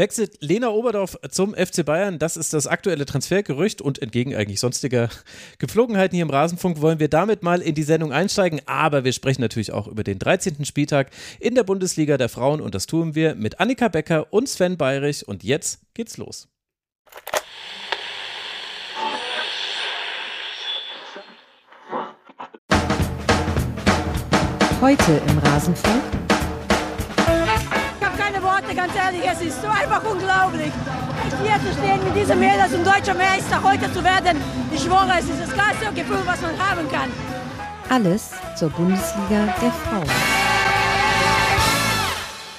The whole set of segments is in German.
Wechselt Lena Oberdorf zum FC Bayern? Das ist das aktuelle Transfergerücht und entgegen eigentlich sonstiger Gepflogenheiten hier im Rasenfunk wollen wir damit mal in die Sendung einsteigen. Aber wir sprechen natürlich auch über den 13. Spieltag in der Bundesliga der Frauen und das tun wir mit Annika Becker und Sven Bayrich. Und jetzt geht's los. Heute im Rasenfunk. Ganz ehrlich, es ist so einfach unglaublich. Hier zu stehen mit diesem Mädels und deutscher Meister heute zu werden, ich schwöre, es ist das geilste Gefühl, was man haben kann. Alles zur Bundesliga der Frauen.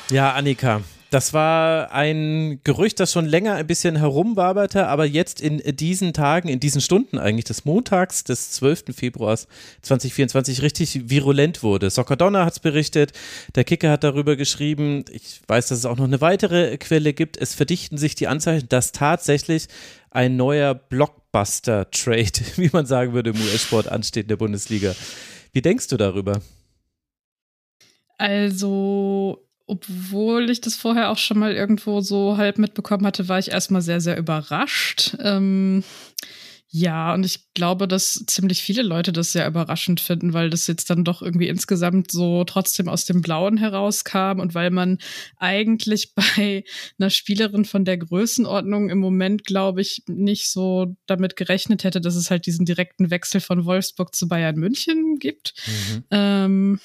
Ja, Annika, das war ein Gerücht, das schon länger ein bisschen herumwaberte, aber jetzt in diesen Tagen, in diesen Stunden eigentlich des Montags des 12. Februars 2024 richtig virulent wurde. Soccerdonna hat es berichtet, der Kicker hat darüber geschrieben, ich weiß, dass es auch noch eine weitere Quelle gibt, es verdichten sich die Anzeichen, dass tatsächlich ein neuer Blockbuster-Trade, wie man sagen würde im US-Sport, ansteht in der Bundesliga. Wie denkst du darüber? Also obwohl ich das vorher auch schon mal irgendwo so halb mitbekommen hatte, war ich erstmal sehr, sehr überrascht. Ähm, ja, und ich glaube, dass ziemlich viele Leute das sehr überraschend finden, weil das jetzt dann doch irgendwie insgesamt so trotzdem aus dem Blauen herauskam und weil man eigentlich bei einer Spielerin von der Größenordnung im Moment, glaube ich, nicht so damit gerechnet hätte, dass es halt diesen direkten Wechsel von Wolfsburg zu Bayern München gibt. Mhm. Ähm,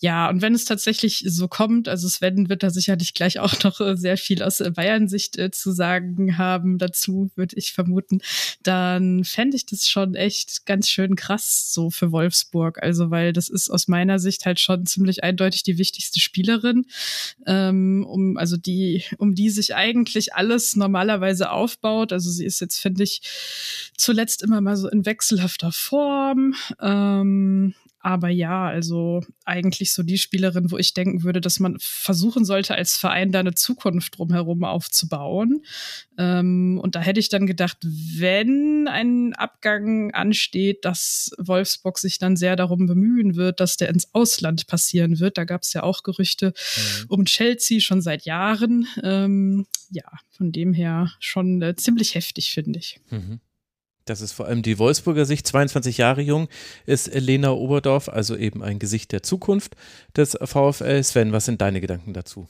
ja, und wenn es tatsächlich so kommt, also Sven wird da sicherlich gleich auch noch äh, sehr viel aus äh, Bayern-Sicht äh, zu sagen haben dazu, würde ich vermuten, dann fände ich das schon echt ganz schön krass so für Wolfsburg. Also, weil das ist aus meiner Sicht halt schon ziemlich eindeutig die wichtigste Spielerin, ähm, um, also die, um die sich eigentlich alles normalerweise aufbaut. Also sie ist jetzt, finde ich, zuletzt immer mal so in wechselhafter Form. Ähm, aber ja, also eigentlich so die Spielerin, wo ich denken würde, dass man versuchen sollte, als Verein da eine Zukunft drumherum aufzubauen. Ähm, und da hätte ich dann gedacht, wenn ein Abgang ansteht, dass Wolfsburg sich dann sehr darum bemühen wird, dass der ins Ausland passieren wird. Da gab es ja auch Gerüchte mhm. um Chelsea schon seit Jahren. Ähm, ja, von dem her schon äh, ziemlich heftig, finde ich. Mhm. Das ist vor allem die Wolfsburger Sicht. 22 Jahre jung ist Lena Oberdorf, also eben ein Gesicht der Zukunft des VfL. Sven, was sind deine Gedanken dazu?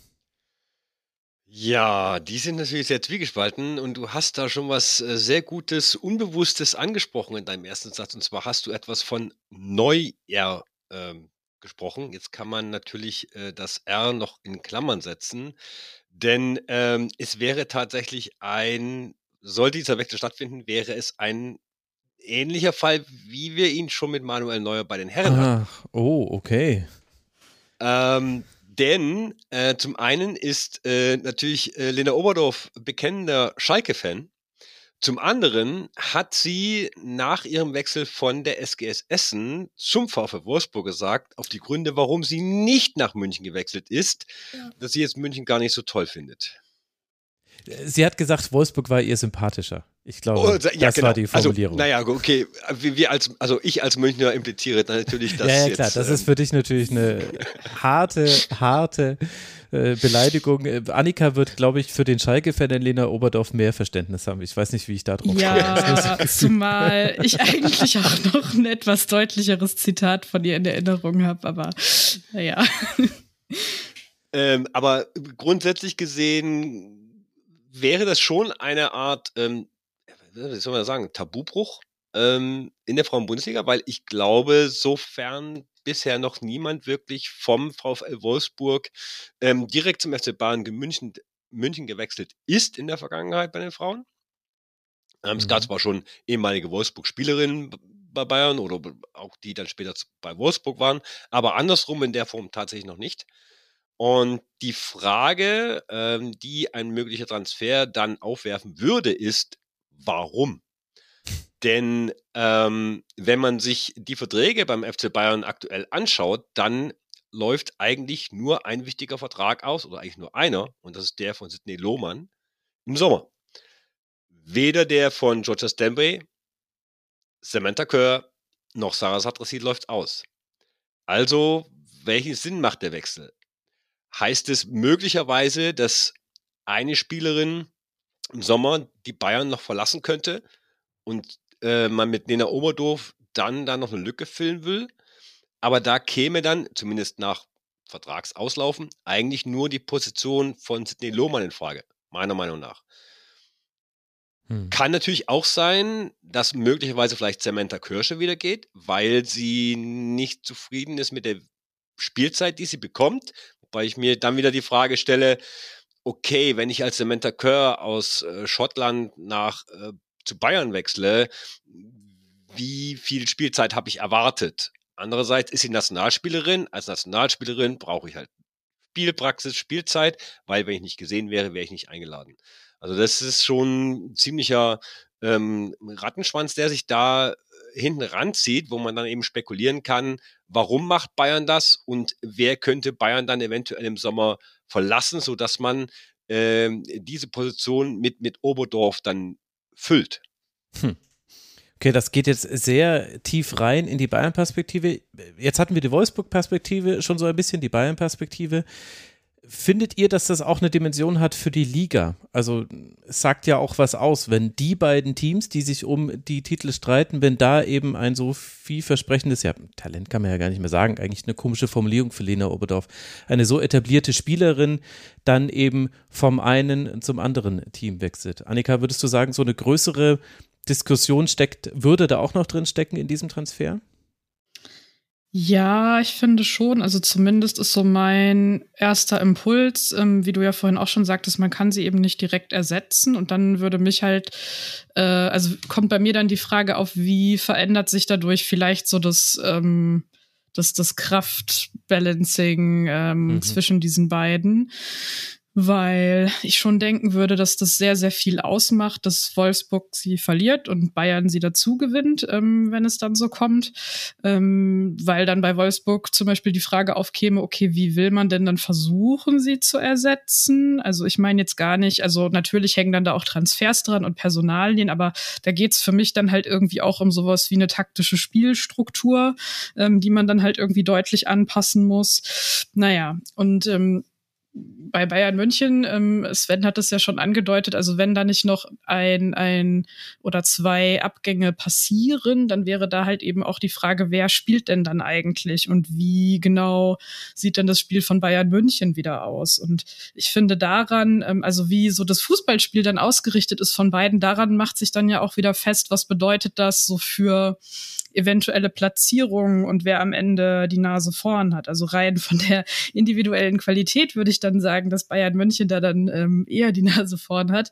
Ja, die sind natürlich sehr zwiegespalten und du hast da schon was äh, sehr Gutes, Unbewusstes angesprochen in deinem ersten Satz. Und zwar hast du etwas von Neuer ähm, gesprochen. Jetzt kann man natürlich äh, das R noch in Klammern setzen, denn ähm, es wäre tatsächlich ein sollte dieser Wechsel stattfinden, wäre es ein ähnlicher Fall, wie wir ihn schon mit Manuel Neuer bei den Herren hatten. Ach, oh, okay. Ähm, denn äh, zum einen ist äh, natürlich äh, Lena Oberdorf bekennender Schalke-Fan. Zum anderen hat sie nach ihrem Wechsel von der SGS Essen zum VfL Wolfsburg gesagt, auf die Gründe, warum sie nicht nach München gewechselt ist, ja. dass sie jetzt München gar nicht so toll findet. Sie hat gesagt, Wolfsburg war ihr sympathischer. Ich glaube, oh, ja, das genau. war die also, Formulierung. Also, naja, okay. Wir, als, also ich als Münchner impliziere natürlich, dass. ja, ja, klar. das ähm, ist für dich natürlich eine harte, harte äh, Beleidigung. Äh, Annika wird, glaube ich, für den Schalke-Fan in Lena Oberdorf mehr Verständnis haben. Ich weiß nicht, wie ich da drauf Ja, zumal ich eigentlich auch noch ein etwas deutlicheres Zitat von ihr in Erinnerung habe, aber naja. Ähm, aber grundsätzlich gesehen wäre das schon eine Art, ähm, wie soll man sagen, Tabubruch ähm, in der Frauenbundesliga, weil ich glaube, sofern bisher noch niemand wirklich vom VfL Wolfsburg ähm, direkt zum FC Bayern München, München gewechselt ist in der Vergangenheit bei den Frauen. Ähm, mhm. Es gab zwar schon ehemalige Wolfsburg-Spielerinnen bei Bayern oder auch die dann später bei Wolfsburg waren, aber andersrum in der Form tatsächlich noch nicht. Und die Frage, ähm, die ein möglicher Transfer dann aufwerfen würde, ist, warum? Denn ähm, wenn man sich die Verträge beim FC Bayern aktuell anschaut, dann läuft eigentlich nur ein wichtiger Vertrag aus, oder eigentlich nur einer, und das ist der von Sidney Lohmann im Sommer. Weder der von Georgia Stanbury, Samantha Kerr noch Sarah Satrasi läuft aus. Also, welchen Sinn macht der Wechsel? Heißt es möglicherweise, dass eine Spielerin im Sommer die Bayern noch verlassen könnte und äh, man mit Nena Oberdorf dann da noch eine Lücke füllen will. Aber da käme dann, zumindest nach Vertragsauslaufen, eigentlich nur die Position von Sidney Lohmann in Frage, meiner Meinung nach. Hm. Kann natürlich auch sein, dass möglicherweise vielleicht Samantha Kirsche wieder geht, weil sie nicht zufrieden ist mit der Spielzeit, die sie bekommt. Wobei ich mir dann wieder die Frage stelle, okay, wenn ich als Samantha Kerr aus äh, Schottland nach äh, zu Bayern wechsle, wie viel Spielzeit habe ich erwartet? Andererseits ist sie Nationalspielerin. Als Nationalspielerin brauche ich halt Spielpraxis, Spielzeit, weil wenn ich nicht gesehen wäre, wäre ich nicht eingeladen. Also das ist schon ein ziemlicher ähm, Rattenschwanz, der sich da hinten ranzieht, wo man dann eben spekulieren kann, warum macht Bayern das und wer könnte Bayern dann eventuell im Sommer verlassen, sodass man ähm, diese Position mit, mit Oberdorf dann füllt. Hm. Okay, das geht jetzt sehr tief rein in die Bayern-Perspektive. Jetzt hatten wir die Wolfsburg-Perspektive schon so ein bisschen, die Bayern-Perspektive. Findet ihr, dass das auch eine Dimension hat für die Liga? Also es sagt ja auch was aus, wenn die beiden Teams, die sich um die Titel streiten, wenn da eben ein so vielversprechendes, ja, Talent kann man ja gar nicht mehr sagen, eigentlich eine komische Formulierung für Lena Oberdorf, eine so etablierte Spielerin dann eben vom einen zum anderen Team wechselt. Annika, würdest du sagen, so eine größere Diskussion steckt, würde da auch noch drin stecken in diesem Transfer? Ja, ich finde schon. Also zumindest ist so mein erster Impuls, ähm, wie du ja vorhin auch schon sagtest, man kann sie eben nicht direkt ersetzen. Und dann würde mich halt, äh, also kommt bei mir dann die Frage auf, wie verändert sich dadurch vielleicht so das, ähm, das, das Kraftbalancing ähm, mhm. zwischen diesen beiden weil ich schon denken würde, dass das sehr, sehr viel ausmacht, dass Wolfsburg sie verliert und Bayern sie dazu gewinnt, ähm, wenn es dann so kommt. Ähm, weil dann bei Wolfsburg zum Beispiel die Frage aufkäme, okay, wie will man denn dann versuchen, sie zu ersetzen? Also ich meine jetzt gar nicht, also natürlich hängen dann da auch Transfers dran und Personalien, aber da geht's für mich dann halt irgendwie auch um sowas wie eine taktische Spielstruktur, ähm, die man dann halt irgendwie deutlich anpassen muss. Naja, und ähm, bei Bayern München, ähm, Sven hat es ja schon angedeutet, also wenn da nicht noch ein, ein oder zwei Abgänge passieren, dann wäre da halt eben auch die Frage, wer spielt denn dann eigentlich und wie genau sieht denn das Spiel von Bayern München wieder aus? Und ich finde daran, ähm, also wie so das Fußballspiel dann ausgerichtet ist von beiden, daran macht sich dann ja auch wieder fest, was bedeutet das so für eventuelle Platzierungen und wer am Ende die Nase vorn hat. Also rein von der individuellen Qualität würde ich dann sagen, dass Bayern München da dann ähm, eher die Nase vorn hat.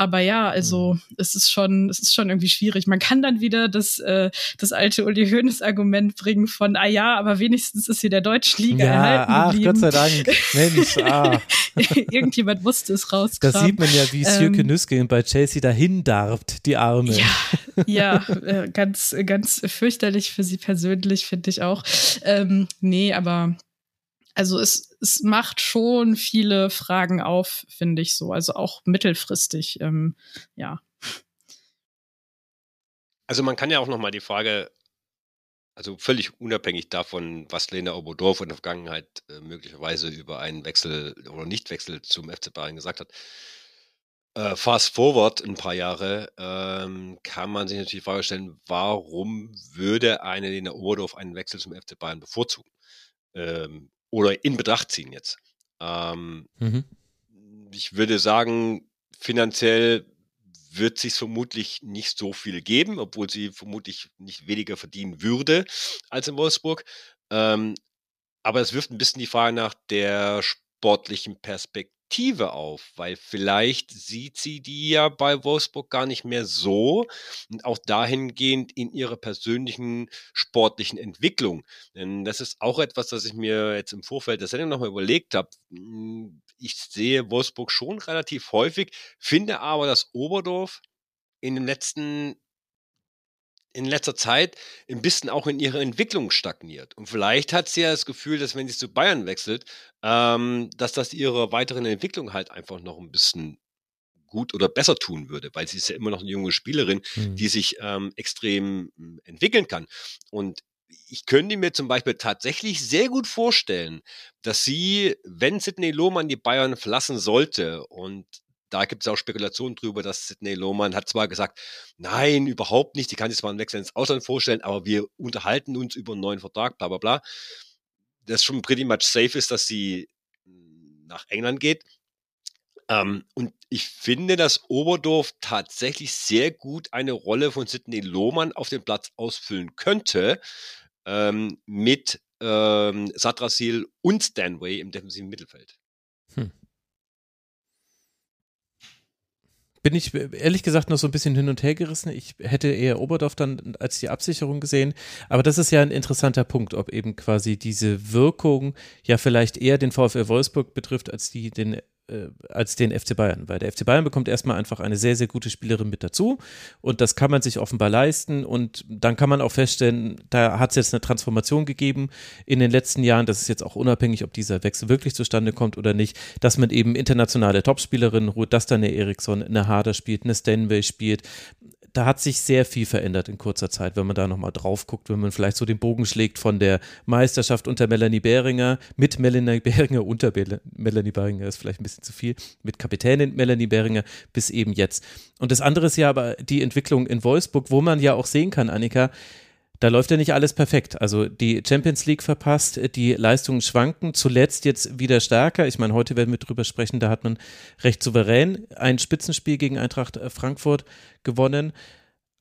Aber ja, also mhm. es ist schon, es ist schon irgendwie schwierig. Man kann dann wieder das, äh, das alte Uli Hoeneß Argument bringen von, ah ja, aber wenigstens ist hier der deutschen Liga ja, erhalten ach, geblieben. Gott sei Dank. Mensch, ah. Irgendjemand musste es raus. Da sieht man ja, wie Sjöke ähm, Nüsken bei Chelsea dahin darbt, die Arme. Ja, ja äh, ganz, ganz fürchterlich für sie persönlich, finde ich auch. Ähm, nee, aber also es, es macht schon viele Fragen auf, finde ich so. Also auch mittelfristig, ähm, ja. Also man kann ja auch noch mal die Frage, also völlig unabhängig davon, was Lena Obodorf in der Vergangenheit äh, möglicherweise über einen Wechsel oder Nichtwechsel zum FC Bayern gesagt hat. Äh, fast forward ein paar Jahre ähm, kann man sich natürlich die Frage stellen, warum würde eine Lena Oberdorf einen Wechsel zum FC Bayern bevorzugen? Ähm, oder in Betracht ziehen jetzt. Ähm, mhm. Ich würde sagen, finanziell wird sich vermutlich nicht so viel geben, obwohl sie vermutlich nicht weniger verdienen würde als in Wolfsburg. Ähm, aber es wirft ein bisschen die Frage nach der sportlichen Perspektive Perspektive auf, weil vielleicht sieht sie die ja bei Wolfsburg gar nicht mehr so und auch dahingehend in ihrer persönlichen sportlichen Entwicklung. Denn das ist auch etwas, das ich mir jetzt im Vorfeld der Sendung nochmal überlegt habe. Hm, ich sehe Wolfsburg schon relativ häufig, finde aber, dass Oberdorf in den letzten in letzter Zeit ein bisschen auch in ihrer Entwicklung stagniert. Und vielleicht hat sie ja das Gefühl, dass wenn sie zu Bayern wechselt, ähm, dass das ihrer weiteren Entwicklung halt einfach noch ein bisschen gut oder besser tun würde, weil sie ist ja immer noch eine junge Spielerin, mhm. die sich ähm, extrem hm, entwickeln kann. Und ich könnte mir zum Beispiel tatsächlich sehr gut vorstellen, dass sie, wenn Sidney Lohmann die Bayern verlassen sollte und da gibt es auch Spekulationen drüber, dass Sidney Lohmann hat zwar gesagt, nein, überhaupt nicht, die kann sich zwar einen Wechsel ins Ausland vorstellen, aber wir unterhalten uns über einen neuen Vertrag, bla bla bla. Das schon pretty much safe ist, dass sie nach England geht. Ähm, und ich finde, dass Oberdorf tatsächlich sehr gut eine Rolle von Sidney Lohmann auf dem Platz ausfüllen könnte, ähm, mit ähm, Sadrasil und Stanway im defensiven Mittelfeld. Hm. Bin ich ehrlich gesagt noch so ein bisschen hin und her gerissen. Ich hätte eher Oberdorf dann als die Absicherung gesehen. Aber das ist ja ein interessanter Punkt, ob eben quasi diese Wirkung ja vielleicht eher den VfL Wolfsburg betrifft, als die den als den FC Bayern, weil der FC Bayern bekommt erstmal einfach eine sehr, sehr gute Spielerin mit dazu und das kann man sich offenbar leisten und dann kann man auch feststellen, da hat es jetzt eine Transformation gegeben in den letzten Jahren, das ist jetzt auch unabhängig, ob dieser Wechsel wirklich zustande kommt oder nicht, dass man eben internationale Topspielerinnen holt, dass da eine Eriksson, eine Harder spielt, eine Stanway spielt, da hat sich sehr viel verändert in kurzer Zeit, wenn man da nochmal drauf guckt, wenn man vielleicht so den Bogen schlägt von der Meisterschaft unter Melanie Behringer, mit Melanie Behringer, unter Melanie Behringer ist vielleicht ein bisschen zu viel, mit Kapitänin Melanie Behringer bis eben jetzt. Und das andere ist ja aber die Entwicklung in Wolfsburg, wo man ja auch sehen kann, Annika, da läuft ja nicht alles perfekt. Also die Champions League verpasst, die Leistungen schwanken, zuletzt jetzt wieder stärker. Ich meine, heute werden wir drüber sprechen, da hat man recht souverän ein Spitzenspiel gegen Eintracht äh, Frankfurt gewonnen.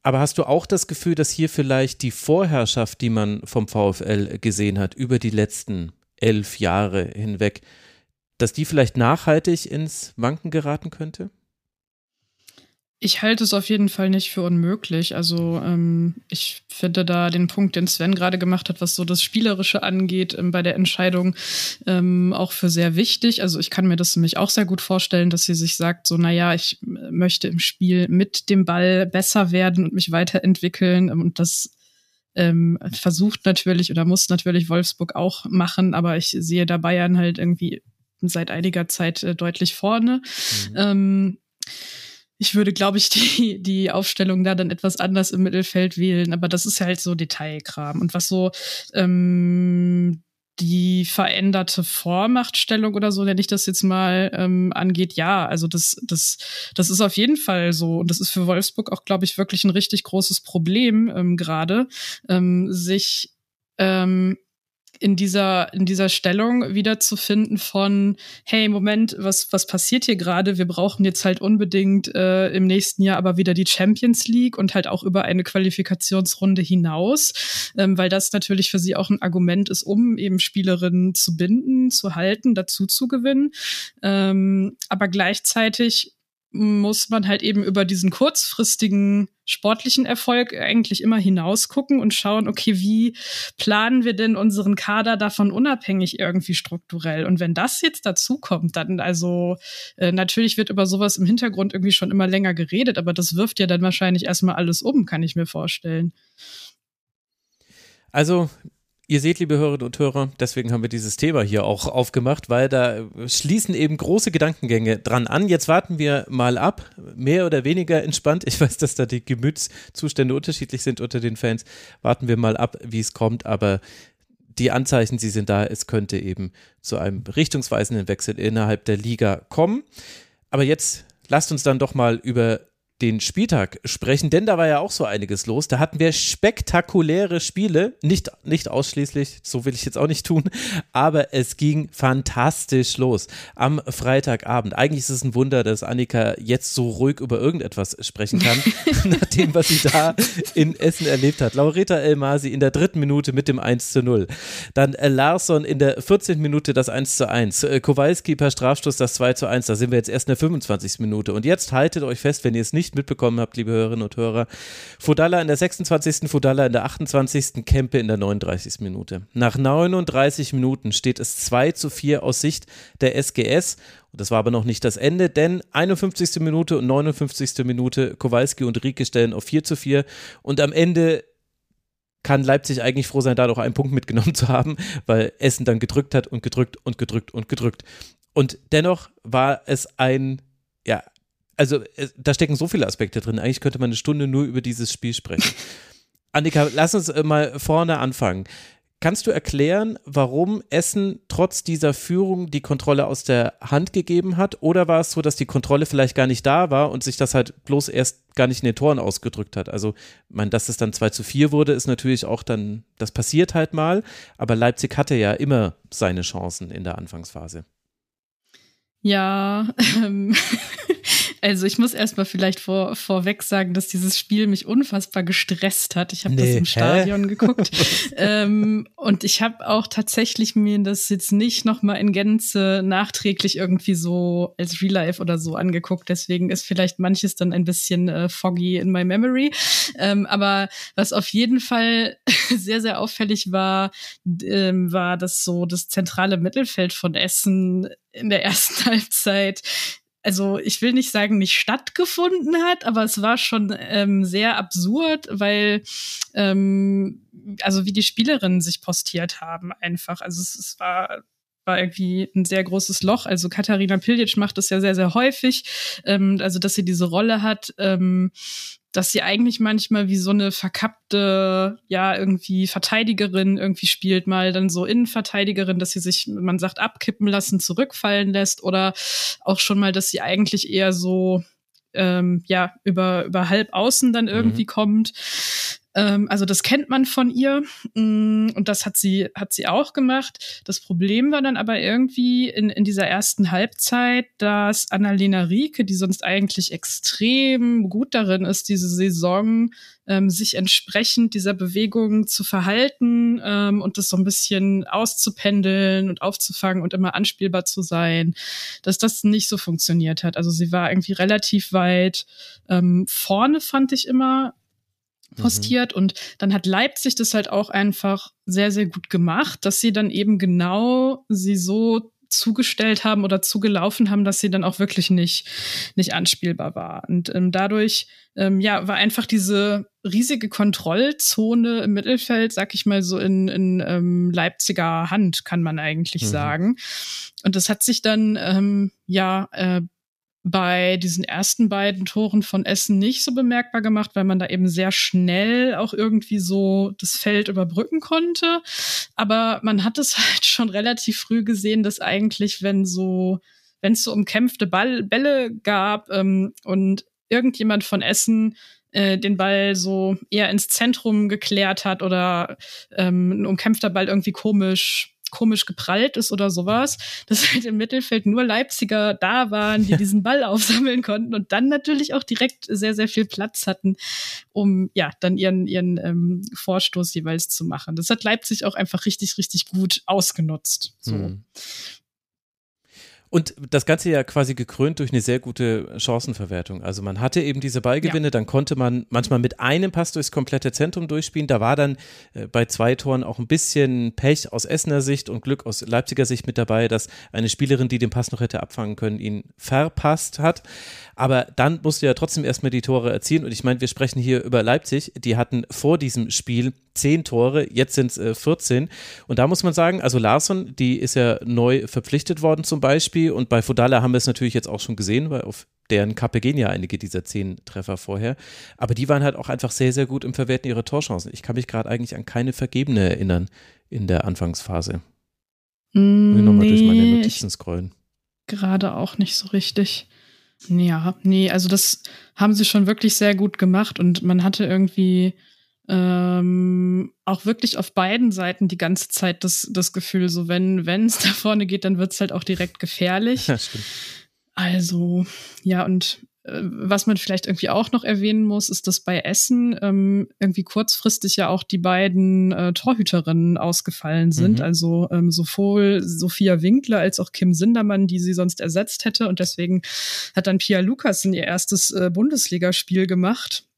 Aber hast du auch das Gefühl, dass hier vielleicht die Vorherrschaft, die man vom VfL gesehen hat, über die letzten elf Jahre hinweg, dass die vielleicht nachhaltig ins Wanken geraten könnte? Ich halte es auf jeden Fall nicht für unmöglich. Also ähm, ich finde da den Punkt, den Sven gerade gemacht hat, was so das Spielerische angeht, ähm, bei der Entscheidung ähm, auch für sehr wichtig. Also ich kann mir das nämlich auch sehr gut vorstellen, dass sie sich sagt, so, naja, ich äh, möchte im Spiel mit dem Ball besser werden und mich weiterentwickeln. Und das ähm, versucht natürlich oder muss natürlich Wolfsburg auch machen, aber ich sehe da Bayern halt irgendwie seit einiger Zeit äh, deutlich vorne. Mhm. Ich würde, glaube ich, die, die Aufstellung da dann etwas anders im Mittelfeld wählen, aber das ist halt so Detailkram. Und was so ähm, die veränderte Vormachtstellung oder so, nenne ich das jetzt mal, ähm, angeht, ja, also das, das, das ist auf jeden Fall so. Und das ist für Wolfsburg auch, glaube ich, wirklich ein richtig großes Problem ähm, gerade, ähm, sich ähm, in dieser, in dieser Stellung wiederzufinden von, hey, Moment, was, was passiert hier gerade? Wir brauchen jetzt halt unbedingt äh, im nächsten Jahr aber wieder die Champions League und halt auch über eine Qualifikationsrunde hinaus, ähm, weil das natürlich für sie auch ein Argument ist, um eben Spielerinnen zu binden, zu halten, dazu zu gewinnen. Ähm, aber gleichzeitig muss man halt eben über diesen kurzfristigen sportlichen Erfolg eigentlich immer hinausgucken und schauen, okay, wie planen wir denn unseren Kader davon unabhängig irgendwie strukturell? Und wenn das jetzt dazu kommt, dann also äh, natürlich wird über sowas im Hintergrund irgendwie schon immer länger geredet, aber das wirft ja dann wahrscheinlich erstmal alles um, kann ich mir vorstellen. Also Ihr seht, liebe Hörerinnen und Hörer, deswegen haben wir dieses Thema hier auch aufgemacht, weil da schließen eben große Gedankengänge dran an. Jetzt warten wir mal ab, mehr oder weniger entspannt. Ich weiß, dass da die Gemütszustände unterschiedlich sind unter den Fans. Warten wir mal ab, wie es kommt, aber die Anzeichen, sie sind da. Es könnte eben zu einem richtungsweisenden Wechsel innerhalb der Liga kommen. Aber jetzt lasst uns dann doch mal über den Spieltag sprechen, denn da war ja auch so einiges los. Da hatten wir spektakuläre Spiele, nicht, nicht ausschließlich, so will ich jetzt auch nicht tun, aber es ging fantastisch los am Freitagabend. Eigentlich ist es ein Wunder, dass Annika jetzt so ruhig über irgendetwas sprechen kann, nach dem, was sie da in Essen erlebt hat. Laureta Elmasi in der dritten Minute mit dem 1 zu 0. Dann äh, Larsson in der 14. Minute das 1 zu 1. Äh, Kowalski per Strafstoß das 2 zu 1. Da sind wir jetzt erst in der 25. Minute. Und jetzt haltet euch fest, wenn ihr es nicht nicht mitbekommen habt, liebe Hörerinnen und Hörer. Fudalla in der 26., Fudalla in der 28., Kempe in der 39. Minute. Nach 39 Minuten steht es 2 zu 4 aus Sicht der SGS. Und das war aber noch nicht das Ende, denn 51. Minute und 59. Minute Kowalski und Rieke stellen auf 4 zu 4. Und am Ende kann Leipzig eigentlich froh sein, da noch einen Punkt mitgenommen zu haben, weil Essen dann gedrückt hat und gedrückt und gedrückt und gedrückt. Und dennoch war es ein, ja, also da stecken so viele Aspekte drin. Eigentlich könnte man eine Stunde nur über dieses Spiel sprechen. Annika, lass uns äh, mal vorne anfangen. Kannst du erklären, warum Essen trotz dieser Führung die Kontrolle aus der Hand gegeben hat? Oder war es so, dass die Kontrolle vielleicht gar nicht da war und sich das halt bloß erst gar nicht in den Toren ausgedrückt hat? Also, ich meine, dass es dann 2 zu 4 wurde, ist natürlich auch dann, das passiert halt mal. Aber Leipzig hatte ja immer seine Chancen in der Anfangsphase. Ja, ähm, also ich muss erstmal vielleicht vor, vorweg sagen, dass dieses Spiel mich unfassbar gestresst hat. Ich habe nee, das im Stadion hä? geguckt. ähm, und ich habe auch tatsächlich mir das jetzt nicht nochmal in Gänze nachträglich irgendwie so als Real Life oder so angeguckt. Deswegen ist vielleicht manches dann ein bisschen äh, foggy in my memory. Ähm, aber was auf jeden Fall sehr, sehr auffällig war, ähm, war, dass so das zentrale Mittelfeld von Essen in der ersten Halbzeit also ich will nicht sagen, nicht stattgefunden hat, aber es war schon ähm, sehr absurd, weil ähm, also wie die Spielerinnen sich postiert haben einfach. Also es, es war war irgendwie ein sehr großes Loch. Also Katharina Piljic macht das ja sehr, sehr häufig. Ähm, also, dass sie diese Rolle hat, ähm, dass sie eigentlich manchmal wie so eine verkappte, ja, irgendwie Verteidigerin irgendwie spielt, mal dann so Innenverteidigerin, dass sie sich, man sagt, abkippen lassen, zurückfallen lässt oder auch schon mal, dass sie eigentlich eher so, ähm, ja, über, über halb außen dann irgendwie mhm. kommt. Ähm, also das kennt man von ihr mm, und das hat sie, hat sie auch gemacht. Das Problem war dann aber irgendwie in, in dieser ersten Halbzeit, dass Annalena Rieke, die sonst eigentlich extrem gut darin ist, diese Saison ähm, sich entsprechend dieser Bewegung zu verhalten ähm, und das so ein bisschen auszupendeln und aufzufangen und immer anspielbar zu sein, dass das nicht so funktioniert hat. Also sie war irgendwie relativ weit ähm, vorne, fand ich immer. Postiert. Mhm. Und dann hat Leipzig das halt auch einfach sehr, sehr gut gemacht, dass sie dann eben genau sie so zugestellt haben oder zugelaufen haben, dass sie dann auch wirklich nicht, nicht anspielbar war. Und ähm, dadurch, ähm, ja, war einfach diese riesige Kontrollzone im Mittelfeld, sag ich mal so, in, in ähm, Leipziger Hand, kann man eigentlich mhm. sagen. Und das hat sich dann, ähm, ja, äh, bei diesen ersten beiden Toren von Essen nicht so bemerkbar gemacht, weil man da eben sehr schnell auch irgendwie so das Feld überbrücken konnte. Aber man hat es halt schon relativ früh gesehen, dass eigentlich, wenn so, wenn es so umkämpfte Ball, Bälle gab ähm, und irgendjemand von Essen äh, den Ball so eher ins Zentrum geklärt hat oder ähm, ein umkämpfter Ball irgendwie komisch komisch geprallt ist oder sowas, dass halt im Mittelfeld nur Leipziger da waren, die diesen Ball aufsammeln konnten und dann natürlich auch direkt sehr, sehr viel Platz hatten, um ja dann ihren, ihren ähm, Vorstoß jeweils zu machen. Das hat Leipzig auch einfach richtig, richtig gut ausgenutzt. So. Hm. Und das Ganze ja quasi gekrönt durch eine sehr gute Chancenverwertung. Also man hatte eben diese Ballgewinne, ja. dann konnte man manchmal mit einem Pass durchs komplette Zentrum durchspielen. Da war dann äh, bei zwei Toren auch ein bisschen Pech aus Essener Sicht und Glück aus Leipziger Sicht mit dabei, dass eine Spielerin, die den Pass noch hätte abfangen können, ihn verpasst hat. Aber dann musste ja trotzdem erstmal die Tore erzielen. Und ich meine, wir sprechen hier über Leipzig. Die hatten vor diesem Spiel zehn Tore, jetzt sind es äh, 14. Und da muss man sagen, also Larsson, die ist ja neu verpflichtet worden zum Beispiel. Und bei Fodala haben wir es natürlich jetzt auch schon gesehen, weil auf deren Kappe gehen ja einige dieser zehn Treffer vorher. Aber die waren halt auch einfach sehr, sehr gut im Verwerten ihrer Torchancen. Ich kann mich gerade eigentlich an keine vergebene erinnern in der Anfangsphase. Mm, ich nochmal nee, durch meine Notizen scrollen. Gerade auch nicht so richtig. Ja, nee, also das haben sie schon wirklich sehr gut gemacht und man hatte irgendwie ähm, auch wirklich auf beiden Seiten die ganze Zeit das, das Gefühl, so wenn wenn es da vorne geht, dann wird's halt auch direkt gefährlich. Ja. Also, ja, und äh, was man vielleicht irgendwie auch noch erwähnen muss, ist, dass bei Essen ähm, irgendwie kurzfristig ja auch die beiden äh, Torhüterinnen ausgefallen sind. Mhm. Also ähm, sowohl Sophia Winkler als auch Kim Sindermann, die sie sonst ersetzt hätte. Und deswegen hat dann Pia Lukasen ihr erstes äh, Bundesligaspiel gemacht.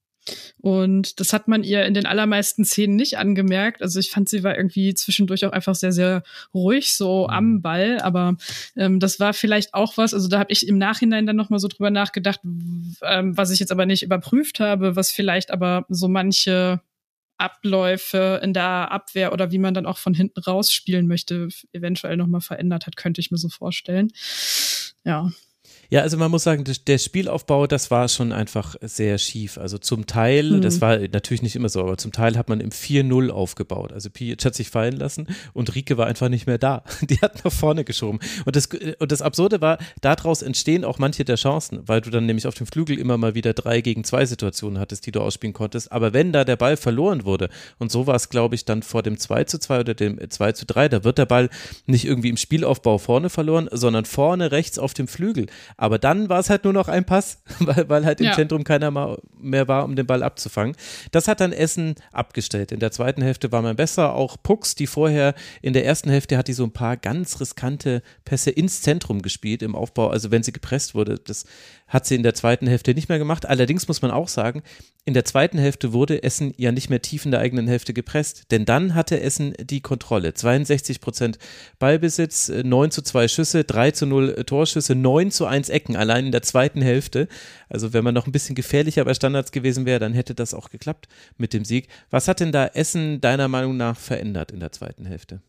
Und das hat man ihr in den allermeisten Szenen nicht angemerkt. Also ich fand, sie war irgendwie zwischendurch auch einfach sehr, sehr ruhig so mhm. am Ball. Aber ähm, das war vielleicht auch was, also da habe ich im Nachhinein dann nochmal so drüber nachgedacht, ähm, was ich jetzt aber nicht überprüft habe, was vielleicht aber so manche Abläufe in der Abwehr oder wie man dann auch von hinten rausspielen möchte, eventuell nochmal verändert hat, könnte ich mir so vorstellen. Ja. Ja, also man muss sagen, der Spielaufbau, das war schon einfach sehr schief. Also zum Teil, mhm. das war natürlich nicht immer so, aber zum Teil hat man im 4-0 aufgebaut. Also Pijic hat sich fallen lassen und Rike war einfach nicht mehr da. Die hat nach vorne geschoben. Und das, und das Absurde war, daraus entstehen auch manche der Chancen, weil du dann nämlich auf dem Flügel immer mal wieder drei gegen zwei Situationen hattest, die du ausspielen konntest. Aber wenn da der Ball verloren wurde, und so war es, glaube ich, dann vor dem 2 zu 2 oder dem 2 zu 3, da wird der Ball nicht irgendwie im Spielaufbau vorne verloren, sondern vorne rechts auf dem Flügel. Aber dann war es halt nur noch ein Pass, weil, weil halt im ja. Zentrum keiner mehr war, um den Ball abzufangen. Das hat dann Essen abgestellt. In der zweiten Hälfte war man besser. Auch Pucks, die vorher in der ersten Hälfte hat die so ein paar ganz riskante Pässe ins Zentrum gespielt im Aufbau. Also wenn sie gepresst wurde, das hat sie in der zweiten Hälfte nicht mehr gemacht. Allerdings muss man auch sagen, in der zweiten Hälfte wurde Essen ja nicht mehr tief in der eigenen Hälfte gepresst, denn dann hatte Essen die Kontrolle. 62 Prozent Ballbesitz, 9 äh, zu 2 Schüsse, 3 zu 0 äh, Torschüsse, 9 zu 1 Ecken, allein in der zweiten Hälfte. Also wenn man noch ein bisschen gefährlicher bei Standards gewesen wäre, dann hätte das auch geklappt mit dem Sieg. Was hat denn da Essen deiner Meinung nach verändert in der zweiten Hälfte?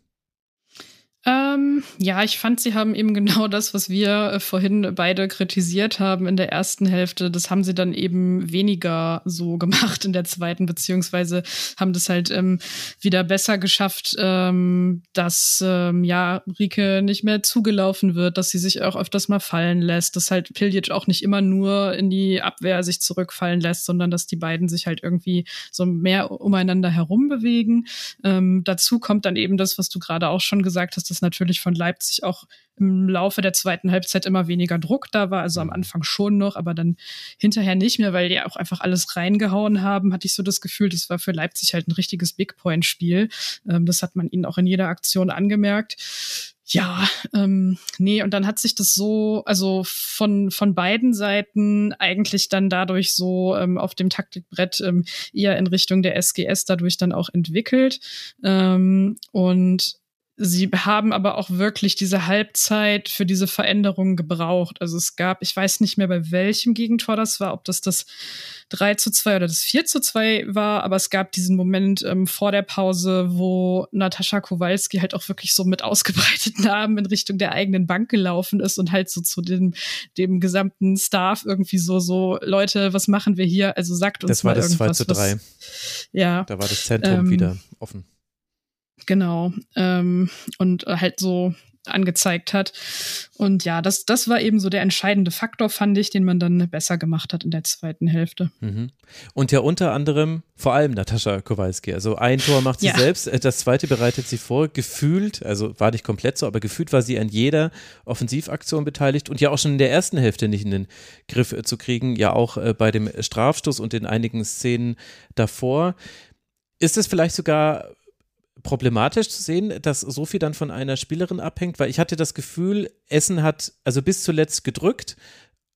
Ähm, ja, ich fand, sie haben eben genau das, was wir äh, vorhin beide kritisiert haben in der ersten Hälfte. Das haben sie dann eben weniger so gemacht in der zweiten, beziehungsweise haben das halt ähm, wieder besser geschafft, ähm, dass ähm, ja Rike nicht mehr zugelaufen wird, dass sie sich auch öfters mal fallen lässt, dass halt Piljic auch nicht immer nur in die Abwehr sich zurückfallen lässt, sondern dass die beiden sich halt irgendwie so mehr umeinander herum bewegen. Ähm, dazu kommt dann eben das, was du gerade auch schon gesagt hast, dass natürlich von Leipzig auch im Laufe der zweiten Halbzeit immer weniger Druck da war. Also am mhm. Anfang schon noch, aber dann hinterher nicht mehr, weil die auch einfach alles reingehauen haben, hatte ich so das Gefühl, das war für Leipzig halt ein richtiges Big Point-Spiel. Ähm, das hat man ihnen auch in jeder Aktion angemerkt. Ja, ähm, nee, und dann hat sich das so, also von, von beiden Seiten eigentlich dann dadurch so ähm, auf dem Taktikbrett ähm, eher in Richtung der SGS dadurch dann auch entwickelt. Ähm, und Sie haben aber auch wirklich diese Halbzeit für diese Veränderungen gebraucht. Also es gab, ich weiß nicht mehr bei welchem Gegentor das war, ob das das 3 zu 2 oder das 4 zu 2 war, aber es gab diesen Moment ähm, vor der Pause, wo Natascha Kowalski halt auch wirklich so mit ausgebreiteten Armen in Richtung der eigenen Bank gelaufen ist und halt so zu dem, dem gesamten Staff irgendwie so, so, Leute, was machen wir hier? Also sagt uns das war mal das irgendwas. 2 zu 3. Was, ja. Da war das Zentrum ähm, wieder offen. Genau. Ähm, und halt so angezeigt hat. Und ja, das, das war eben so der entscheidende Faktor, fand ich, den man dann besser gemacht hat in der zweiten Hälfte. Mhm. Und ja unter anderem vor allem Natascha Kowalski. Also ein Tor macht sie ja. selbst, äh, das zweite bereitet sie vor. Gefühlt, also war nicht komplett so, aber gefühlt war sie an jeder Offensivaktion beteiligt und ja auch schon in der ersten Hälfte nicht in den Griff äh, zu kriegen, ja auch äh, bei dem Strafstoß und in einigen Szenen davor. Ist es vielleicht sogar problematisch zu sehen, dass so viel dann von einer Spielerin abhängt, weil ich hatte das Gefühl, Essen hat also bis zuletzt gedrückt,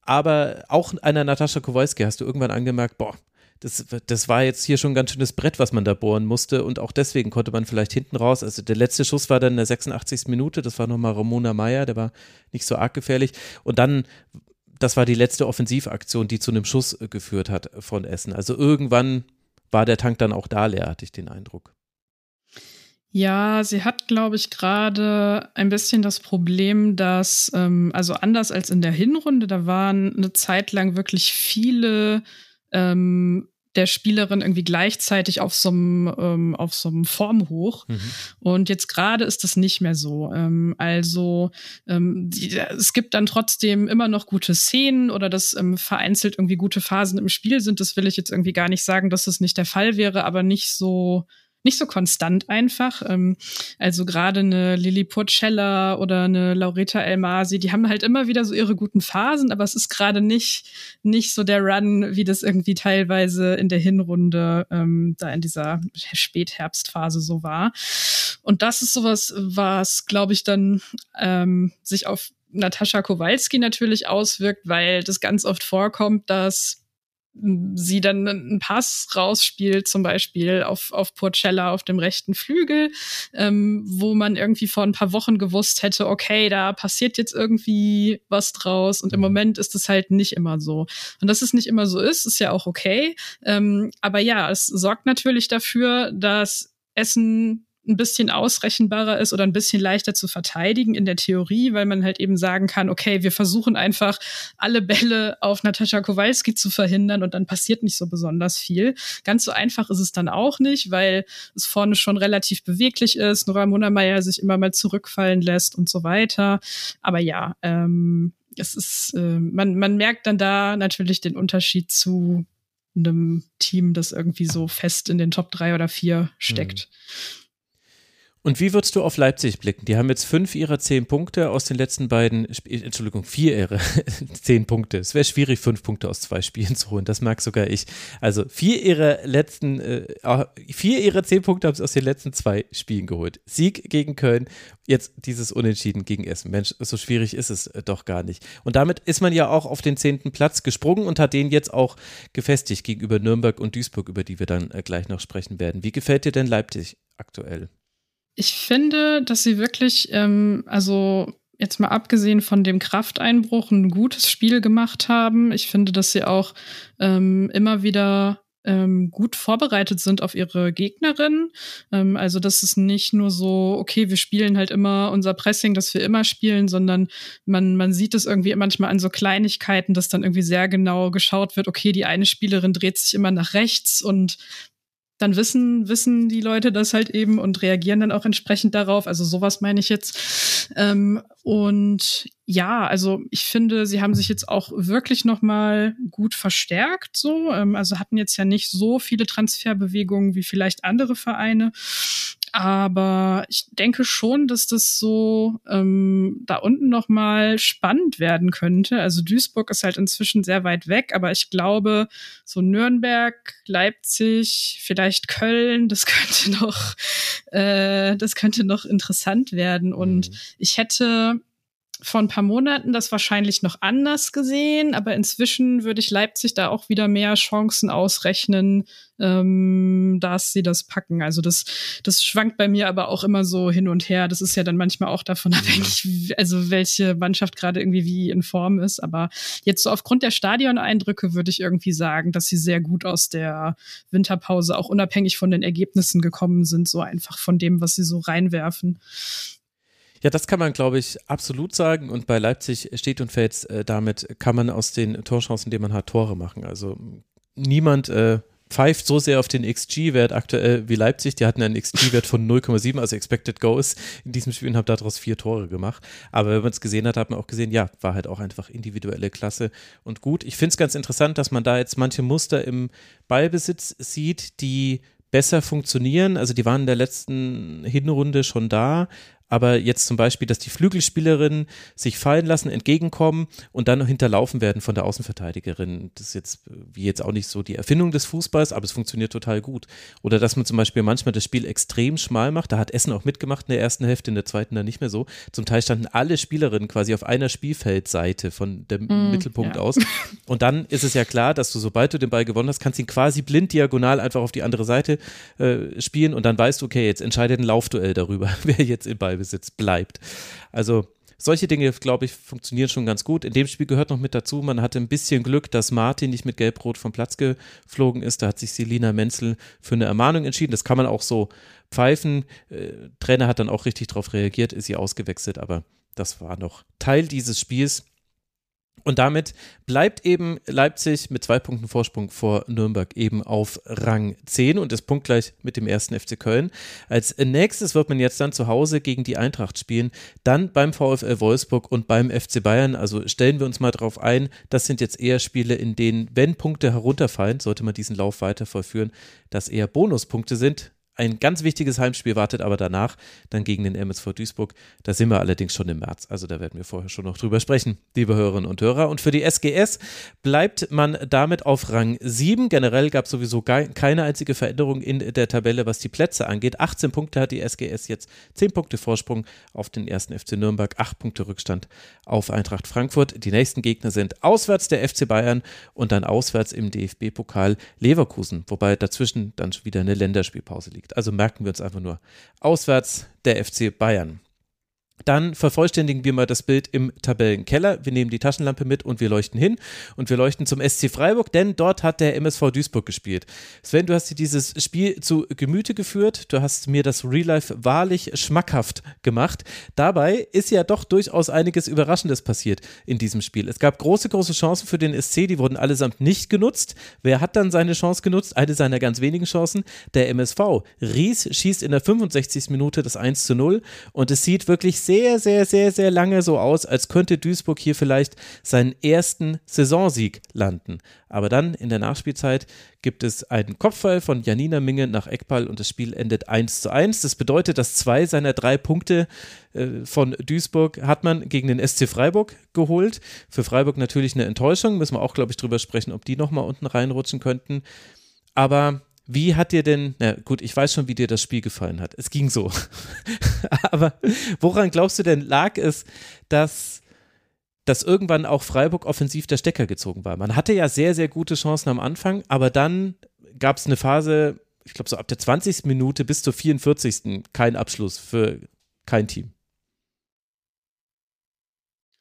aber auch einer Natascha Kowalski hast du irgendwann angemerkt, boah, das, das war jetzt hier schon ein ganz schönes Brett, was man da bohren musste und auch deswegen konnte man vielleicht hinten raus, also der letzte Schuss war dann in der 86. Minute, das war nochmal Ramona Meyer, der war nicht so arg gefährlich und dann das war die letzte Offensivaktion, die zu einem Schuss geführt hat von Essen. Also irgendwann war der Tank dann auch da leer, hatte ich den Eindruck. Ja, sie hat, glaube ich, gerade ein bisschen das Problem, dass, ähm, also anders als in der Hinrunde, da waren eine Zeit lang wirklich viele ähm, der Spielerin irgendwie gleichzeitig auf so einem ähm, auf so einem Formhoch mhm. und jetzt gerade ist das nicht mehr so. Ähm, also ähm, die, es gibt dann trotzdem immer noch gute Szenen oder dass ähm, vereinzelt irgendwie gute Phasen im Spiel sind. Das will ich jetzt irgendwie gar nicht sagen dass das nicht der Fall wäre aber nicht so nicht so konstant einfach. Ähm, also gerade eine Lili Porcella oder eine Laureta Elmasi, die haben halt immer wieder so ihre guten Phasen, aber es ist gerade nicht, nicht so der Run, wie das irgendwie teilweise in der Hinrunde ähm, da in dieser Spätherbstphase so war. Und das ist sowas, was, glaube ich, dann ähm, sich auf Natascha Kowalski natürlich auswirkt, weil das ganz oft vorkommt, dass sie dann einen Pass rausspielt, zum Beispiel auf, auf Porcella auf dem rechten Flügel, ähm, wo man irgendwie vor ein paar Wochen gewusst hätte, okay, da passiert jetzt irgendwie was draus und im mhm. Moment ist es halt nicht immer so. Und dass es nicht immer so ist, ist ja auch okay. Ähm, aber ja, es sorgt natürlich dafür, dass Essen ein bisschen ausrechenbarer ist oder ein bisschen leichter zu verteidigen in der Theorie, weil man halt eben sagen kann, okay, wir versuchen einfach alle Bälle auf Natascha Kowalski zu verhindern und dann passiert nicht so besonders viel. Ganz so einfach ist es dann auch nicht, weil es vorne schon relativ beweglich ist, Nora Munnermeier sich immer mal zurückfallen lässt und so weiter. Aber ja, ähm, es ist, äh, man, man merkt dann da natürlich den Unterschied zu einem Team, das irgendwie so fest in den Top drei oder vier steckt. Mhm. Und wie würdest du auf Leipzig blicken? Die haben jetzt fünf ihrer zehn Punkte aus den letzten beiden, Entschuldigung, vier ihrer zehn Punkte. Es wäre schwierig, fünf Punkte aus zwei Spielen zu holen. Das mag sogar ich. Also vier ihrer letzten, äh, vier ihrer zehn Punkte haben sie aus den letzten zwei Spielen geholt. Sieg gegen Köln, jetzt dieses Unentschieden gegen Essen. Mensch, so schwierig ist es äh, doch gar nicht. Und damit ist man ja auch auf den zehnten Platz gesprungen und hat den jetzt auch gefestigt gegenüber Nürnberg und Duisburg, über die wir dann äh, gleich noch sprechen werden. Wie gefällt dir denn Leipzig aktuell? Ich finde, dass sie wirklich, ähm, also jetzt mal abgesehen von dem Krafteinbruch, ein gutes Spiel gemacht haben. Ich finde, dass sie auch ähm, immer wieder ähm, gut vorbereitet sind auf ihre Gegnerin. Ähm, also, dass es nicht nur so, okay, wir spielen halt immer unser Pressing, das wir immer spielen, sondern man, man sieht es irgendwie manchmal an so Kleinigkeiten, dass dann irgendwie sehr genau geschaut wird, okay, die eine Spielerin dreht sich immer nach rechts und dann wissen, wissen die Leute das halt eben und reagieren dann auch entsprechend darauf. Also sowas meine ich jetzt. Ähm, und ja, also ich finde, sie haben sich jetzt auch wirklich noch mal gut verstärkt. So, ähm, also hatten jetzt ja nicht so viele Transferbewegungen wie vielleicht andere Vereine. Aber ich denke schon, dass das so ähm, da unten noch mal spannend werden könnte. Also Duisburg ist halt inzwischen sehr weit weg, aber ich glaube, so Nürnberg, Leipzig, vielleicht Köln, das könnte noch, äh, das könnte noch interessant werden. Und mhm. ich hätte vor ein paar Monaten das wahrscheinlich noch anders gesehen, aber inzwischen würde ich Leipzig da auch wieder mehr Chancen ausrechnen, ähm, dass sie das packen. Also das, das schwankt bei mir aber auch immer so hin und her. Das ist ja dann manchmal auch davon abhängig, also welche Mannschaft gerade irgendwie wie in Form ist. Aber jetzt so aufgrund der Stadioneindrücke würde ich irgendwie sagen, dass sie sehr gut aus der Winterpause auch unabhängig von den Ergebnissen gekommen sind, so einfach von dem, was sie so reinwerfen. Ja, das kann man, glaube ich, absolut sagen. Und bei Leipzig steht und fällt äh, damit, kann man aus den Torchancen, die man hat, Tore machen. Also niemand äh, pfeift so sehr auf den XG-Wert aktuell wie Leipzig. Die hatten einen XG-Wert von 0,7, also Expected Goals in diesem Spiel und haben daraus vier Tore gemacht. Aber wenn man es gesehen hat, hat man auch gesehen, ja, war halt auch einfach individuelle Klasse und gut. Ich finde es ganz interessant, dass man da jetzt manche Muster im Ballbesitz sieht, die besser funktionieren. Also die waren in der letzten Hinrunde schon da, aber jetzt zum Beispiel, dass die Flügelspielerinnen sich fallen lassen, entgegenkommen und dann noch hinterlaufen werden von der Außenverteidigerin. Das ist jetzt, wie jetzt auch nicht so die Erfindung des Fußballs, aber es funktioniert total gut. Oder dass man zum Beispiel manchmal das Spiel extrem schmal macht. Da hat Essen auch mitgemacht in der ersten Hälfte, in der zweiten dann nicht mehr so. Zum Teil standen alle Spielerinnen quasi auf einer Spielfeldseite von dem mm, Mittelpunkt ja. aus. Und dann ist es ja klar, dass du, sobald du den Ball gewonnen hast, kannst du ihn quasi blind diagonal einfach auf die andere Seite äh, spielen und dann weißt du, okay, jetzt entscheidet ein Laufduell darüber, wer jetzt im Ball Ballbesitz bleibt. Also solche Dinge, glaube ich, funktionieren schon ganz gut. In dem Spiel gehört noch mit dazu, man hatte ein bisschen Glück, dass Martin nicht mit Gelb-Rot vom Platz geflogen ist. Da hat sich Selina Menzel für eine Ermahnung entschieden. Das kann man auch so pfeifen. Äh, Trainer hat dann auch richtig darauf reagiert, ist sie ausgewechselt, aber das war noch Teil dieses Spiels. Und damit bleibt eben Leipzig mit zwei Punkten Vorsprung vor Nürnberg eben auf Rang 10 und ist punktgleich mit dem ersten FC Köln. Als nächstes wird man jetzt dann zu Hause gegen die Eintracht spielen, dann beim VfL Wolfsburg und beim FC Bayern. Also stellen wir uns mal darauf ein, das sind jetzt eher Spiele, in denen, wenn Punkte herunterfallen, sollte man diesen Lauf weiter vollführen, dass eher Bonuspunkte sind. Ein ganz wichtiges Heimspiel wartet aber danach, dann gegen den MSV Duisburg. Da sind wir allerdings schon im März. Also da werden wir vorher schon noch drüber sprechen, liebe Hörerinnen und Hörer. Und für die SGS bleibt man damit auf Rang 7. Generell gab es sowieso keine einzige Veränderung in der Tabelle, was die Plätze angeht. 18 Punkte hat die SGS jetzt, 10 Punkte Vorsprung auf den ersten FC Nürnberg, 8 Punkte Rückstand auf Eintracht Frankfurt. Die nächsten Gegner sind auswärts der FC Bayern und dann auswärts im DFB-Pokal Leverkusen, wobei dazwischen dann wieder eine Länderspielpause liegt liegt. Also merken wir uns einfach nur. Auswärts der FC Bayern. Dann vervollständigen wir mal das Bild im Tabellenkeller. Wir nehmen die Taschenlampe mit und wir leuchten hin und wir leuchten zum SC Freiburg, denn dort hat der MSV Duisburg gespielt. Sven, du hast dir dieses Spiel zu Gemüte geführt. Du hast mir das Real Life wahrlich schmackhaft gemacht. Dabei ist ja doch durchaus einiges Überraschendes passiert in diesem Spiel. Es gab große, große Chancen für den SC, die wurden allesamt nicht genutzt. Wer hat dann seine Chance genutzt? Eine seiner ganz wenigen Chancen, der MSV. Ries schießt in der 65. Minute das 1 zu 0 und es sieht wirklich sehr, sehr, sehr, sehr lange so aus, als könnte Duisburg hier vielleicht seinen ersten Saisonsieg landen. Aber dann in der Nachspielzeit gibt es einen Kopfball von Janina Minge nach Eckball und das Spiel endet 1 zu 1. Das bedeutet, dass zwei seiner drei Punkte äh, von Duisburg hat man gegen den SC Freiburg geholt. Für Freiburg natürlich eine Enttäuschung, müssen wir auch, glaube ich, drüber sprechen, ob die nochmal unten reinrutschen könnten. Aber wie hat dir denn, na gut, ich weiß schon, wie dir das Spiel gefallen hat. Es ging so. Aber woran glaubst du denn, lag es, dass, dass irgendwann auch Freiburg offensiv der Stecker gezogen war? Man hatte ja sehr, sehr gute Chancen am Anfang, aber dann gab es eine Phase, ich glaube so ab der 20. Minute bis zur 44. kein Abschluss für kein Team.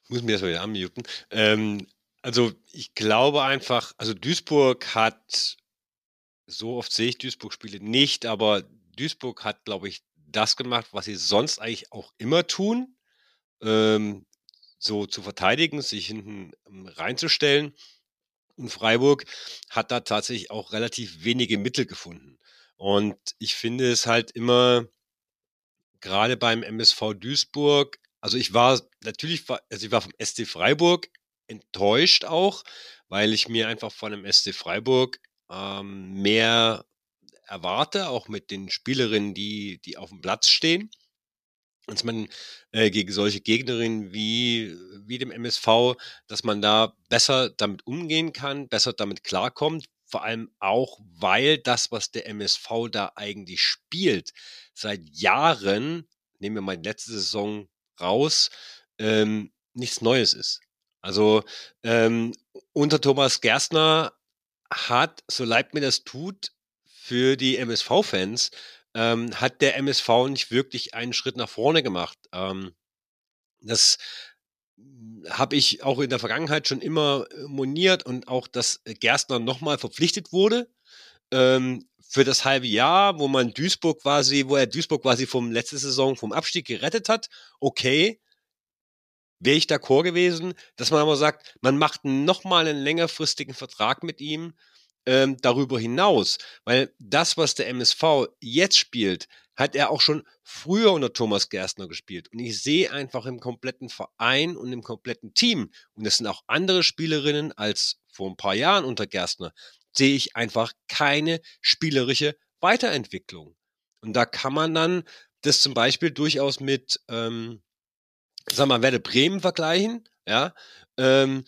Ich muss mir das mal wieder anmuten. Ähm, also ich glaube einfach, also Duisburg hat so oft sehe ich Duisburg-Spiele nicht, aber Duisburg hat, glaube ich, das gemacht, was sie sonst eigentlich auch immer tun, ähm, so zu verteidigen, sich hinten ähm, reinzustellen. Und Freiburg hat da tatsächlich auch relativ wenige Mittel gefunden. Und ich finde es halt immer, gerade beim MSV Duisburg, also ich war natürlich, also ich war vom SC Freiburg enttäuscht auch, weil ich mir einfach von dem SC Freiburg ähm, mehr erwarte, auch mit den Spielerinnen, die, die auf dem Platz stehen. Dass man äh, gegen solche Gegnerinnen wie, wie dem MSV, dass man da besser damit umgehen kann, besser damit klarkommt. Vor allem auch, weil das, was der MSV da eigentlich spielt, seit Jahren, nehmen wir mal die letzte Saison raus, ähm, nichts Neues ist. Also ähm, unter Thomas Gerstner hat, so leid mir das tut, für die MSV-Fans, ähm, hat der MSV nicht wirklich einen Schritt nach vorne gemacht. Ähm, das habe ich auch in der Vergangenheit schon immer äh, moniert und auch, dass Gerstner nochmal verpflichtet wurde ähm, für das halbe Jahr, wo man Duisburg quasi, wo er Duisburg quasi vom letzte Saison vom Abstieg gerettet hat. Okay, wäre ich d'accord gewesen, dass man aber sagt, man macht nochmal einen längerfristigen Vertrag mit ihm ähm, darüber hinaus. Weil das, was der MSV jetzt spielt, hat er auch schon früher unter Thomas Gerstner gespielt. Und ich sehe einfach im kompletten Verein und im kompletten Team, und es sind auch andere Spielerinnen als vor ein paar Jahren unter Gerstner, sehe ich einfach keine spielerische Weiterentwicklung. Und da kann man dann das zum Beispiel durchaus mit ähm, sag mal, Werde Bremen vergleichen, ja, ähm,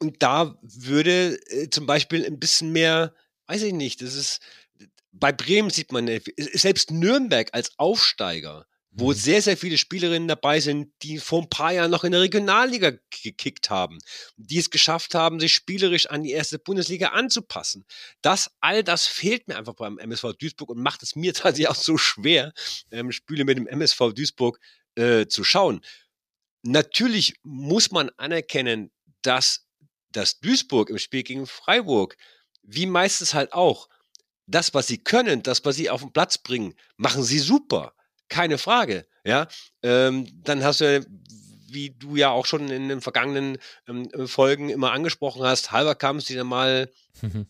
und da würde äh, zum Beispiel ein bisschen mehr, weiß ich nicht, das ist, bei Bremen sieht man, äh, selbst Nürnberg als Aufsteiger, wo mhm. sehr, sehr viele Spielerinnen dabei sind, die vor ein paar Jahren noch in der Regionalliga gekickt haben, die es geschafft haben, sich spielerisch an die erste Bundesliga anzupassen. Das, all das fehlt mir einfach beim MSV Duisburg und macht es mir tatsächlich auch so schwer, ähm, Spiele mit dem MSV Duisburg äh, zu schauen. Natürlich muss man anerkennen, dass das Duisburg im Spiel gegen Freiburg, wie meistens halt auch, das, was sie können, das, was sie auf den Platz bringen, machen sie super. Keine Frage. Ja, ähm, dann hast du, wie du ja auch schon in den vergangenen ähm, Folgen immer angesprochen hast, halber Kampf, die dann mal mhm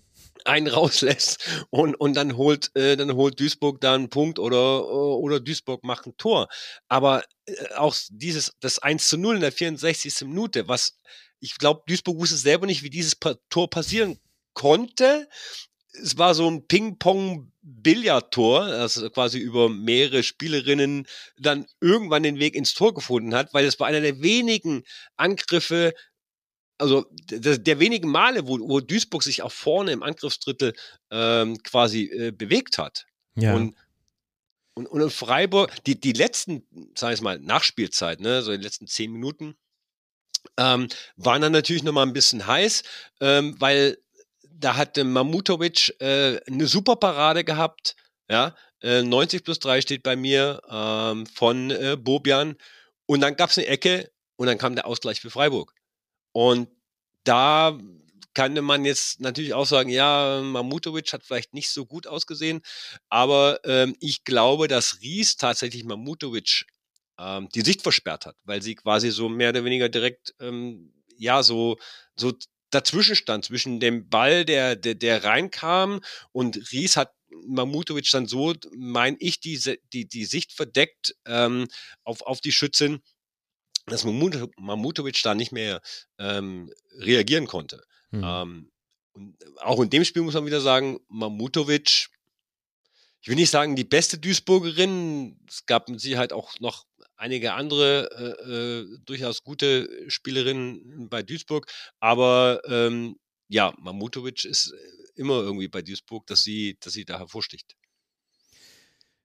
einen rauslässt und, und dann holt, äh, dann holt Duisburg da einen Punkt oder, oder Duisburg macht ein Tor. Aber äh, auch dieses, das 1 zu 0 in der 64. Minute, was ich glaube, Duisburg wusste selber nicht, wie dieses Tor passieren konnte. Es war so ein Ping-Pong-Billardtor, das quasi über mehrere Spielerinnen dann irgendwann den Weg ins Tor gefunden hat, weil es war einer der wenigen Angriffe, also der, der wenigen Male, wo, wo Duisburg sich auch vorne im Angriffsdrittel ähm, quasi äh, bewegt hat. Ja. Und, und, und in Freiburg, die, die letzten, sag ich mal, Nachspielzeit, ne, so die letzten zehn Minuten, ähm, waren dann natürlich nochmal ein bisschen heiß, ähm, weil da hatte Mamutovic äh, eine super Parade gehabt, ja, äh, 90 plus 3 steht bei mir ähm, von äh, Bobian Und dann gab es eine Ecke und dann kam der Ausgleich für Freiburg. Und da kann man jetzt natürlich auch sagen, ja, Mamutovic hat vielleicht nicht so gut ausgesehen, aber ähm, ich glaube, dass Ries tatsächlich Mamutovic ähm, die Sicht versperrt hat, weil sie quasi so mehr oder weniger direkt, ähm, ja, so, so dazwischen stand, zwischen dem Ball, der, der, der reinkam und Ries hat Mamutovic dann so, mein ich, die, die, die Sicht verdeckt ähm, auf, auf die Schützin, dass Mamutovic da nicht mehr ähm, reagieren konnte. Mhm. Ähm, und auch in dem Spiel muss man wieder sagen, Mamutovic, ich will nicht sagen die beste Duisburgerin, es gab mit Sicherheit auch noch einige andere äh, äh, durchaus gute Spielerinnen bei Duisburg, aber ähm, ja, Mamutovic ist immer irgendwie bei Duisburg, dass sie, dass sie da hervorsticht.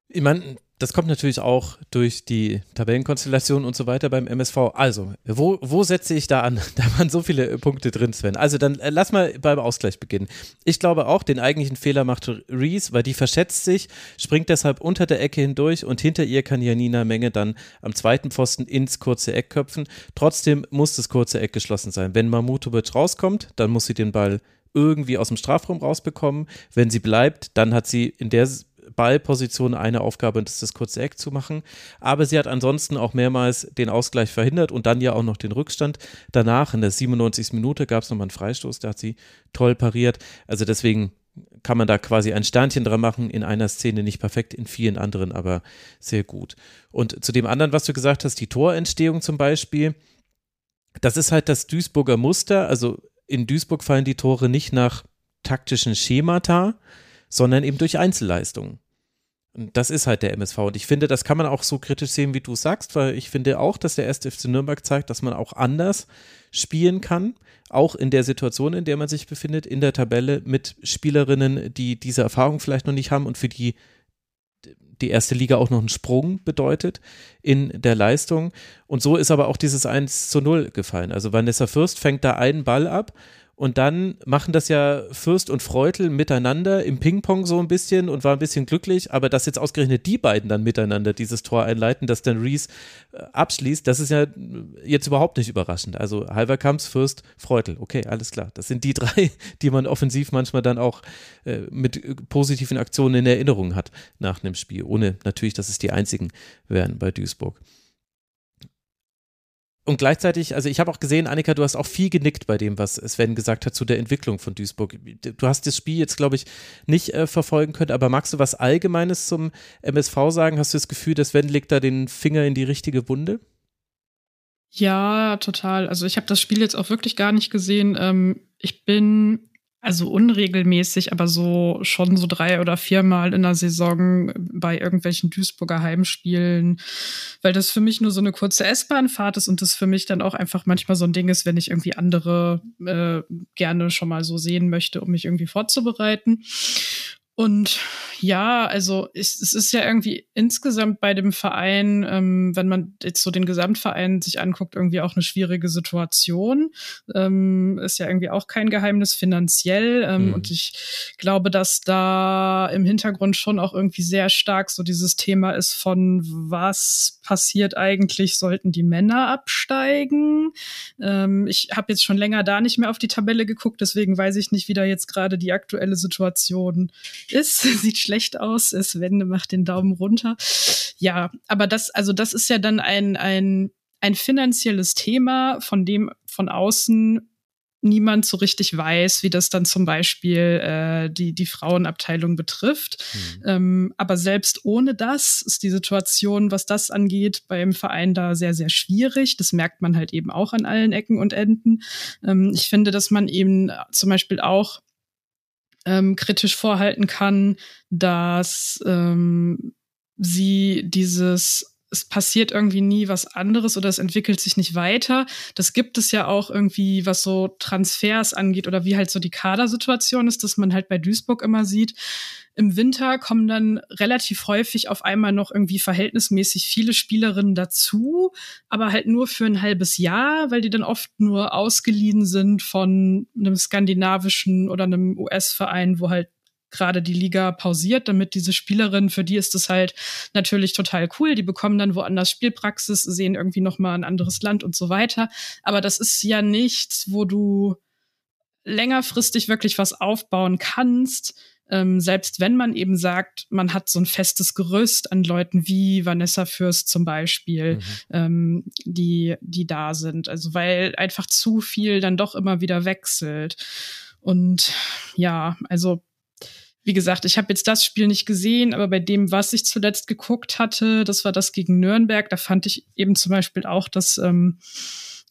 Ich meine, das kommt natürlich auch durch die Tabellenkonstellation und so weiter beim MSV. Also, wo, wo setze ich da an? Da waren so viele Punkte drin, Sven. Also, dann äh, lass mal beim Ausgleich beginnen. Ich glaube auch, den eigentlichen Fehler macht Reese, weil die verschätzt sich, springt deshalb unter der Ecke hindurch und hinter ihr kann Janina Menge dann am zweiten Pfosten ins kurze Eck köpfen. Trotzdem muss das kurze Eck geschlossen sein. Wenn Mamutovic rauskommt, dann muss sie den Ball irgendwie aus dem Strafraum rausbekommen. Wenn sie bleibt, dann hat sie in der Ballposition eine Aufgabe und das ist das kurze Eck zu machen. Aber sie hat ansonsten auch mehrmals den Ausgleich verhindert und dann ja auch noch den Rückstand. Danach in der 97. Minute gab es nochmal einen Freistoß, da hat sie toll pariert. Also deswegen kann man da quasi ein Sternchen dran machen, in einer Szene nicht perfekt, in vielen anderen aber sehr gut. Und zu dem anderen, was du gesagt hast, die Torentstehung zum Beispiel, das ist halt das Duisburger Muster. Also in Duisburg fallen die Tore nicht nach taktischen Schemata, sondern eben durch Einzelleistungen. Das ist halt der MSV. Und ich finde, das kann man auch so kritisch sehen, wie du sagst, weil ich finde auch, dass der erste FC Nürnberg zeigt, dass man auch anders spielen kann, auch in der Situation, in der man sich befindet, in der Tabelle mit Spielerinnen, die diese Erfahrung vielleicht noch nicht haben und für die die erste Liga auch noch einen Sprung bedeutet in der Leistung. Und so ist aber auch dieses 1 zu 0 gefallen. Also Vanessa Fürst fängt da einen Ball ab und dann machen das ja Fürst und Freutel miteinander im Ping-Pong so ein bisschen und war ein bisschen glücklich, aber dass jetzt ausgerechnet die beiden dann miteinander dieses Tor einleiten, dass dann Reese äh, abschließt, das ist ja jetzt überhaupt nicht überraschend. Also Halverkamps, Fürst, Freutel, okay, alles klar. Das sind die drei, die man offensiv manchmal dann auch äh, mit äh, positiven Aktionen in Erinnerung hat nach einem Spiel, ohne natürlich, dass es die einzigen wären bei Duisburg und gleichzeitig, also ich habe auch gesehen, Annika, du hast auch viel genickt bei dem, was Sven gesagt hat zu der Entwicklung von Duisburg. Du hast das Spiel jetzt, glaube ich, nicht äh, verfolgen können, aber magst du was Allgemeines zum MSV sagen? Hast du das Gefühl, dass Sven legt da den Finger in die richtige Wunde? Ja, total. Also ich habe das Spiel jetzt auch wirklich gar nicht gesehen. Ähm, ich bin also unregelmäßig, aber so schon so drei oder viermal in der Saison bei irgendwelchen Duisburger Heimspielen, weil das für mich nur so eine kurze S-Bahn-Fahrt ist und das für mich dann auch einfach manchmal so ein Ding ist, wenn ich irgendwie andere äh, gerne schon mal so sehen möchte, um mich irgendwie vorzubereiten. Und ja, also es, es ist ja irgendwie insgesamt bei dem Verein, ähm, wenn man jetzt so den Gesamtverein sich anguckt, irgendwie auch eine schwierige Situation. Ähm, ist ja irgendwie auch kein Geheimnis finanziell. Ähm, mhm. Und ich glaube, dass da im Hintergrund schon auch irgendwie sehr stark so dieses Thema ist von was passiert eigentlich, sollten die Männer absteigen. Ähm, ich habe jetzt schon länger da nicht mehr auf die Tabelle geguckt, deswegen weiß ich nicht, wie da jetzt gerade die aktuelle Situation ist. Sieht schlecht aus. Sven macht den Daumen runter. Ja, aber das, also das ist ja dann ein, ein, ein finanzielles Thema, von dem von außen niemand so richtig weiß, wie das dann zum Beispiel äh, die, die Frauenabteilung betrifft. Mhm. Ähm, aber selbst ohne das ist die Situation, was das angeht, beim Verein da sehr, sehr schwierig. Das merkt man halt eben auch an allen Ecken und Enden. Ähm, ich finde, dass man eben zum Beispiel auch ähm, kritisch vorhalten kann, dass ähm, sie dieses es passiert irgendwie nie was anderes oder es entwickelt sich nicht weiter. Das gibt es ja auch irgendwie, was so Transfers angeht oder wie halt so die Kadersituation ist, dass man halt bei Duisburg immer sieht. Im Winter kommen dann relativ häufig auf einmal noch irgendwie verhältnismäßig viele Spielerinnen dazu, aber halt nur für ein halbes Jahr, weil die dann oft nur ausgeliehen sind von einem skandinavischen oder einem US-Verein, wo halt gerade die Liga pausiert, damit diese Spielerinnen, für die ist es halt natürlich total cool. Die bekommen dann woanders Spielpraxis, sehen irgendwie nochmal ein anderes Land und so weiter. Aber das ist ja nichts, wo du längerfristig wirklich was aufbauen kannst, ähm, selbst wenn man eben sagt, man hat so ein festes Gerüst an Leuten wie Vanessa Fürst zum Beispiel, mhm. ähm, die, die da sind. Also weil einfach zu viel dann doch immer wieder wechselt. Und ja, also wie gesagt, ich habe jetzt das Spiel nicht gesehen, aber bei dem, was ich zuletzt geguckt hatte, das war das gegen Nürnberg, da fand ich eben zum Beispiel auch, dass ähm,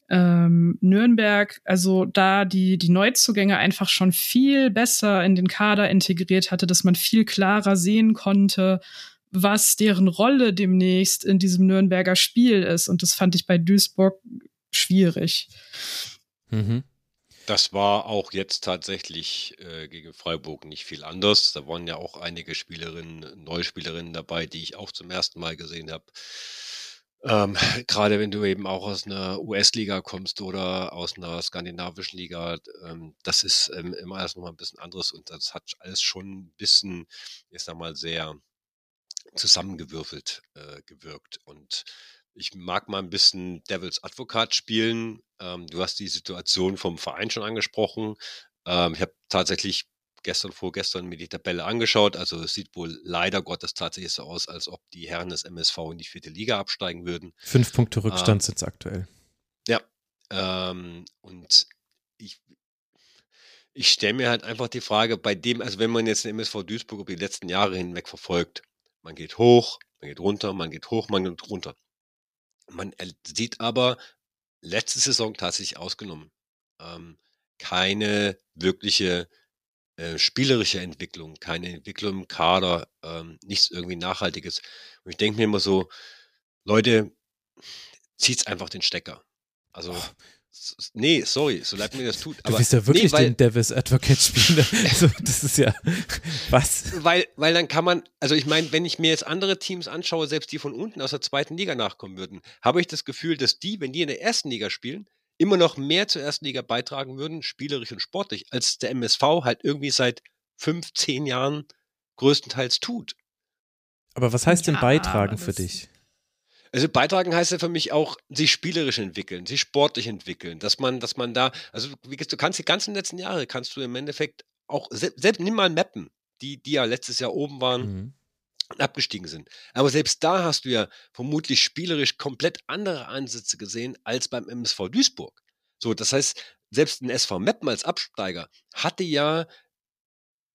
ähm, Nürnberg, also da die, die Neuzugänge einfach schon viel besser in den Kader integriert hatte, dass man viel klarer sehen konnte, was deren Rolle demnächst in diesem Nürnberger Spiel ist. Und das fand ich bei Duisburg schwierig. Mhm. Das war auch jetzt tatsächlich äh, gegen Freiburg nicht viel anders. Da waren ja auch einige Spielerinnen, Neuspielerinnen dabei, die ich auch zum ersten Mal gesehen habe. Ähm, gerade wenn du eben auch aus einer US-Liga kommst oder aus einer skandinavischen Liga, ähm, das ist ähm, immer erst noch mal ein bisschen anderes und das hat alles schon ein bisschen, ich sag mal, sehr zusammengewürfelt äh, gewirkt. Und ich mag mal ein bisschen Devils Advokat spielen. Ähm, du hast die Situation vom Verein schon angesprochen. Ähm, ich habe tatsächlich gestern, vorgestern mir die Tabelle angeschaut. Also es sieht wohl leider Gottes tatsächlich so aus, als ob die Herren des MSV in die vierte Liga absteigen würden. Fünf Punkte Rückstand ähm, sind es aktuell. Ja. Ähm, und ich, ich stelle mir halt einfach die Frage, bei dem, also wenn man jetzt den MSV Duisburg über die letzten Jahre hinweg verfolgt, man geht hoch, man geht runter, man geht hoch, man geht runter. Man sieht aber letzte Saison tatsächlich ausgenommen ähm, keine wirkliche äh, spielerische Entwicklung, keine Entwicklung im Kader, ähm, nichts irgendwie Nachhaltiges. Und ich denke mir immer so, Leute, zieht's einfach den Stecker. Also, oh. Nee, sorry, so leid mir das tut. Du bist ja wirklich nee, weil, den Davis Advocate Spieler. also, das ist ja, was? Weil, weil dann kann man, also ich meine, wenn ich mir jetzt andere Teams anschaue, selbst die von unten aus der zweiten Liga nachkommen würden, habe ich das Gefühl, dass die, wenn die in der ersten Liga spielen, immer noch mehr zur ersten Liga beitragen würden, spielerisch und sportlich, als der MSV halt irgendwie seit fünf, zehn Jahren größtenteils tut. Aber was heißt ja, denn beitragen für dich? Also beitragen heißt ja für mich auch, sich spielerisch entwickeln, sich sportlich entwickeln, dass man, dass man da, also wie gesagt, du kannst die ganzen letzten Jahre, kannst du im Endeffekt auch, selbst, selbst nimm mal Mappen, die, die ja letztes Jahr oben waren, mhm abgestiegen sind. Aber selbst da hast du ja vermutlich spielerisch komplett andere Ansätze gesehen als beim MSV Duisburg. So, das heißt, selbst ein SV Meppen als Absteiger hatte ja,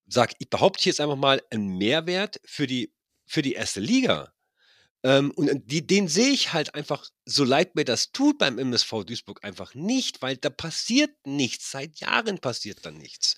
sag ich, behaupte ich jetzt einfach mal, einen Mehrwert für die, für die erste Liga. Ähm, und die, den sehe ich halt einfach, so leid mir das tut beim MSV Duisburg einfach nicht, weil da passiert nichts. Seit Jahren passiert da nichts.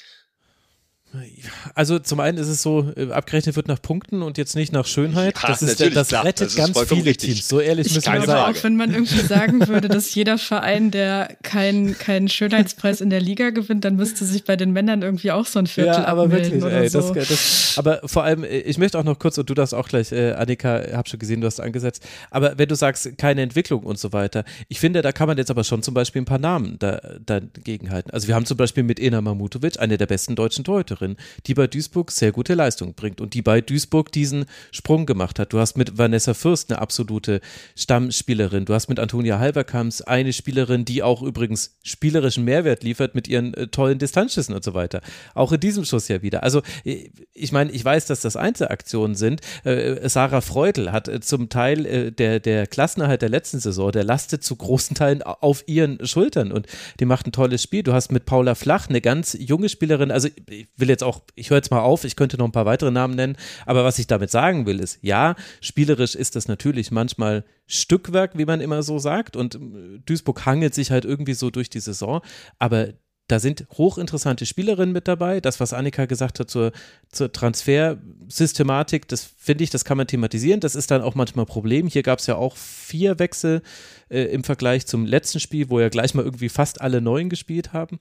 Also zum einen ist es so, äh, abgerechnet wird nach Punkten und jetzt nicht nach Schönheit. Ja, das, ist, das klar, rettet das ganz viele richtig. Teams. So ehrlich ich müssen wir sagen. Auch wenn man irgendwie sagen würde, dass jeder Verein, der keinen kein Schönheitspreis in der Liga gewinnt, dann müsste sich bei den Männern irgendwie auch so ein Viertel ja, aber wirklich, ey, so. das, das, aber vor allem, äh, ich möchte auch noch kurz, und du darfst auch gleich, äh, Annika, hab schon gesehen, du hast angesetzt, aber wenn du sagst, keine Entwicklung und so weiter, ich finde, da kann man jetzt aber schon zum Beispiel ein paar Namen da, dagegen halten. Also wir haben zum Beispiel mit Ena Mamutovic, eine der besten deutschen Torhüterinnen, Torhüterin, die bei Duisburg sehr gute Leistung bringt und die bei Duisburg diesen Sprung gemacht hat. Du hast mit Vanessa Fürst eine absolute Stammspielerin. Du hast mit Antonia Halverkamps eine Spielerin, die auch übrigens spielerischen Mehrwert liefert mit ihren äh, tollen Distanzschüssen und so weiter. Auch in diesem Schuss ja wieder. Also äh, ich meine, ich weiß, dass das Einzelaktionen sind. Äh, Sarah Freudel hat zum Teil der, der Klassenerhalt der letzten Saison, der lastet zu großen Teilen auf ihren Schultern und die macht ein tolles Spiel. Du hast mit Paula Flach eine ganz junge Spielerin, also ich will jetzt auch, ich höre jetzt mal auf, ich könnte noch ein paar weitere Namen nennen, aber was ich damit sagen will, ist, ja, spielerisch ist das natürlich manchmal Stückwerk, wie man immer so sagt, und äh, Duisburg hangelt sich halt irgendwie so durch die Saison, aber da sind hochinteressante Spielerinnen mit dabei. Das, was Annika gesagt hat zur, zur Transfersystematik, das finde ich, das kann man thematisieren. Das ist dann auch manchmal ein Problem. Hier gab es ja auch vier Wechsel äh, im Vergleich zum letzten Spiel, wo ja gleich mal irgendwie fast alle Neuen gespielt haben.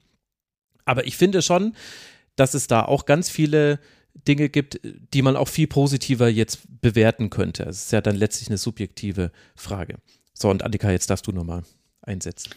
Aber ich finde schon, dass es da auch ganz viele Dinge gibt, die man auch viel positiver jetzt bewerten könnte. Es ist ja dann letztlich eine subjektive Frage. So, und Annika, jetzt darfst du nochmal einsetzen.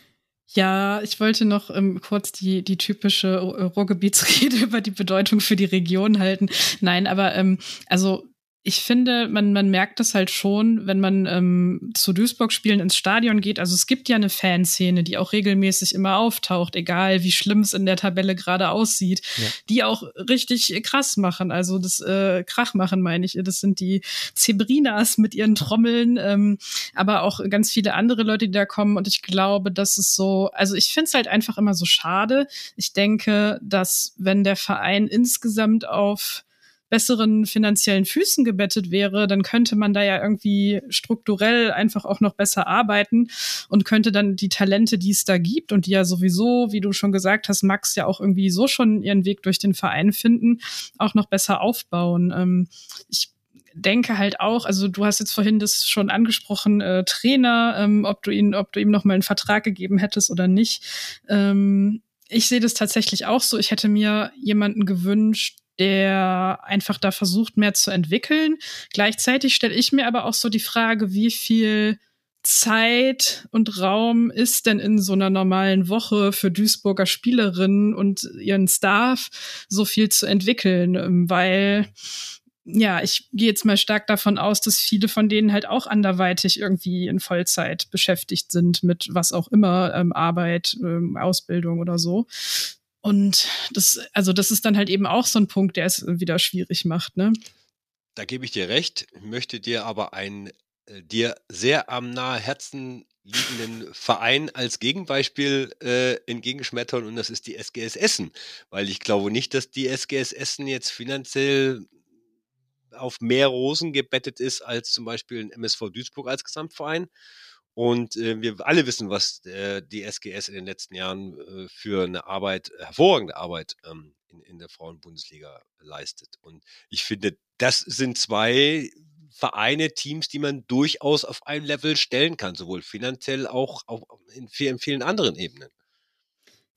Ja, ich wollte noch ähm, kurz die, die typische Ruhrgebietsrede über die Bedeutung für die Region halten. Nein, aber ähm, also ich finde, man, man merkt das halt schon, wenn man ähm, zu Duisburg-Spielen ins Stadion geht. Also es gibt ja eine Fanszene, die auch regelmäßig immer auftaucht, egal wie schlimm es in der Tabelle gerade aussieht, ja. die auch richtig krass machen. Also das äh, Krach machen, meine ich. Das sind die Zebrinas mit ihren Trommeln, ähm, aber auch ganz viele andere Leute, die da kommen. Und ich glaube, das ist so, also ich finde es halt einfach immer so schade. Ich denke, dass wenn der Verein insgesamt auf besseren finanziellen Füßen gebettet wäre, dann könnte man da ja irgendwie strukturell einfach auch noch besser arbeiten und könnte dann die Talente, die es da gibt und die ja sowieso, wie du schon gesagt hast, Max ja auch irgendwie so schon ihren Weg durch den Verein finden, auch noch besser aufbauen. Ähm, ich denke halt auch, also du hast jetzt vorhin das schon angesprochen, äh, Trainer, ähm, ob du ihn, ob du ihm noch mal einen Vertrag gegeben hättest oder nicht. Ähm, ich sehe das tatsächlich auch so. Ich hätte mir jemanden gewünscht, der einfach da versucht, mehr zu entwickeln. Gleichzeitig stelle ich mir aber auch so die Frage, wie viel Zeit und Raum ist denn in so einer normalen Woche für Duisburger Spielerinnen und ihren Staff so viel zu entwickeln, ähm, weil ja, ich gehe jetzt mal stark davon aus, dass viele von denen halt auch anderweitig irgendwie in Vollzeit beschäftigt sind mit was auch immer, ähm, Arbeit, ähm, Ausbildung oder so. Und das, also das ist dann halt eben auch so ein Punkt, der es wieder schwierig macht, ne? Da gebe ich dir recht, möchte dir aber einen äh, dir sehr am nahe Herzen liegenden Verein als Gegenbeispiel äh, entgegenschmettern und das ist die SGS Essen, weil ich glaube nicht, dass die SGS Essen jetzt finanziell auf mehr Rosen gebettet ist als zum Beispiel ein MSV Duisburg als Gesamtverein. Und äh, wir alle wissen, was äh, die SGS in den letzten Jahren äh, für eine Arbeit, hervorragende Arbeit ähm, in, in der Frauenbundesliga leistet. Und ich finde, das sind zwei Vereine, Teams, die man durchaus auf ein Level stellen kann, sowohl finanziell auch, auch in, in vielen anderen Ebenen.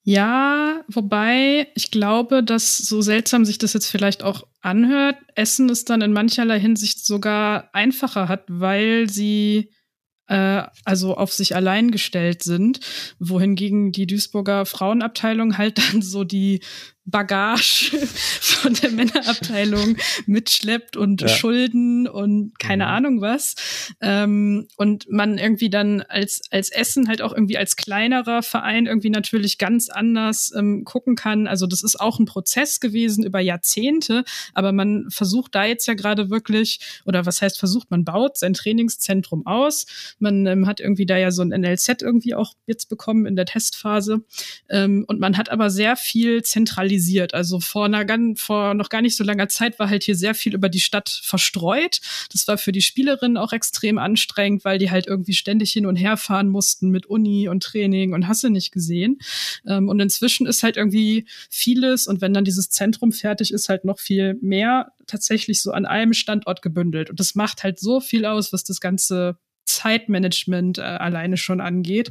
Ja, wobei ich glaube, dass so seltsam sich das jetzt vielleicht auch anhört, Essen es dann in mancherlei Hinsicht sogar einfacher hat, weil sie äh, also auf sich allein gestellt sind, wohingegen die Duisburger Frauenabteilung halt dann so die Bagage von der Männerabteilung mitschleppt und ja. Schulden und keine mhm. Ahnung was. Ähm, und man irgendwie dann als, als Essen halt auch irgendwie als kleinerer Verein irgendwie natürlich ganz anders ähm, gucken kann. Also das ist auch ein Prozess gewesen über Jahrzehnte, aber man versucht da jetzt ja gerade wirklich, oder was heißt versucht, man baut sein Trainingszentrum aus. Man ähm, hat irgendwie da ja so ein NLZ irgendwie auch jetzt bekommen in der Testphase. Ähm, und man hat aber sehr viel zentralisiert zentralisiert. Also vor, einer, vor noch gar nicht so langer Zeit war halt hier sehr viel über die Stadt verstreut. Das war für die Spielerinnen auch extrem anstrengend, weil die halt irgendwie ständig hin und her fahren mussten mit Uni und Training und hasse nicht gesehen. Ähm, und inzwischen ist halt irgendwie vieles und wenn dann dieses Zentrum fertig ist, halt noch viel mehr tatsächlich so an einem Standort gebündelt. Und das macht halt so viel aus, was das ganze Zeitmanagement äh, alleine schon angeht.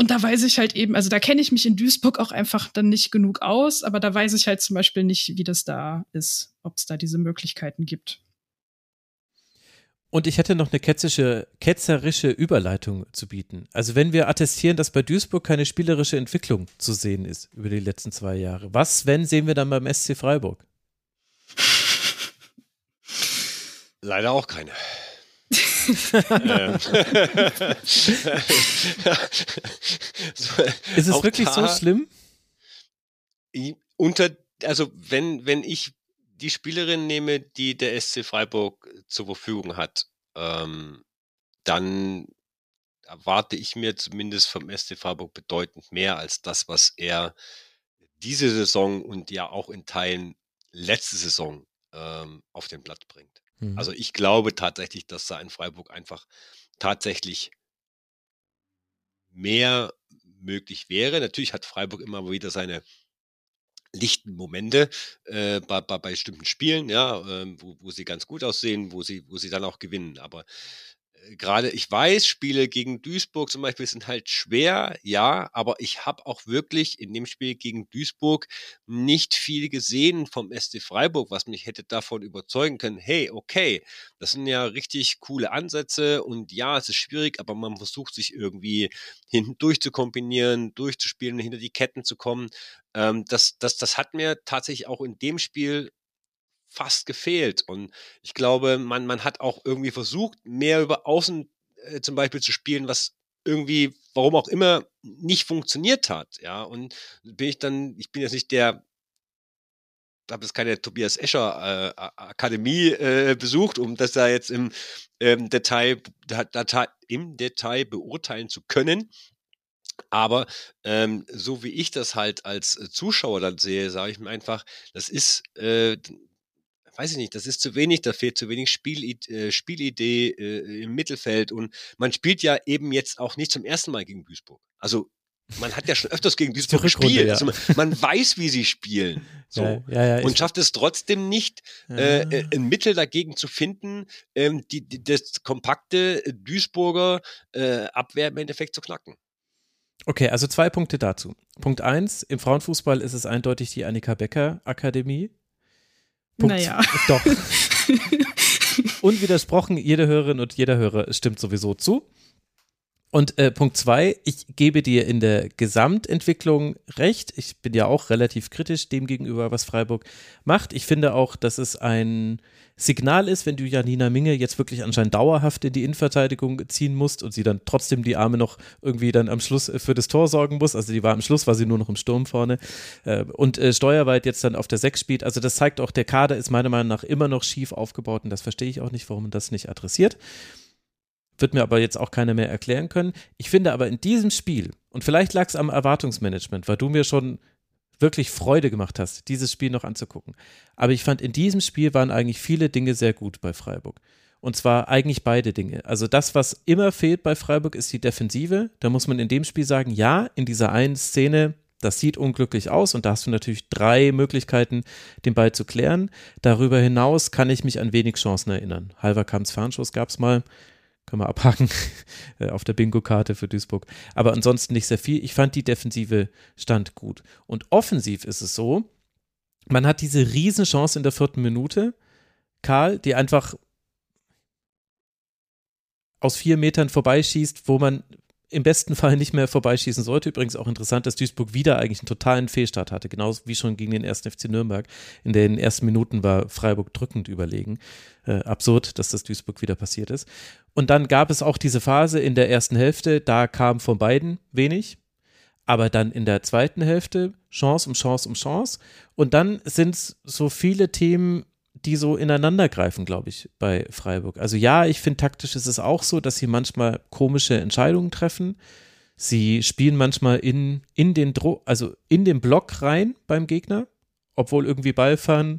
Und da weiß ich halt eben, also da kenne ich mich in Duisburg auch einfach dann nicht genug aus, aber da weiß ich halt zum Beispiel nicht, wie das da ist, ob es da diese Möglichkeiten gibt. Und ich hätte noch eine ketzische, ketzerische Überleitung zu bieten. Also wenn wir attestieren, dass bei Duisburg keine spielerische Entwicklung zu sehen ist über die letzten zwei Jahre, was, wenn, sehen wir dann beim SC Freiburg? Leider auch keine. Ähm. ist es wirklich so schlimm? Unter, also wenn, wenn ich die Spielerin nehme, die der SC Freiburg zur Verfügung hat, ähm, dann erwarte ich mir zumindest vom SC Freiburg bedeutend mehr als das, was er diese Saison und ja auch in Teilen letzte Saison ähm, auf den Blatt bringt. Mhm. Also ich glaube tatsächlich, dass da in Freiburg einfach tatsächlich mehr möglich wäre. Natürlich hat Freiburg immer wieder seine lichten Momente äh, bei, bei, bei bestimmten Spielen, ja, äh, wo, wo sie ganz gut aussehen, wo sie, wo sie dann auch gewinnen. Aber gerade, ich weiß, Spiele gegen Duisburg zum Beispiel sind halt schwer, ja, aber ich habe auch wirklich in dem Spiel gegen Duisburg nicht viel gesehen vom SC Freiburg, was mich hätte davon überzeugen können, hey, okay, das sind ja richtig coole Ansätze und ja, es ist schwierig, aber man versucht sich irgendwie hinten durchzukombinieren, durchzuspielen, hinter die Ketten zu kommen. Ähm, das, das, das hat mir tatsächlich auch in dem Spiel fast gefehlt. Und ich glaube, man, man hat auch irgendwie versucht, mehr über Außen äh, zum Beispiel zu spielen, was irgendwie, warum auch immer, nicht funktioniert hat. Ja, und bin ich dann, ich bin jetzt nicht der, habe jetzt keine Tobias Escher äh, Akademie äh, besucht, um das da jetzt im ähm, Detail, Datei, im Detail beurteilen zu können. Aber ähm, so wie ich das halt als äh, Zuschauer dann sehe, sage ich mir einfach, das ist, äh, weiß ich nicht, das ist zu wenig, da fehlt zu wenig Spiel, äh, Spielidee äh, im Mittelfeld und man spielt ja eben jetzt auch nicht zum ersten Mal gegen Duisburg. Also man hat ja schon öfters gegen Duisburg gespielt. Ja. Also man, man, weiß, wie sie spielen. So. Ja, ja, und schafft es trotzdem nicht, äh, äh, ein Mittel dagegen zu finden, ähm, die, die, das kompakte Duisburger äh, Abwehr im Endeffekt zu knacken. Okay, also zwei Punkte dazu. Punkt eins, im Frauenfußball ist es eindeutig die Annika Becker Akademie. Punkt naja. Doch. Unwidersprochen, jede Hörerin und jeder Hörer stimmt sowieso zu. Und äh, Punkt zwei, ich gebe dir in der Gesamtentwicklung recht. Ich bin ja auch relativ kritisch dem gegenüber, was Freiburg macht. Ich finde auch, dass es ein Signal ist, wenn du Janina Minge jetzt wirklich anscheinend dauerhaft in die Innenverteidigung ziehen musst und sie dann trotzdem die Arme noch irgendwie dann am Schluss für das Tor sorgen muss. Also die war am Schluss, war sie nur noch im Sturm vorne. Äh, und äh, Steuerweit jetzt dann auf der 6 spielt. Also das zeigt auch, der Kader ist meiner Meinung nach immer noch schief aufgebaut und das verstehe ich auch nicht, warum man das nicht adressiert. Wird mir aber jetzt auch keiner mehr erklären können. Ich finde aber in diesem Spiel, und vielleicht lag es am Erwartungsmanagement, weil du mir schon wirklich Freude gemacht hast, dieses Spiel noch anzugucken. Aber ich fand, in diesem Spiel waren eigentlich viele Dinge sehr gut bei Freiburg. Und zwar eigentlich beide Dinge. Also das, was immer fehlt bei Freiburg, ist die Defensive. Da muss man in dem Spiel sagen, ja, in dieser einen Szene, das sieht unglücklich aus und da hast du natürlich drei Möglichkeiten, den Ball zu klären. Darüber hinaus kann ich mich an wenig Chancen erinnern. Halver Kamps Fernschuss gab es mal, können wir abhaken äh, auf der Bingo-Karte für Duisburg. Aber ansonsten nicht sehr viel. Ich fand die Defensive stand gut. Und offensiv ist es so, man hat diese Riesenchance in der vierten Minute. Karl, die einfach aus vier Metern vorbeischießt, wo man im besten Fall nicht mehr vorbeischießen sollte. Übrigens auch interessant, dass Duisburg wieder eigentlich einen totalen Fehlstart hatte, genauso wie schon gegen den ersten FC Nürnberg. In den ersten Minuten war Freiburg drückend überlegen. Äh, absurd, dass das Duisburg wieder passiert ist. Und dann gab es auch diese Phase in der ersten Hälfte, da kam von beiden wenig. Aber dann in der zweiten Hälfte Chance um Chance um Chance. Und dann sind so viele Themen, die so ineinander greifen, glaube ich, bei Freiburg. Also ja, ich finde taktisch ist es auch so, dass sie manchmal komische Entscheidungen treffen. Sie spielen manchmal in, in den Dro also in den Block rein beim Gegner, obwohl irgendwie Ballfahren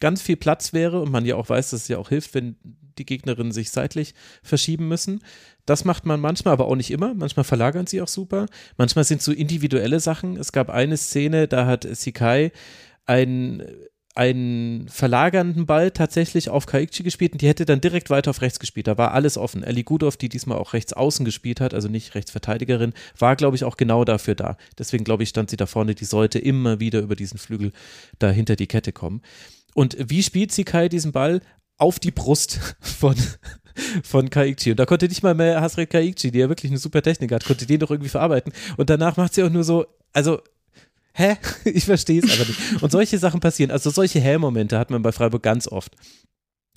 ganz viel Platz wäre und man ja auch weiß, dass es ja auch hilft, wenn die Gegnerinnen sich seitlich verschieben müssen. Das macht man manchmal, aber auch nicht immer. Manchmal verlagern sie auch super. Manchmal sind so individuelle Sachen. Es gab eine Szene, da hat Sikai ein einen verlagernden Ball tatsächlich auf Kaikchi gespielt und die hätte dann direkt weiter auf rechts gespielt. Da war alles offen. Ellie Gudorf, die diesmal auch rechts außen gespielt hat, also nicht Rechtsverteidigerin, war, glaube ich, auch genau dafür da. Deswegen, glaube ich, stand sie da vorne, die sollte immer wieder über diesen Flügel da hinter die Kette kommen. Und wie spielt sie Kai diesen Ball? Auf die Brust von, von Kaikchi. Und da konnte nicht mal mehr Hasret Kaikchi, die ja wirklich eine super Technik hat, konnte den doch irgendwie verarbeiten. Und danach macht sie auch nur so, also hä? Ich verstehe es aber nicht. Und solche Sachen passieren. Also solche Hä-Momente hat man bei Freiburg ganz oft.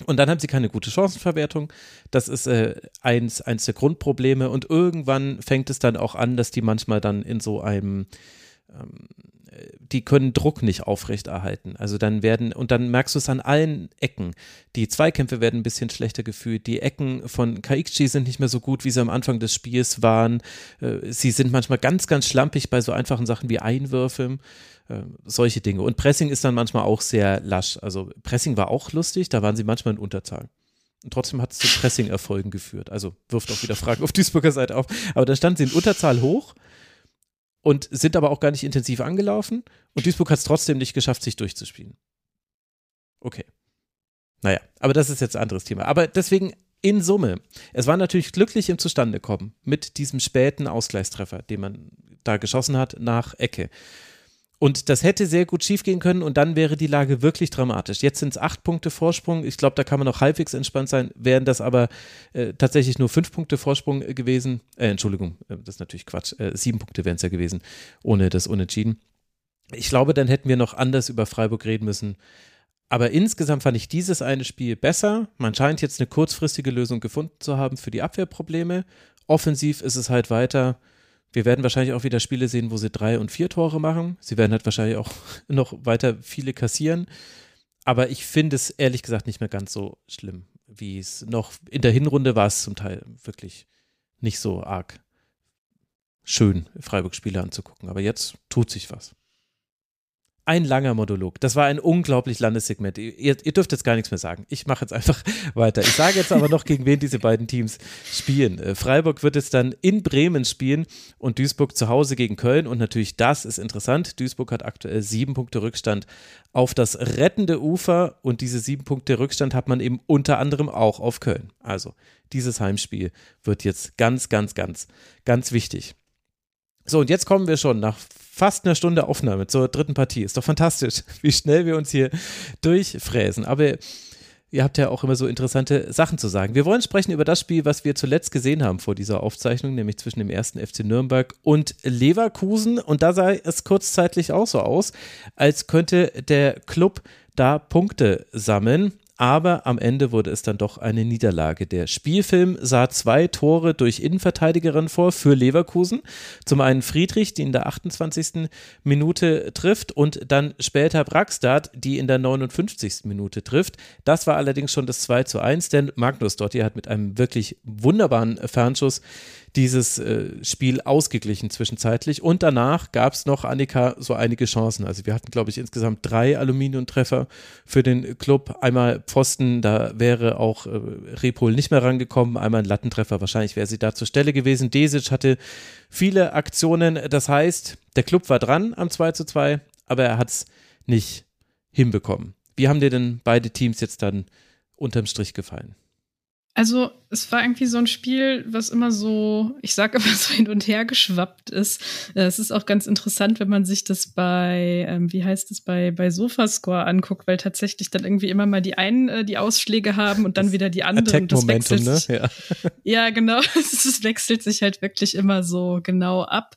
Und dann haben sie keine gute Chancenverwertung. Das ist äh, eins, eins der Grundprobleme. Und irgendwann fängt es dann auch an, dass die manchmal dann in so einem ähm, die können Druck nicht aufrechterhalten. Also dann werden, und dann merkst du es an allen Ecken. Die Zweikämpfe werden ein bisschen schlechter gefühlt. Die Ecken von Kaikchi sind nicht mehr so gut, wie sie am Anfang des Spiels waren. Äh, sie sind manchmal ganz, ganz schlampig bei so einfachen Sachen wie Einwürfe. Äh, solche Dinge. Und Pressing ist dann manchmal auch sehr lasch. Also Pressing war auch lustig, da waren sie manchmal in Unterzahl. Und trotzdem hat es zu Pressing-Erfolgen geführt. Also wirft auch wieder Fragen auf Duisburger Seite auf. Aber da standen sie in Unterzahl hoch und sind aber auch gar nicht intensiv angelaufen. Und Duisburg hat es trotzdem nicht geschafft, sich durchzuspielen. Okay. Naja, aber das ist jetzt ein anderes Thema. Aber deswegen, in Summe, es war natürlich glücklich im Zustandekommen mit diesem späten Ausgleichstreffer, den man da geschossen hat nach Ecke. Und das hätte sehr gut schiefgehen können und dann wäre die Lage wirklich dramatisch. Jetzt sind es acht Punkte Vorsprung. Ich glaube, da kann man noch halbwegs entspannt sein. Wären das aber äh, tatsächlich nur fünf Punkte Vorsprung gewesen. Äh, Entschuldigung, äh, das ist natürlich Quatsch. Äh, sieben Punkte wären es ja gewesen, ohne das Unentschieden. Ich glaube, dann hätten wir noch anders über Freiburg reden müssen. Aber insgesamt fand ich dieses eine Spiel besser. Man scheint jetzt eine kurzfristige Lösung gefunden zu haben für die Abwehrprobleme. Offensiv ist es halt weiter wir werden wahrscheinlich auch wieder Spiele sehen, wo sie drei und vier Tore machen. Sie werden halt wahrscheinlich auch noch weiter viele kassieren. Aber ich finde es ehrlich gesagt nicht mehr ganz so schlimm, wie es noch in der Hinrunde war es zum Teil wirklich nicht so arg schön, Freiburg-Spiele anzugucken. Aber jetzt tut sich was ein langer Monolog. Das war ein unglaublich langes Segment. Ihr, ihr dürft jetzt gar nichts mehr sagen. Ich mache jetzt einfach weiter. Ich sage jetzt aber noch, gegen wen diese beiden Teams spielen. Äh, Freiburg wird es dann in Bremen spielen und Duisburg zu Hause gegen Köln. Und natürlich, das ist interessant. Duisburg hat aktuell sieben Punkte Rückstand auf das rettende Ufer. Und diese sieben Punkte Rückstand hat man eben unter anderem auch auf Köln. Also, dieses Heimspiel wird jetzt ganz, ganz, ganz, ganz wichtig. So, und jetzt kommen wir schon nach fast einer Stunde Aufnahme zur dritten Partie. Ist doch fantastisch, wie schnell wir uns hier durchfräsen. Aber ihr habt ja auch immer so interessante Sachen zu sagen. Wir wollen sprechen über das Spiel, was wir zuletzt gesehen haben vor dieser Aufzeichnung, nämlich zwischen dem ersten FC Nürnberg und Leverkusen. Und da sah es kurzzeitig auch so aus, als könnte der Club da Punkte sammeln aber am Ende wurde es dann doch eine Niederlage. Der Spielfilm sah zwei Tore durch Innenverteidigerin vor für Leverkusen. Zum einen Friedrich, die in der 28. Minute trifft und dann später Braxstad, die in der 59. Minute trifft. Das war allerdings schon das 2 zu 1, denn Magnus Dotti hat mit einem wirklich wunderbaren Fernschuss dieses äh, Spiel ausgeglichen zwischenzeitlich. Und danach gab es noch, Annika, so einige Chancen. Also wir hatten, glaube ich, insgesamt drei Aluminiumtreffer für den Club. Einmal Pfosten, da wäre auch äh, Repol nicht mehr rangekommen. Einmal ein Lattentreffer, wahrscheinlich wäre sie da zur Stelle gewesen. Desic hatte viele Aktionen. Das heißt, der Club war dran am 2 zu 2, aber er hat es nicht hinbekommen. Wie haben dir denn beide Teams jetzt dann unterm Strich gefallen? Also, es war irgendwie so ein Spiel, was immer so, ich sag immer so hin und her geschwappt ist. Äh, es ist auch ganz interessant, wenn man sich das bei, ähm, wie heißt es, bei, bei Sofascore anguckt, weil tatsächlich dann irgendwie immer mal die einen äh, die Ausschläge haben und dann das wieder die anderen. Das wechselt ne? sich, ja. ja, genau. Es wechselt sich halt wirklich immer so genau ab.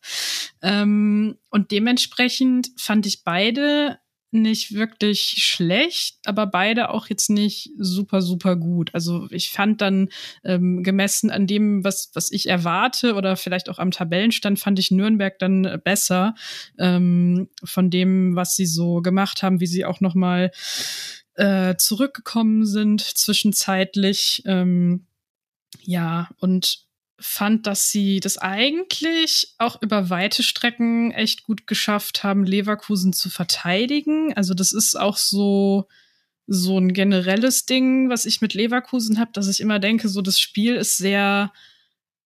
Ähm, und dementsprechend fand ich beide nicht wirklich schlecht, aber beide auch jetzt nicht super, super gut. Also ich fand dann ähm, gemessen an dem, was, was ich erwarte oder vielleicht auch am Tabellenstand, fand ich Nürnberg dann besser ähm, von dem, was sie so gemacht haben, wie sie auch noch mal äh, zurückgekommen sind zwischenzeitlich. Ähm, ja, und fand, dass sie das eigentlich auch über weite Strecken echt gut geschafft haben, Leverkusen zu verteidigen. Also das ist auch so so ein generelles Ding, was ich mit Leverkusen habe, dass ich immer denke, so das Spiel ist sehr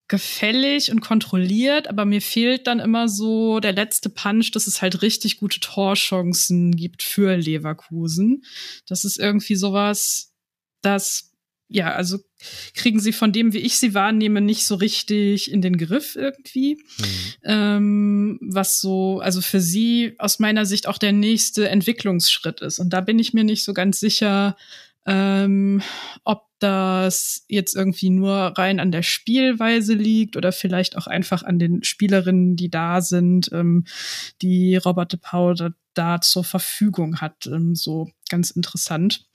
gefällig und kontrolliert, aber mir fehlt dann immer so der letzte Punch, dass es halt richtig gute Torchancen gibt für Leverkusen. Das ist irgendwie sowas, das ja, also kriegen sie von dem, wie ich sie wahrnehme, nicht so richtig in den Griff irgendwie. Mhm. Ähm, was so, also für sie aus meiner Sicht auch der nächste Entwicklungsschritt ist. Und da bin ich mir nicht so ganz sicher, ähm, ob das jetzt irgendwie nur rein an der Spielweise liegt oder vielleicht auch einfach an den Spielerinnen, die da sind, ähm, die Robert de Paul da, da zur Verfügung hat. Ähm, so ganz interessant.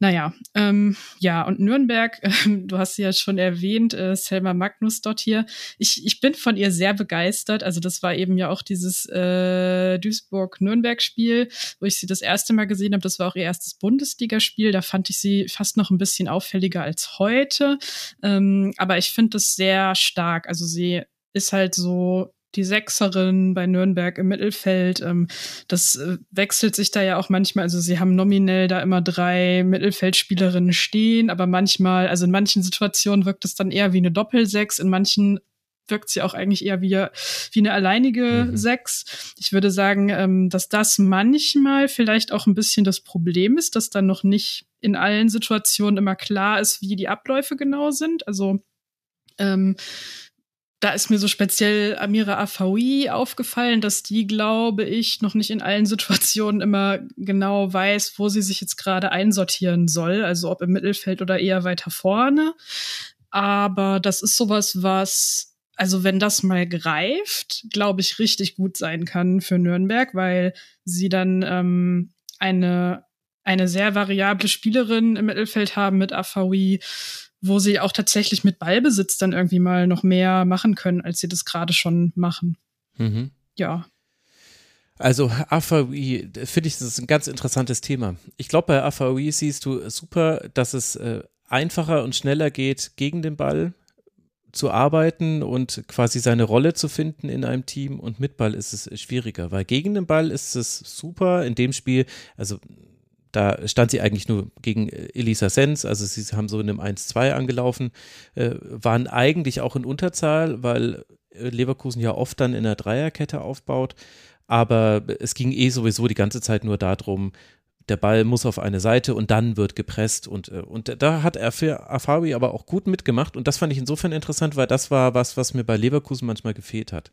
Naja, ähm, ja, und Nürnberg, äh, du hast sie ja schon erwähnt, äh, Selma Magnus dort hier. Ich, ich bin von ihr sehr begeistert. Also das war eben ja auch dieses äh, Duisburg-Nürnberg-Spiel, wo ich sie das erste Mal gesehen habe. Das war auch ihr erstes Bundesligaspiel. Da fand ich sie fast noch ein bisschen auffälliger als heute. Ähm, aber ich finde das sehr stark. Also sie ist halt so die Sechserin bei Nürnberg im Mittelfeld. Ähm, das äh, wechselt sich da ja auch manchmal. Also sie haben nominell da immer drei Mittelfeldspielerinnen stehen, aber manchmal, also in manchen Situationen wirkt es dann eher wie eine Doppelsechs, in manchen wirkt sie auch eigentlich eher wie, wie eine alleinige mhm. Sechs. Ich würde sagen, ähm, dass das manchmal vielleicht auch ein bisschen das Problem ist, dass dann noch nicht in allen Situationen immer klar ist, wie die Abläufe genau sind. Also ähm, da ist mir so speziell Amira Afawi aufgefallen, dass die, glaube ich, noch nicht in allen Situationen immer genau weiß, wo sie sich jetzt gerade einsortieren soll. Also ob im Mittelfeld oder eher weiter vorne. Aber das ist sowas, was, also wenn das mal greift, glaube ich, richtig gut sein kann für Nürnberg, weil sie dann ähm, eine, eine sehr variable Spielerin im Mittelfeld haben mit Afawi, wo sie auch tatsächlich mit Ballbesitz dann irgendwie mal noch mehr machen können, als sie das gerade schon machen. Mhm. Ja. Also AVI, finde ich, das ist ein ganz interessantes Thema. Ich glaube, bei AVI siehst du super, dass es äh, einfacher und schneller geht, gegen den Ball zu arbeiten und quasi seine Rolle zu finden in einem Team und mit Ball ist es schwieriger, weil gegen den Ball ist es super in dem Spiel, also da stand sie eigentlich nur gegen äh, Elisa Sens, also sie haben so in einem 1-2 angelaufen, äh, waren eigentlich auch in Unterzahl, weil äh, Leverkusen ja oft dann in der Dreierkette aufbaut. Aber es ging eh sowieso die ganze Zeit nur darum, der Ball muss auf eine Seite und dann wird gepresst und, und da hat er für Afawi aber auch gut mitgemacht und das fand ich insofern interessant, weil das war was, was mir bei Leverkusen manchmal gefehlt hat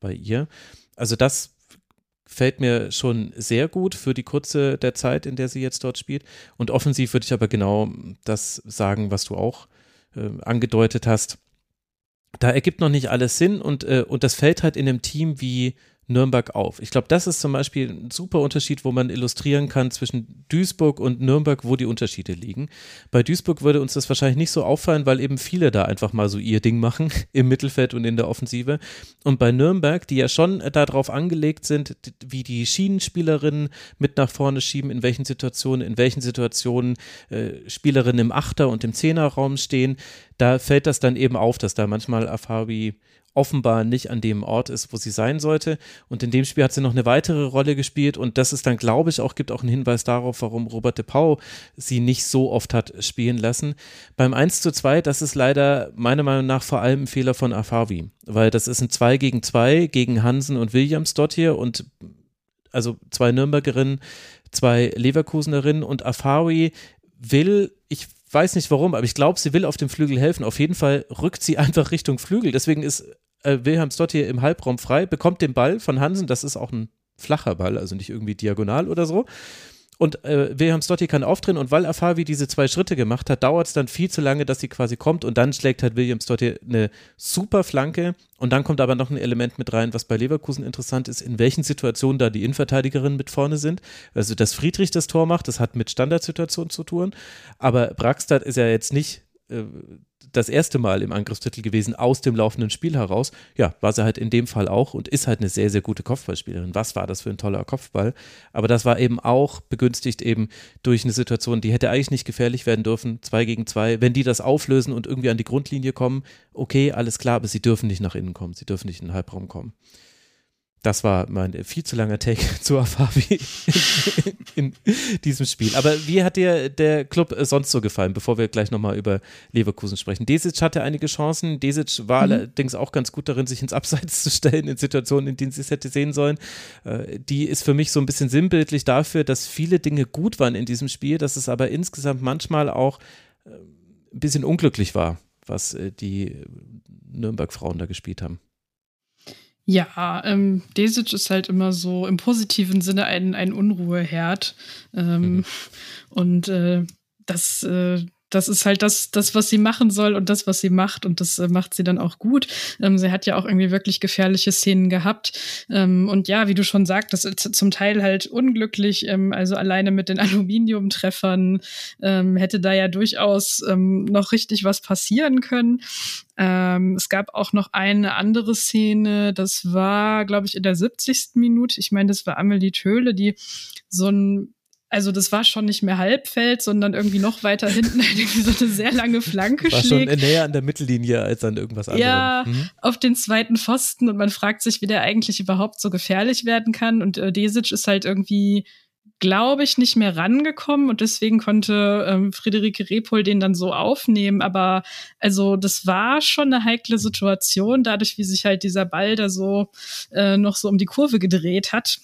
bei ihr. Also das fällt mir schon sehr gut für die kurze der Zeit, in der sie jetzt dort spielt. Und offensiv würde ich aber genau das sagen, was du auch äh, angedeutet hast. Da ergibt noch nicht alles Sinn und, äh, und das fällt halt in einem Team wie Nürnberg auf. Ich glaube, das ist zum Beispiel ein super Unterschied, wo man illustrieren kann zwischen Duisburg und Nürnberg, wo die Unterschiede liegen. Bei Duisburg würde uns das wahrscheinlich nicht so auffallen, weil eben viele da einfach mal so ihr Ding machen im Mittelfeld und in der Offensive. Und bei Nürnberg, die ja schon darauf angelegt sind, wie die Schienenspielerinnen mit nach vorne schieben, in welchen Situationen, in welchen Situationen äh, Spielerinnen im Achter- und im Zehnerraum stehen, da fällt das dann eben auf, dass da manchmal Afabi offenbar nicht an dem Ort ist, wo sie sein sollte. Und in dem Spiel hat sie noch eine weitere Rolle gespielt und das ist dann, glaube ich, auch, gibt auch einen Hinweis darauf, warum Robert de Pau sie nicht so oft hat spielen lassen. Beim 1 zu 2, das ist leider meiner Meinung nach vor allem ein Fehler von Afavi, weil das ist ein 2 gegen 2 gegen Hansen und Williams dort hier und also zwei Nürnbergerinnen, zwei Leverkusenerinnen und Afawi will, ich weiß nicht warum, aber ich glaube, sie will auf dem Flügel helfen. Auf jeden Fall rückt sie einfach Richtung Flügel. Deswegen ist äh, Wilhelm Stott hier im Halbraum frei, bekommt den Ball von Hansen, das ist auch ein flacher Ball, also nicht irgendwie diagonal oder so. Und äh, Wilhelm Stotti kann auftreten und weil Afavi diese zwei Schritte gemacht hat, dauert es dann viel zu lange, dass sie quasi kommt und dann schlägt halt William Stotti eine super Flanke und dann kommt aber noch ein Element mit rein, was bei Leverkusen interessant ist, in welchen Situationen da die Innenverteidigerinnen mit vorne sind. Also, dass Friedrich das Tor macht, das hat mit Standardsituationen zu tun, aber Braxstadt ist ja jetzt nicht äh, das erste Mal im Angriffstitel gewesen aus dem laufenden Spiel heraus. Ja, war sie halt in dem Fall auch und ist halt eine sehr, sehr gute Kopfballspielerin. Was war das für ein toller Kopfball? Aber das war eben auch begünstigt eben durch eine Situation, die hätte eigentlich nicht gefährlich werden dürfen. Zwei gegen zwei. Wenn die das auflösen und irgendwie an die Grundlinie kommen, okay, alles klar, aber sie dürfen nicht nach innen kommen. Sie dürfen nicht in den Halbraum kommen. Das war mein viel zu langer Take zu Afavi in, in, diesem Spiel. Aber wie hat dir der Club sonst so gefallen, bevor wir gleich nochmal über Leverkusen sprechen? Desic hatte einige Chancen. Desic war mhm. allerdings auch ganz gut darin, sich ins Abseits zu stellen in Situationen, in denen sie es hätte sehen sollen. Äh, die ist für mich so ein bisschen sinnbildlich dafür, dass viele Dinge gut waren in diesem Spiel, dass es aber insgesamt manchmal auch äh, ein bisschen unglücklich war, was äh, die Nürnberg-Frauen da gespielt haben. Ja, ähm, Desic ist halt immer so im positiven Sinne ein, ein Unruheherd. Ähm, mhm. Und äh, das, äh, das ist halt das, das, was sie machen soll und das, was sie macht. Und das äh, macht sie dann auch gut. Ähm, sie hat ja auch irgendwie wirklich gefährliche Szenen gehabt. Ähm, und ja, wie du schon sagst, das ist zum Teil halt unglücklich. Ähm, also alleine mit den Aluminiumtreffern ähm, hätte da ja durchaus ähm, noch richtig was passieren können. Ähm, es gab auch noch eine andere Szene, das war, glaube ich, in der 70. Minute. Ich meine, das war Amelie Töhle, die so ein also das war schon nicht mehr Halbfeld, sondern irgendwie noch weiter hinten irgendwie so eine sehr lange Flanke war schlägt. schon näher an der Mittellinie als an irgendwas anderem. Ja, mhm. auf den zweiten Pfosten und man fragt sich, wie der eigentlich überhaupt so gefährlich werden kann und äh, Desic ist halt irgendwie glaube ich, nicht mehr rangekommen und deswegen konnte ähm, Friederike Repol den dann so aufnehmen. Aber also das war schon eine heikle Situation, dadurch, wie sich halt dieser Ball da so äh, noch so um die Kurve gedreht hat.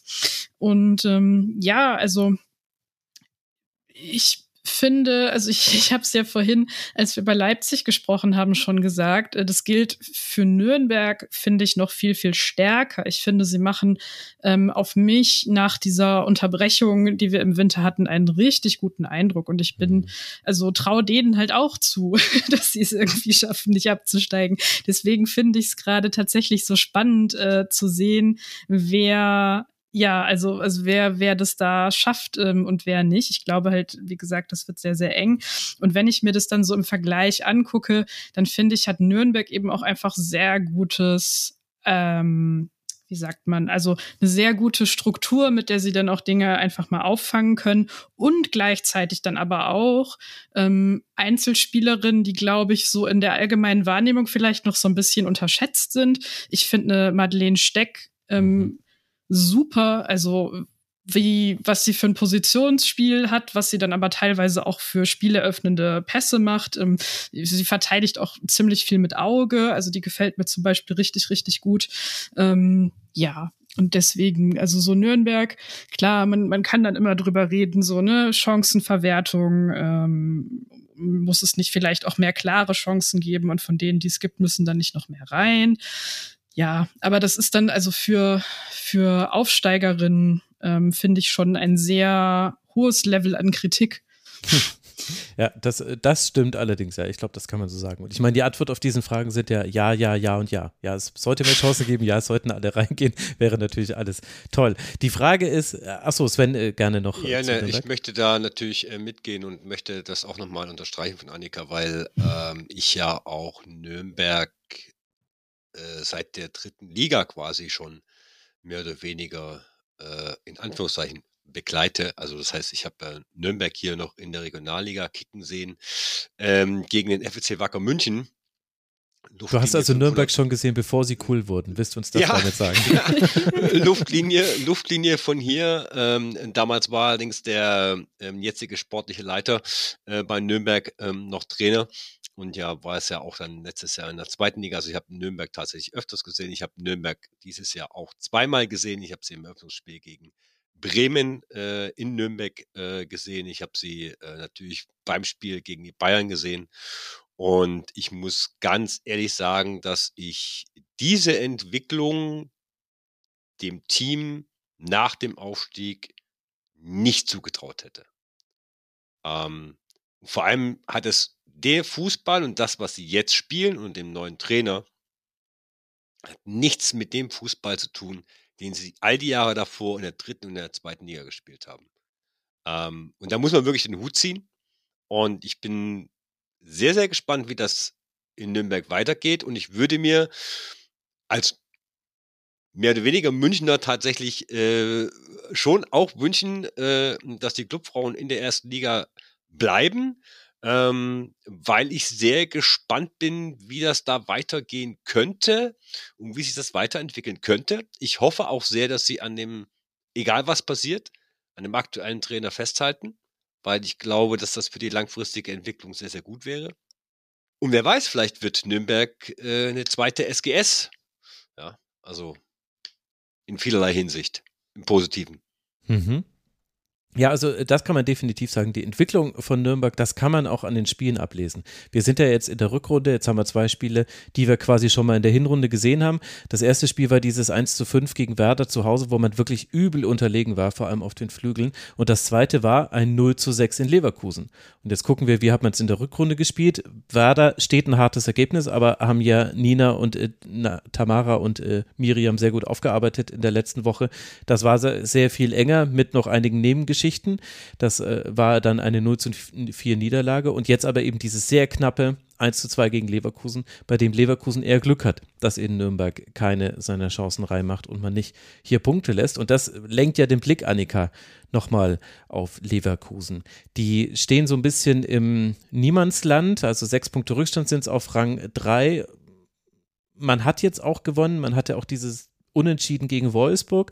Und ähm, ja, also ich finde, also ich, ich habe es ja vorhin, als wir bei Leipzig gesprochen haben, schon gesagt, äh, das gilt für Nürnberg, finde ich, noch viel, viel stärker. Ich finde, sie machen ähm, auf mich nach dieser Unterbrechung, die wir im Winter hatten, einen richtig guten Eindruck. Und ich bin, mhm. also traue denen halt auch zu, dass sie es irgendwie schaffen, nicht abzusteigen. Deswegen finde ich es gerade tatsächlich so spannend äh, zu sehen, wer ja, also, also wer, wer das da schafft ähm, und wer nicht. Ich glaube halt, wie gesagt, das wird sehr, sehr eng. Und wenn ich mir das dann so im Vergleich angucke, dann finde ich, hat Nürnberg eben auch einfach sehr gutes, ähm, wie sagt man, also eine sehr gute Struktur, mit der sie dann auch Dinge einfach mal auffangen können und gleichzeitig dann aber auch ähm, Einzelspielerinnen, die, glaube ich, so in der allgemeinen Wahrnehmung vielleicht noch so ein bisschen unterschätzt sind. Ich finde eine Madeleine Steck ähm, mhm super. Also wie, was sie für ein Positionsspiel hat, was sie dann aber teilweise auch für spieleröffnende Pässe macht. Ähm, sie verteidigt auch ziemlich viel mit Auge, also die gefällt mir zum Beispiel richtig, richtig gut. Ähm, ja, und deswegen, also so Nürnberg, klar, man, man kann dann immer drüber reden, so, ne, Chancenverwertung, ähm, muss es nicht vielleicht auch mehr klare Chancen geben und von denen, die es gibt, müssen dann nicht noch mehr rein ja, aber das ist dann also für, für Aufsteigerinnen, ähm, finde ich schon ein sehr hohes Level an Kritik. Ja, das, das stimmt allerdings, ja. Ich glaube, das kann man so sagen. Und ich meine, die Antwort auf diesen Fragen sind ja ja, ja, ja und ja. Ja, es sollte mehr Chancen geben, ja, es sollten alle reingehen, wäre natürlich alles toll. Die Frage ist, äh, achso, Sven, äh, gerne noch. Ja, ne, ich möchte da natürlich äh, mitgehen und möchte das auch nochmal unterstreichen von Annika, weil ähm, ich ja auch Nürnberg äh, seit der dritten Liga quasi schon mehr oder weniger äh, in Anführungszeichen begleite. Also das heißt, ich habe äh, Nürnberg hier noch in der Regionalliga kicken sehen ähm, gegen den FC Wacker München. du hast also Nürnberg schon gesehen, bevor sie cool wurden. Willst du uns das ja, damit sagen? Ja. Luftlinie, Luftlinie von hier. Ähm, damals war allerdings der ähm, jetzige sportliche Leiter äh, bei Nürnberg ähm, noch Trainer. Und ja, war es ja auch dann letztes Jahr in der zweiten Liga. Also ich habe Nürnberg tatsächlich öfters gesehen. Ich habe Nürnberg dieses Jahr auch zweimal gesehen. Ich habe sie im Eröffnungsspiel gegen Bremen äh, in Nürnberg äh, gesehen. Ich habe sie äh, natürlich beim Spiel gegen die Bayern gesehen. Und ich muss ganz ehrlich sagen, dass ich diese Entwicklung dem Team nach dem Aufstieg nicht zugetraut hätte. Ähm, vor allem hat es der Fußball und das, was sie jetzt spielen und dem neuen Trainer, hat nichts mit dem Fußball zu tun, den sie all die Jahre davor in der dritten und der zweiten Liga gespielt haben. Ähm, und da muss man wirklich den Hut ziehen. Und ich bin sehr, sehr gespannt, wie das in Nürnberg weitergeht. Und ich würde mir als mehr oder weniger Münchner tatsächlich äh, schon auch wünschen, äh, dass die Clubfrauen in der ersten Liga bleiben ähm, weil ich sehr gespannt bin, wie das da weitergehen könnte und wie sich das weiterentwickeln könnte. Ich hoffe auch sehr, dass sie an dem, egal was passiert, an dem aktuellen Trainer festhalten, weil ich glaube, dass das für die langfristige Entwicklung sehr, sehr gut wäre. Und wer weiß, vielleicht wird Nürnberg äh, eine zweite SGS. Ja, also in vielerlei Hinsicht, im Positiven. Mhm. Ja, also äh, das kann man definitiv sagen. Die Entwicklung von Nürnberg, das kann man auch an den Spielen ablesen. Wir sind ja jetzt in der Rückrunde, jetzt haben wir zwei Spiele, die wir quasi schon mal in der Hinrunde gesehen haben. Das erste Spiel war dieses 1 zu 5 gegen Werder zu Hause, wo man wirklich übel unterlegen war, vor allem auf den Flügeln. Und das zweite war ein 0 zu 6 in Leverkusen. Und jetzt gucken wir, wie hat man es in der Rückrunde gespielt. Werder steht ein hartes Ergebnis, aber haben ja Nina und äh, na, Tamara und äh, Miriam sehr gut aufgearbeitet in der letzten Woche. Das war sehr viel enger mit noch einigen Nebengeschichten. Geschichten. Das äh, war dann eine 0 zu 4 Niederlage und jetzt aber eben dieses sehr knappe 1 zu 2 gegen Leverkusen, bei dem Leverkusen eher Glück hat, dass in Nürnberg keine seiner Chancen reinmacht und man nicht hier Punkte lässt. Und das lenkt ja den Blick, Annika, nochmal auf Leverkusen. Die stehen so ein bisschen im Niemandsland, also sechs Punkte Rückstand sind es auf Rang 3. Man hat jetzt auch gewonnen, man hatte auch dieses Unentschieden gegen Wolfsburg.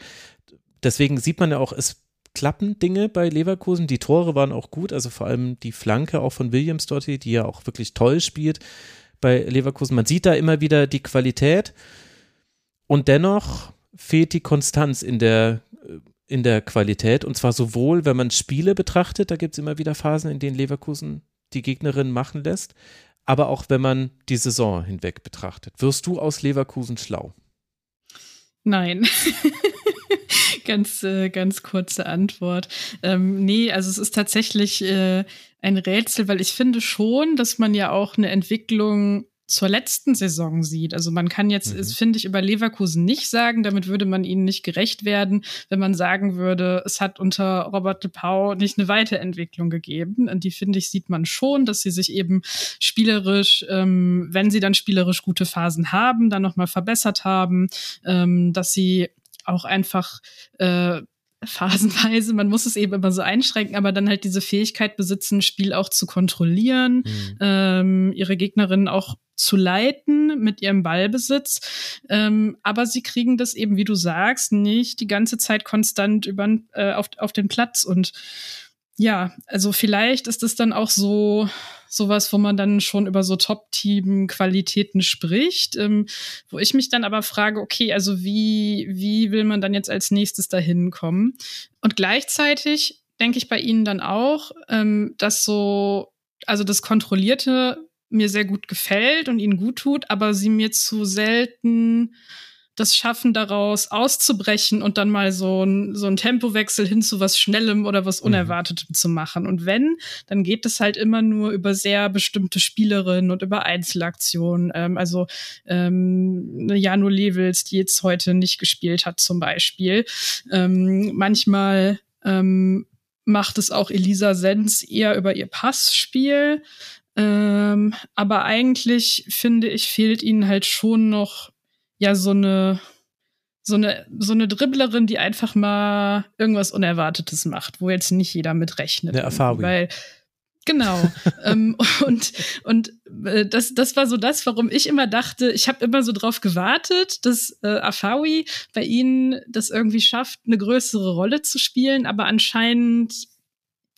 Deswegen sieht man ja auch, es klappen Dinge bei Leverkusen. Die Tore waren auch gut, also vor allem die Flanke auch von Williams dort, die ja auch wirklich toll spielt bei Leverkusen. Man sieht da immer wieder die Qualität und dennoch fehlt die Konstanz in der, in der Qualität und zwar sowohl, wenn man Spiele betrachtet, da gibt es immer wieder Phasen, in denen Leverkusen die Gegnerin machen lässt, aber auch wenn man die Saison hinweg betrachtet. Wirst du aus Leverkusen schlau? Nein. ganz, äh, ganz kurze Antwort. Ähm, nee, also es ist tatsächlich äh, ein Rätsel, weil ich finde schon, dass man ja auch eine Entwicklung zur letzten Saison sieht. Also man kann jetzt, mhm. finde ich, über Leverkusen nicht sagen, damit würde man ihnen nicht gerecht werden, wenn man sagen würde, es hat unter Robert de Pau nicht eine Weiterentwicklung gegeben. Und die, finde ich, sieht man schon, dass sie sich eben spielerisch, ähm, wenn sie dann spielerisch gute Phasen haben, dann nochmal verbessert haben, ähm, dass sie auch einfach äh, phasenweise, man muss es eben immer so einschränken, aber dann halt diese Fähigkeit besitzen, Spiel auch zu kontrollieren, mhm. ähm, ihre Gegnerinnen auch zu leiten mit ihrem Ballbesitz. Ähm, aber sie kriegen das eben, wie du sagst, nicht die ganze Zeit konstant über, äh, auf, auf den Platz. Und ja, also vielleicht ist es dann auch so sowas, wo man dann schon über so Top-Team-Qualitäten spricht, ähm, wo ich mich dann aber frage, okay, also wie, wie will man dann jetzt als nächstes dahin kommen? Und gleichzeitig denke ich bei Ihnen dann auch, ähm, dass so, also das Kontrollierte mir sehr gut gefällt und Ihnen gut tut, aber sie mir zu selten das schaffen, daraus auszubrechen und dann mal so ein, so ein Tempowechsel hin zu was Schnellem oder was mhm. Unerwartetem mhm. zu machen. Und wenn, dann geht es halt immer nur über sehr bestimmte Spielerinnen und über Einzelaktionen. Ähm, also ähm, eine Jano Levels, die jetzt heute nicht gespielt hat, zum Beispiel. Ähm, manchmal ähm, macht es auch Elisa Sens eher über ihr Passspiel. Ähm, aber eigentlich finde ich, fehlt ihnen halt schon noch ja so eine so eine so eine Dribblerin, die einfach mal irgendwas Unerwartetes macht, wo jetzt nicht jeder mit rechnet. Eine Erfahrung. Weil Genau. ähm, und und äh, das, das war so das, warum ich immer dachte, ich habe immer so drauf gewartet, dass äh, Afawi bei ihnen das irgendwie schafft, eine größere Rolle zu spielen, aber anscheinend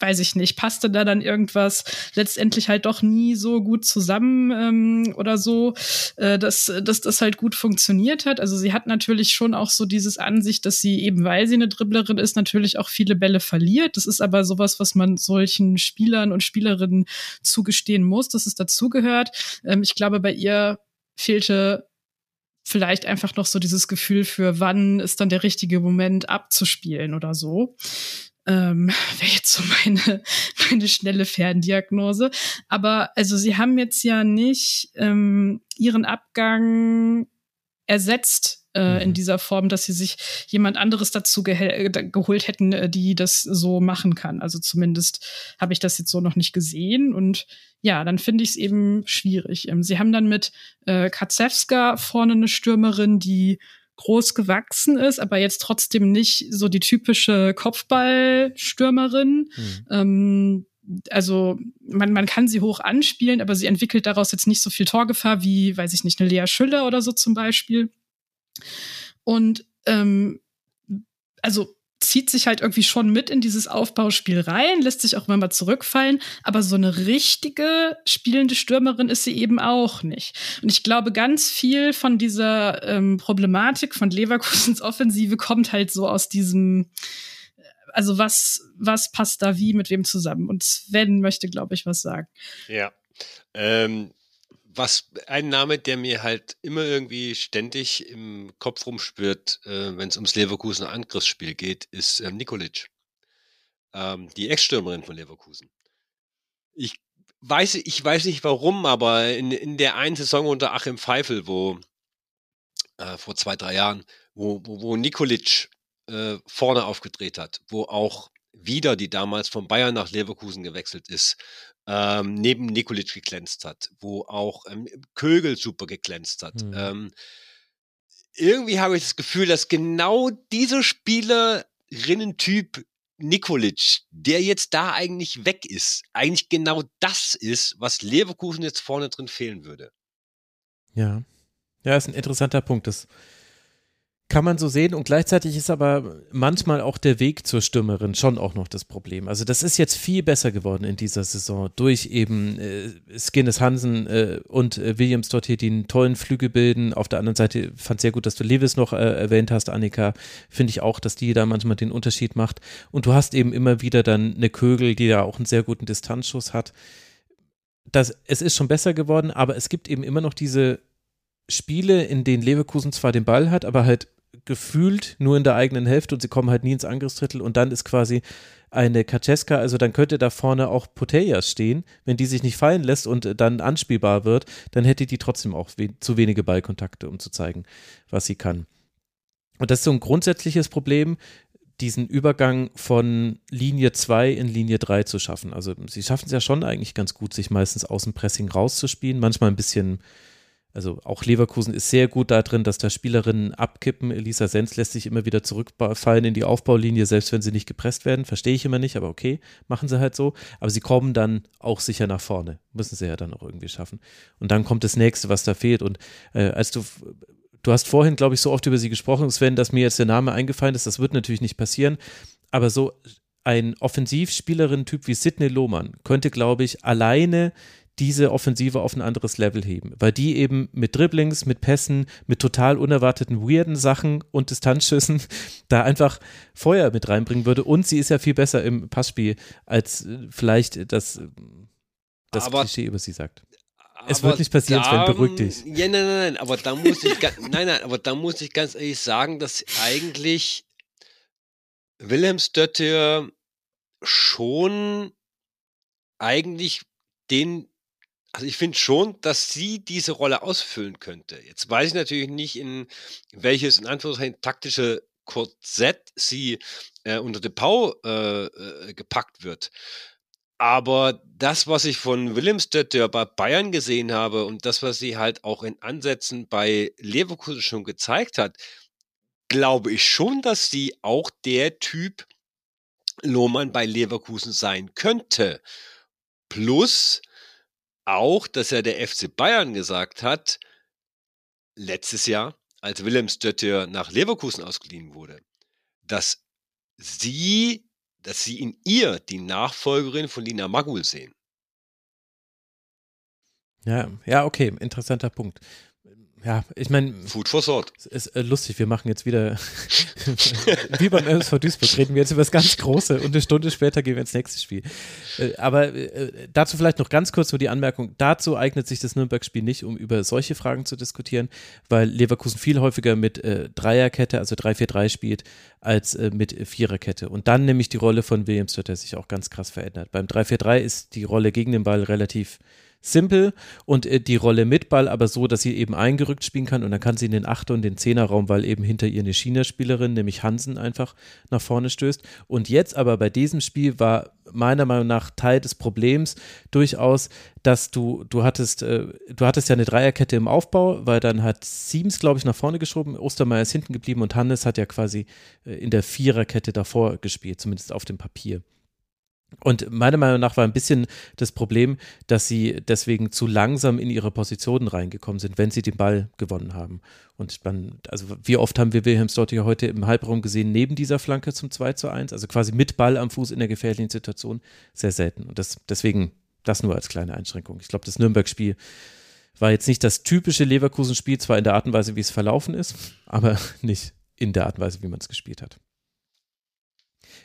weiß ich nicht, passte da dann irgendwas letztendlich halt doch nie so gut zusammen ähm, oder so, äh, dass, dass das halt gut funktioniert hat. Also sie hat natürlich schon auch so dieses Ansicht, dass sie eben, weil sie eine Dribblerin ist, natürlich auch viele Bälle verliert. Das ist aber sowas, was man solchen Spielern und Spielerinnen zugestehen muss, dass es dazugehört. Ähm, ich glaube, bei ihr fehlte vielleicht einfach noch so dieses Gefühl für, wann ist dann der richtige Moment abzuspielen oder so ähm, wäre jetzt so meine, meine schnelle Ferndiagnose. Aber also sie haben jetzt ja nicht ähm, ihren Abgang ersetzt äh, in mhm. dieser Form, dass sie sich jemand anderes dazu ge äh, geholt hätten, äh, die das so machen kann. Also zumindest habe ich das jetzt so noch nicht gesehen. Und ja, dann finde ich es eben schwierig. Ähm, sie haben dann mit äh, Katzewska vorne eine Stürmerin, die groß gewachsen ist, aber jetzt trotzdem nicht so die typische Kopfballstürmerin. Mhm. Ähm, also man, man kann sie hoch anspielen, aber sie entwickelt daraus jetzt nicht so viel Torgefahr wie, weiß ich nicht, eine Lea Schüller oder so zum Beispiel. Und ähm, also zieht sich halt irgendwie schon mit in dieses Aufbauspiel rein, lässt sich auch immer mal zurückfallen, aber so eine richtige spielende Stürmerin ist sie eben auch nicht. Und ich glaube, ganz viel von dieser ähm, Problematik von Leverkusens Offensive kommt halt so aus diesem, also was, was passt da wie mit wem zusammen? Und Sven möchte, glaube ich, was sagen. Ja. Ähm, was ein Name, der mir halt immer irgendwie ständig im Kopf rumspürt, äh, wenn es ums Leverkusener Angriffsspiel geht, ist ähm, Nikolic. Ähm, die Ex-Stürmerin von Leverkusen. Ich weiß, ich weiß nicht warum, aber in, in der einen Saison unter Achim Pfeifel, wo äh, vor zwei, drei Jahren, wo, wo, wo Nikolic äh, vorne aufgedreht hat, wo auch wieder, die damals von Bayern nach Leverkusen gewechselt ist, ähm, neben Nikolic geglänzt hat, wo auch ähm, Kögel super geglänzt hat. Mhm. Ähm, irgendwie habe ich das Gefühl, dass genau dieser Spielerinnen-Typ Nikolic, der jetzt da eigentlich weg ist, eigentlich genau das ist, was Leverkusen jetzt vorne drin fehlen würde. Ja. Ja, ist ein interessanter Punkt. Das Kann man so sehen und gleichzeitig ist aber manchmal auch der Weg zur Stürmerin schon auch noch das Problem. Also das ist jetzt viel besser geworden in dieser Saison durch eben äh, Skinnes Hansen äh, und äh, Williams dort hier, die einen tollen Flügel bilden. Auf der anderen Seite fand sehr gut, dass du Lewis noch äh, erwähnt hast, Annika. Finde ich auch, dass die da manchmal den Unterschied macht. Und du hast eben immer wieder dann eine Kögel, die da auch einen sehr guten Distanzschuss hat. Das, es ist schon besser geworden, aber es gibt eben immer noch diese Spiele, in denen Leverkusen zwar den Ball hat, aber halt gefühlt nur in der eigenen Hälfte und sie kommen halt nie ins Angriffsdrittel und dann ist quasi eine Kaczewska, also dann könnte da vorne auch Potejas stehen, wenn die sich nicht fallen lässt und dann anspielbar wird, dann hätte die trotzdem auch we zu wenige Ballkontakte, um zu zeigen, was sie kann. Und das ist so ein grundsätzliches Problem, diesen Übergang von Linie 2 in Linie 3 zu schaffen. Also sie schaffen es ja schon eigentlich ganz gut, sich meistens aus dem Pressing rauszuspielen, manchmal ein bisschen also auch Leverkusen ist sehr gut da drin, dass da Spielerinnen abkippen. Elisa Sens lässt sich immer wieder zurückfallen in die Aufbaulinie, selbst wenn sie nicht gepresst werden. Verstehe ich immer nicht, aber okay, machen sie halt so. Aber sie kommen dann auch sicher nach vorne. Müssen sie ja dann auch irgendwie schaffen. Und dann kommt das nächste, was da fehlt. Und äh, als du Du hast vorhin, glaube ich, so oft über sie gesprochen, Sven, dass mir jetzt der Name eingefallen ist. Das wird natürlich nicht passieren. Aber so ein Offensivspielerin-Typ wie Sidney Lohmann könnte, glaube ich, alleine diese Offensive auf ein anderes Level heben, weil die eben mit Dribblings, mit Pässen, mit total unerwarteten weirden Sachen und Distanzschüssen da einfach Feuer mit reinbringen würde und sie ist ja viel besser im Passspiel als äh, vielleicht das, das aber, Klischee über sie sagt. Es wird nicht passieren, Sven, beruhig dich. Ja, nein, nein, nein, aber da muss ich, nein, nein, aber da muss ich ganz ehrlich sagen, dass eigentlich Wilhelmsdötter schon eigentlich den also ich finde schon, dass sie diese Rolle ausfüllen könnte. Jetzt weiß ich natürlich nicht, in welches, in Anführungszeichen, taktische Korsett sie äh, unter De Pau äh, äh, gepackt wird. Aber das, was ich von Willemstedt bei Bayern gesehen habe und das, was sie halt auch in Ansätzen bei Leverkusen schon gezeigt hat, glaube ich schon, dass sie auch der Typ Lohmann bei Leverkusen sein könnte. Plus, auch, dass ja der FC Bayern gesagt hat, letztes Jahr, als Willem Stötter nach Leverkusen ausgeliehen wurde, dass sie, dass sie in ihr die Nachfolgerin von Lina Magul sehen. Ja, ja, okay, interessanter Punkt ja, ich meine. Food for thought. Ist äh, lustig, wir machen jetzt wieder, wie beim MSV Duisburg, reden wir jetzt über das ganz Große und eine Stunde später gehen wir ins nächste Spiel. Äh, aber äh, dazu vielleicht noch ganz kurz nur die Anmerkung: Dazu eignet sich das Nürnberg-Spiel nicht, um über solche Fragen zu diskutieren, weil Leverkusen viel häufiger mit äh, Dreierkette, also 3-4-3 spielt, als äh, mit Viererkette. Und dann nämlich die Rolle von Williams wird er sich auch ganz krass verändert. Beim 3-4-3 ist die Rolle gegen den Ball relativ simpel und äh, die Rolle mit Ball aber so, dass sie eben eingerückt spielen kann und dann kann sie in den Achter- und den Zehnerraum, weil eben hinter ihr eine China-Spielerin, nämlich Hansen, einfach nach vorne stößt. Und jetzt aber bei diesem Spiel war meiner Meinung nach Teil des Problems durchaus, dass du, du hattest, äh, du hattest ja eine Dreierkette im Aufbau, weil dann hat Siems, glaube ich, nach vorne geschoben, Ostermeier ist hinten geblieben und Hannes hat ja quasi äh, in der Viererkette davor gespielt, zumindest auf dem Papier. Und meiner Meinung nach war ein bisschen das Problem, dass sie deswegen zu langsam in ihre Positionen reingekommen sind, wenn sie den Ball gewonnen haben. Und man, also wie oft haben wir Wilhelms dort hier heute im Halbraum gesehen, neben dieser Flanke zum 2 zu 1, also quasi mit Ball am Fuß in der gefährlichen Situation, sehr selten. Und das, deswegen das nur als kleine Einschränkung. Ich glaube, das Nürnberg-Spiel war jetzt nicht das typische Leverkusen-Spiel, zwar in der Art und Weise, wie es verlaufen ist, aber nicht in der Art und Weise, wie man es gespielt hat.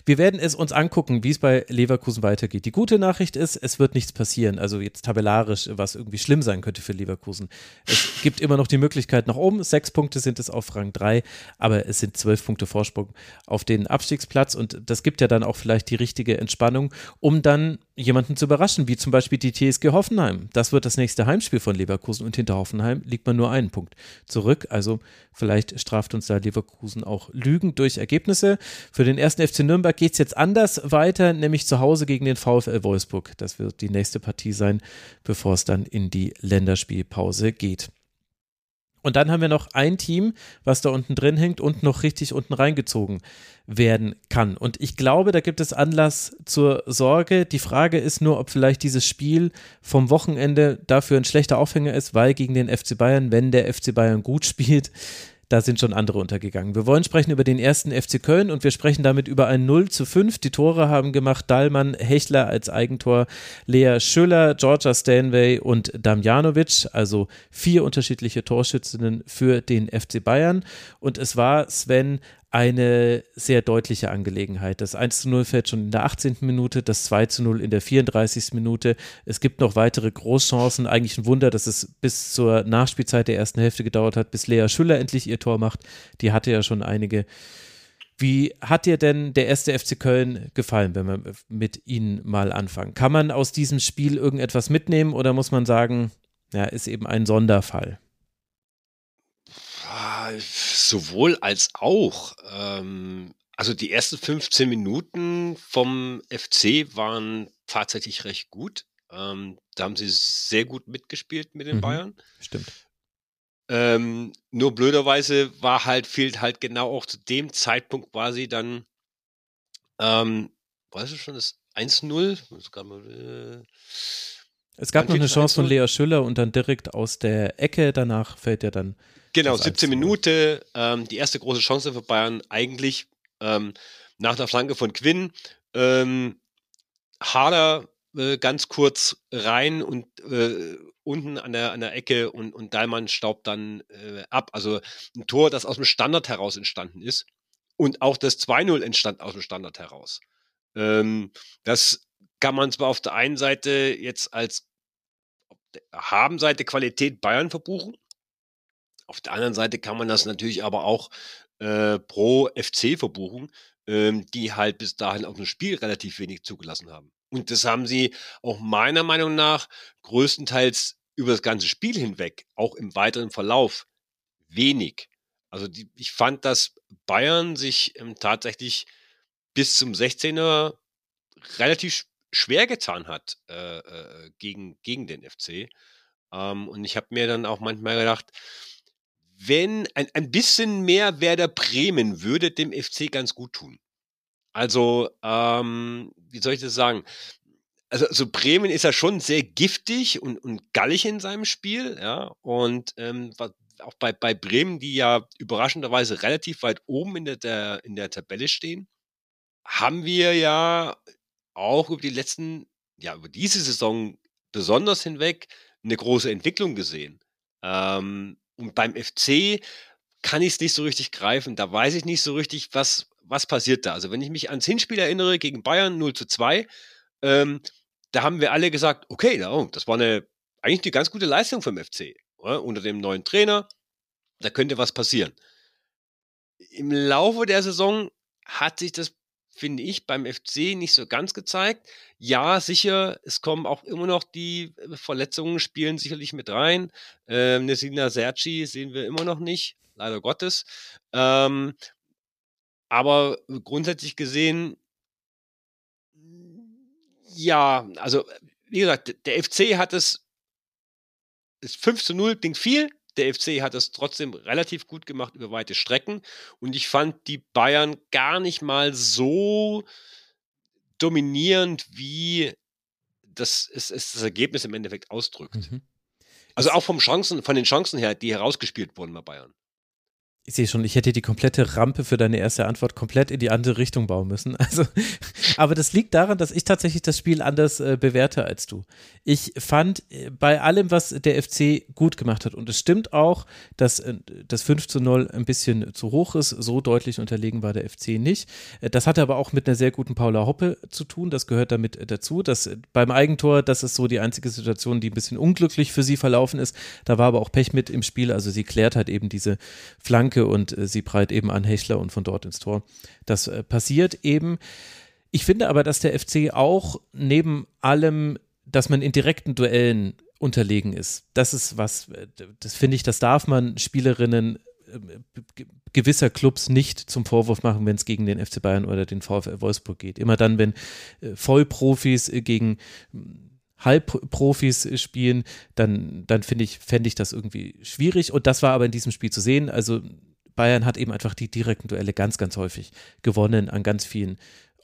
Wir werden es uns angucken, wie es bei Leverkusen weitergeht. Die gute Nachricht ist, es wird nichts passieren. Also jetzt tabellarisch, was irgendwie schlimm sein könnte für Leverkusen. Es gibt immer noch die Möglichkeit nach oben. Sechs Punkte sind es auf Rang drei, aber es sind zwölf Punkte Vorsprung auf den Abstiegsplatz und das gibt ja dann auch vielleicht die richtige Entspannung, um dann jemanden zu überraschen, wie zum Beispiel die TSG Hoffenheim. Das wird das nächste Heimspiel von Leverkusen und hinter Hoffenheim liegt man nur einen Punkt zurück. Also vielleicht straft uns da Leverkusen auch Lügen durch Ergebnisse. Für den ersten FC Nürnberg geht es jetzt anders weiter, nämlich zu Hause gegen den VfL Wolfsburg. Das wird die nächste Partie sein, bevor es dann in die Länderspielpause geht. Und dann haben wir noch ein Team, was da unten drin hängt und noch richtig unten reingezogen werden kann. Und ich glaube, da gibt es Anlass zur Sorge. Die Frage ist nur, ob vielleicht dieses Spiel vom Wochenende dafür ein schlechter Aufhänger ist, weil gegen den FC Bayern, wenn der FC Bayern gut spielt, da sind schon andere untergegangen. Wir wollen sprechen über den ersten FC Köln und wir sprechen damit über ein 0 zu 5. Die Tore haben gemacht Dallmann, Hechler als Eigentor, Lea Schüller, Georgia Stanway und Damjanovic, also vier unterschiedliche Torschützinnen für den FC Bayern. Und es war Sven eine sehr deutliche Angelegenheit. Das 1 zu 0 fällt schon in der 18. Minute, das 2 zu 0 in der 34. Minute. Es gibt noch weitere Großchancen. Eigentlich ein Wunder, dass es bis zur Nachspielzeit der ersten Hälfte gedauert hat, bis Lea Schüller endlich ihr Tor macht. Die hatte ja schon einige. Wie hat dir denn der erste FC Köln gefallen, wenn wir mit Ihnen mal anfangen? Kann man aus diesem Spiel irgendetwas mitnehmen oder muss man sagen, ja, ist eben ein Sonderfall? Sowohl als auch. Ähm, also die ersten 15 Minuten vom FC waren tatsächlich recht gut. Ähm, da haben sie sehr gut mitgespielt mit den Mhm. Bayern. Stimmt. Ähm, nur blöderweise war halt, fehlt halt genau auch zu dem Zeitpunkt quasi dann, ähm, weißt du schon, das 1-0? Es gab noch eine Chance von 1-0? Lea Schüller und dann direkt aus der Ecke. Danach fällt ja dann Genau, Das 17 1 zu 0. Minute, ähm, die erste große Chance für Bayern eigentlich ähm, nach der Flanke von Quinn. Ähm, Harder äh, ganz kurz rein und äh, unten an der, an der Ecke und, und Dahlmann staubt dann äh, ab. Also ein Tor, das aus dem Standard heraus entstanden ist. Und auch das 2-0 entstand aus dem Standard heraus. Ähm, das kann man zwar auf der einen Seite jetzt als auf der Habenseite Qualität Bayern verbuchen. Auf der anderen Seite kann man das natürlich aber auch äh, pro FC verbuchen, ähm, die halt bis dahin auf dem Spiel relativ wenig zugelassen haben. Und das haben sie auch meiner Meinung nach größtenteils über das ganze Spiel hinweg, auch im weiteren Verlauf, wenig. Also die, ich fand, dass Bayern sich ähm, tatsächlich bis zum 16er relativ schwer getan hat äh, äh, gegen, gegen den FC. Ähm, und ich habe mir dann auch manchmal gedacht, wenn ein, ein bisschen mehr Werder Bremen würde dem FC ganz gut tun. Also, ähm, wie soll ich das sagen? Also, also Bremen ist ja schon sehr giftig und, und gallig in seinem Spiel, ja. Und ähm, auch bei, bei Bremen, die ja überraschenderweise relativ weit oben in der, der, in der Tabelle stehen, haben wir ja auch über die letzten, ja, über diese Saison besonders hinweg eine große Entwicklung gesehen. Ähm, und beim FC kann ich es nicht so richtig greifen. Da weiß ich nicht so richtig, was, was passiert da. Also wenn ich mich ans Hinspiel erinnere gegen Bayern 0 zu 2, ähm, da haben wir alle gesagt, okay, oh, das war eine, eigentlich eine ganz gute Leistung vom FC. Oder? Unter dem neuen Trainer, da könnte was passieren. Im Laufe der Saison hat sich das, finde ich, beim FC nicht so ganz gezeigt. Ja, sicher, es kommen auch immer noch die äh, Verletzungen, spielen sicherlich mit rein. Ähm, Nesina Serci sehen wir immer noch nicht, leider Gottes. Ähm, aber grundsätzlich gesehen, ja, also wie gesagt, der FC hat es, ist 5 zu 0, klingt viel. Der FC hat es trotzdem relativ gut gemacht über weite Strecken. Und ich fand die Bayern gar nicht mal so dominierend, wie das, es, es das Ergebnis im Endeffekt ausdrückt. Mhm. Also auch vom Chancen, von den Chancen her, die herausgespielt wurden bei Bayern. Ich sehe schon, ich hätte die komplette Rampe für deine erste Antwort komplett in die andere Richtung bauen müssen. Also, aber das liegt daran, dass ich tatsächlich das Spiel anders äh, bewerte als du. Ich fand äh, bei allem, was der FC gut gemacht hat, und es stimmt auch, dass äh, das 5 zu 0 ein bisschen zu hoch ist, so deutlich unterlegen war der FC nicht. Äh, das hatte aber auch mit einer sehr guten Paula Hoppe zu tun, das gehört damit äh, dazu. Dass beim Eigentor, das ist so die einzige Situation, die ein bisschen unglücklich für sie verlaufen ist. Da war aber auch Pech mit im Spiel, also sie klärt halt eben diese Flanke und äh, sie prallt eben an Hechler und von dort ins Tor. Das äh, passiert eben. Ich finde aber, dass der FC auch neben allem, dass man in direkten Duellen unterlegen ist. Das ist was, äh, das finde ich, das darf man Spielerinnen äh, ge- gewisser Clubs nicht zum Vorwurf machen, wenn es gegen den FC Bayern oder den VfL Wolfsburg geht. Immer dann, wenn Vollprofis gegen Halbprofis spielen, dann, dann finde ich, fände ich das irgendwie schwierig. Und das war aber in diesem Spiel zu sehen. Also Bayern hat eben einfach die direkten Duelle ganz, ganz häufig gewonnen an ganz vielen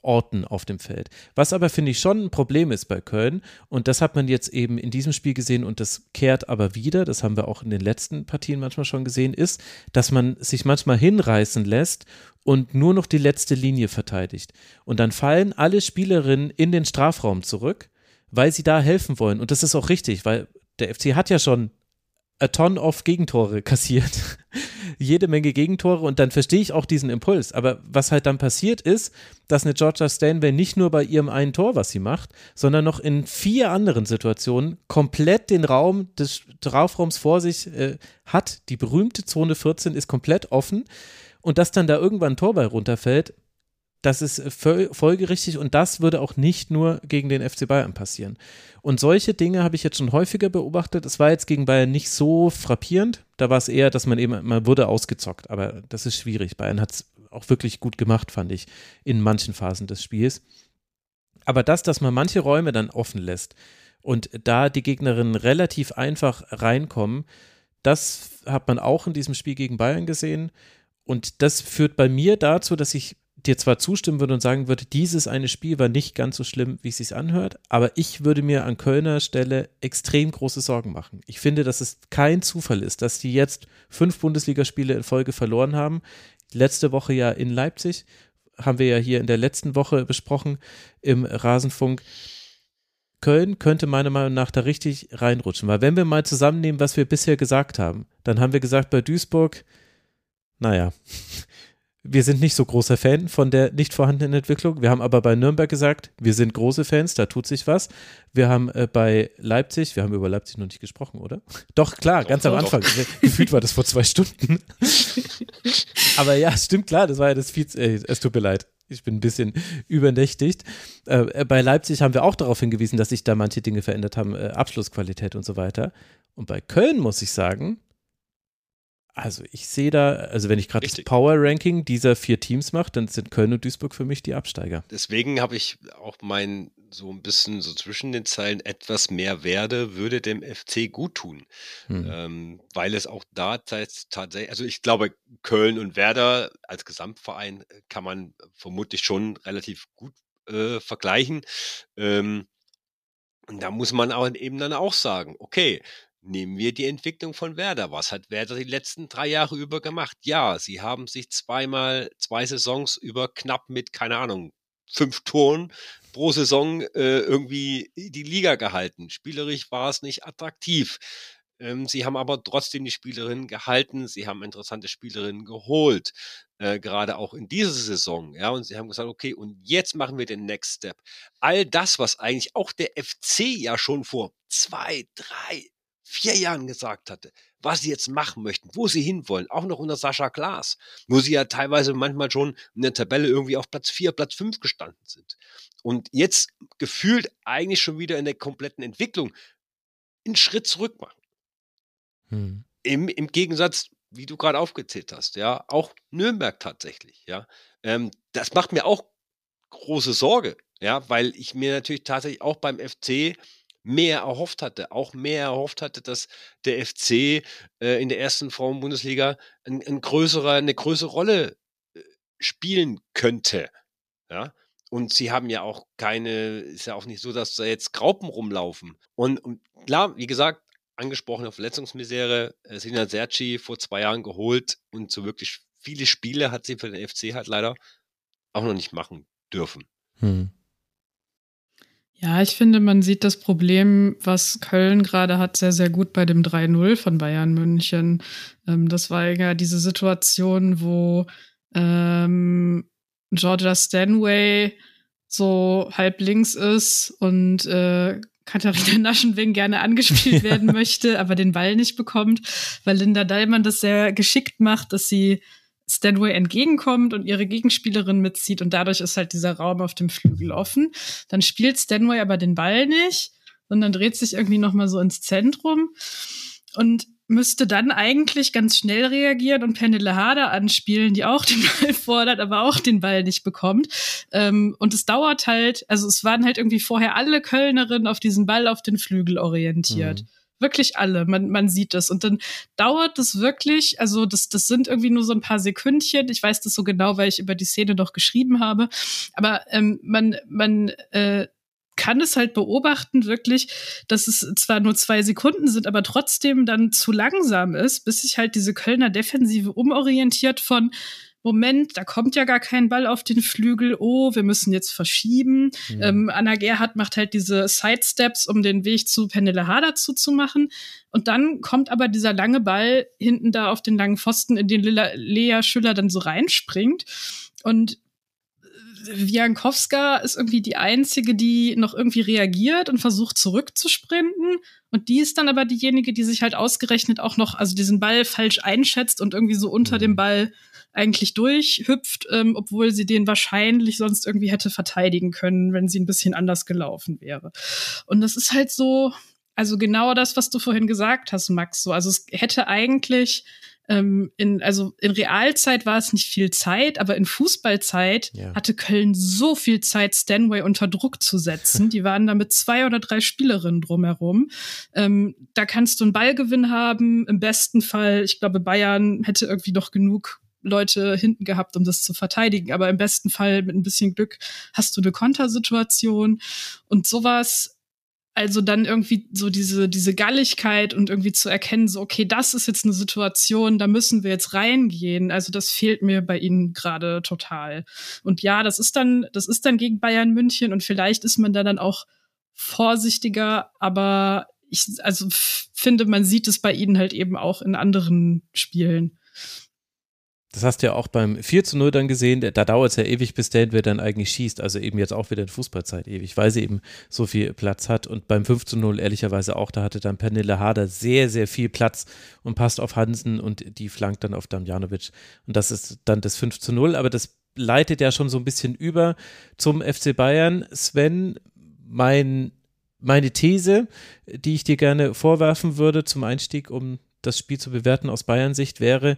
Orten auf dem Feld. Was aber, finde ich, schon ein Problem ist bei Köln, und das hat man jetzt eben in diesem Spiel gesehen und das kehrt aber wieder, das haben wir auch in den letzten Partien manchmal schon gesehen, ist, dass man sich manchmal hinreißen lässt und nur noch die letzte Linie verteidigt. Und dann fallen alle Spielerinnen in den Strafraum zurück, weil sie da helfen wollen. Und das ist auch richtig, weil der FC hat ja schon a ton of Gegentore kassiert. Jede Menge Gegentore und dann verstehe ich auch diesen Impuls. Aber was halt dann passiert ist, dass eine Georgia Stanway nicht nur bei ihrem einen Tor, was sie macht, sondern noch in vier anderen Situationen komplett den Raum des Strafraums vor sich äh, hat. Die berühmte Zone 14 ist komplett offen und dass dann da irgendwann ein Tor bei runterfällt, das ist folgerichtig und das würde auch nicht nur gegen den FC Bayern passieren. Und solche Dinge habe ich jetzt schon häufiger beobachtet. Es war jetzt gegen Bayern nicht so frappierend. Da war es eher, dass man eben, man wurde ausgezockt. Aber das ist schwierig. Bayern hat es auch wirklich gut gemacht, fand ich, in manchen Phasen des Spiels. Aber das, dass man manche Räume dann offen lässt und da die Gegnerinnen relativ einfach reinkommen, das hat man auch in diesem Spiel gegen Bayern gesehen. Und das führt bei mir dazu, dass ich dir zwar zustimmen würde und sagen würde, dieses eine Spiel war nicht ganz so schlimm, wie es sich anhört, aber ich würde mir an Kölner Stelle extrem große Sorgen machen. Ich finde, dass es kein Zufall ist, dass die jetzt fünf Bundesligaspiele in Folge verloren haben. Letzte Woche ja in Leipzig, haben wir ja hier in der letzten Woche besprochen im Rasenfunk. Köln könnte meiner Meinung nach da richtig reinrutschen, weil wenn wir mal zusammennehmen, was wir bisher gesagt haben, dann haben wir gesagt bei Duisburg, naja, wir sind nicht so großer Fan von der nicht vorhandenen Entwicklung. Wir haben aber bei Nürnberg gesagt, wir sind große Fans, da tut sich was. Wir haben äh, bei Leipzig, wir haben über Leipzig noch nicht gesprochen, oder? Doch, klar, doch, ganz doch, am Anfang. Doch. Gefühlt war das vor zwei Stunden. aber ja, stimmt klar, das war ja das Vize, äh, es tut mir leid. Ich bin ein bisschen übernächtigt. Äh, bei Leipzig haben wir auch darauf hingewiesen, dass sich da manche Dinge verändert haben, äh, Abschlussqualität und so weiter. Und bei Köln muss ich sagen, also ich sehe da, also wenn ich gerade das Power-Ranking dieser vier Teams mache, dann sind Köln und Duisburg für mich die Absteiger. Deswegen habe ich auch mein so ein bisschen so zwischen den Zeilen etwas mehr Werde würde dem FC gut tun. Hm. Ähm, weil es auch da tatsächlich, also ich glaube, Köln und Werder als Gesamtverein kann man vermutlich schon relativ gut äh, vergleichen. Ähm, und da muss man auch eben dann auch sagen, okay, Nehmen wir die Entwicklung von Werder. Was hat Werder die letzten drei Jahre über gemacht? Ja, sie haben sich zweimal, zwei Saisons über knapp mit, keine Ahnung, fünf Toren pro Saison äh, irgendwie die Liga gehalten. Spielerisch war es nicht attraktiv. Ähm, sie haben aber trotzdem die Spielerinnen gehalten. Sie haben interessante Spielerinnen geholt, äh, gerade auch in dieser Saison. Ja, und sie haben gesagt, okay, und jetzt machen wir den Next Step. All das, was eigentlich auch der FC ja schon vor zwei, drei, vier Jahren gesagt hatte, was sie jetzt machen möchten, wo sie hinwollen, auch noch unter Sascha Klaas, wo sie ja teilweise manchmal schon in der Tabelle irgendwie auf Platz vier, Platz fünf gestanden sind. Und jetzt gefühlt eigentlich schon wieder in der kompletten Entwicklung einen Schritt zurück machen. Hm. Im, Im Gegensatz, wie du gerade aufgezählt hast, ja, auch Nürnberg tatsächlich, ja. Ähm, das macht mir auch große Sorge, ja, weil ich mir natürlich tatsächlich auch beim FC mehr erhofft hatte, auch mehr erhofft hatte, dass der FC äh, in der ersten Frauen-Bundesliga ein, ein größerer, eine größere Rolle äh, spielen könnte. Ja. Und sie haben ja auch keine, ist ja auch nicht so, dass da jetzt Graupen rumlaufen. Und, und klar, wie gesagt, angesprochene Verletzungsmisere, äh, Sina Serci vor zwei Jahren geholt und so wirklich viele Spiele hat sie für den FC halt leider auch noch nicht machen dürfen. Hm. Ja, ich finde, man sieht das Problem, was Köln gerade hat, sehr, sehr gut bei dem 3-0 von Bayern München. Ähm, das war ja diese Situation, wo ähm, Georgia Stanway so halb links ist und äh, Katharina Naschenwing gerne angespielt werden möchte, aber den Ball nicht bekommt, weil Linda Dallmann das sehr geschickt macht, dass sie Stanway entgegenkommt und ihre Gegenspielerin mitzieht und dadurch ist halt dieser Raum auf dem Flügel offen. Dann spielt Stanway aber den Ball nicht, sondern dreht sich irgendwie noch mal so ins Zentrum und müsste dann eigentlich ganz schnell reagieren und Pernille Harder anspielen, die auch den Ball fordert, aber auch den Ball nicht bekommt. Ähm, und es dauert halt, also es waren halt irgendwie vorher alle Kölnerinnen auf diesen Ball auf den Flügel orientiert. Mhm wirklich alle. Man, man sieht es. Und dann dauert es wirklich, also das, das sind irgendwie nur so ein paar Sekündchen. Ich weiß das so genau, weil ich über die Szene noch geschrieben habe. Aber ähm, man, man äh, kann es halt beobachten, wirklich, dass es zwar nur zwei Sekunden sind, aber trotzdem dann zu langsam ist, bis sich halt diese Kölner Defensive umorientiert von Moment, da kommt ja gar kein Ball auf den Flügel, oh, wir müssen jetzt verschieben. Mhm. Ähm, Anna Gerhardt macht halt diese Sidesteps, um den Weg zu Penelle Harder zuzumachen. Und dann kommt aber dieser lange Ball hinten da auf den langen Pfosten, in den Lilla, Lea Schüller dann so reinspringt. Und Wiankowska ist irgendwie die einzige, die noch irgendwie reagiert und versucht zurückzusprinten. Und die ist dann aber diejenige, die sich halt ausgerechnet auch noch, also diesen Ball falsch einschätzt und irgendwie so unter dem mhm. Ball eigentlich durchhüpft, ähm, obwohl sie den wahrscheinlich sonst irgendwie hätte verteidigen können, wenn sie ein bisschen anders gelaufen wäre. Und das ist halt so, also genau das, was du vorhin gesagt hast, Max. So, also es hätte eigentlich ähm, in, also in Realzeit war es nicht viel Zeit, aber in Fußballzeit ja. hatte Köln so viel Zeit, Stanway unter Druck zu setzen. Die waren da mit zwei oder drei Spielerinnen drumherum. Ähm, da kannst du einen Ballgewinn haben. Im besten Fall, ich glaube, Bayern hätte irgendwie noch genug Leute hinten gehabt, um das zu verteidigen. Aber im besten Fall mit ein bisschen Glück hast du eine Kontersituation und sowas also dann irgendwie so diese, diese Galligkeit und irgendwie zu erkennen, so, okay, das ist jetzt eine Situation, da müssen wir jetzt reingehen. Also das fehlt mir bei ihnen gerade total. Und ja, das ist dann, das ist dann gegen Bayern München und vielleicht ist man da dann auch vorsichtiger, aber ich, also finde, man sieht es bei ihnen halt eben auch in anderen Spielen. Das hast du ja auch beim 4 zu 0 dann gesehen, da dauert es ja ewig, bis Stanway dann eigentlich schießt, also eben jetzt auch wieder in Fußballzeit ewig, weil sie eben so viel Platz hat. Und beim 5 zu 0 ehrlicherweise auch, da hatte dann Pernille Harder sehr, sehr viel Platz und passt auf Hansen und die flankt dann auf Damjanovic. Und das ist dann das 5 zu 0, aber das leitet ja schon so ein bisschen über zum FC Bayern. Sven, mein, meine These, die ich dir gerne vorwerfen würde zum Einstieg, um das Spiel zu bewerten aus Bayern Sicht, wäre,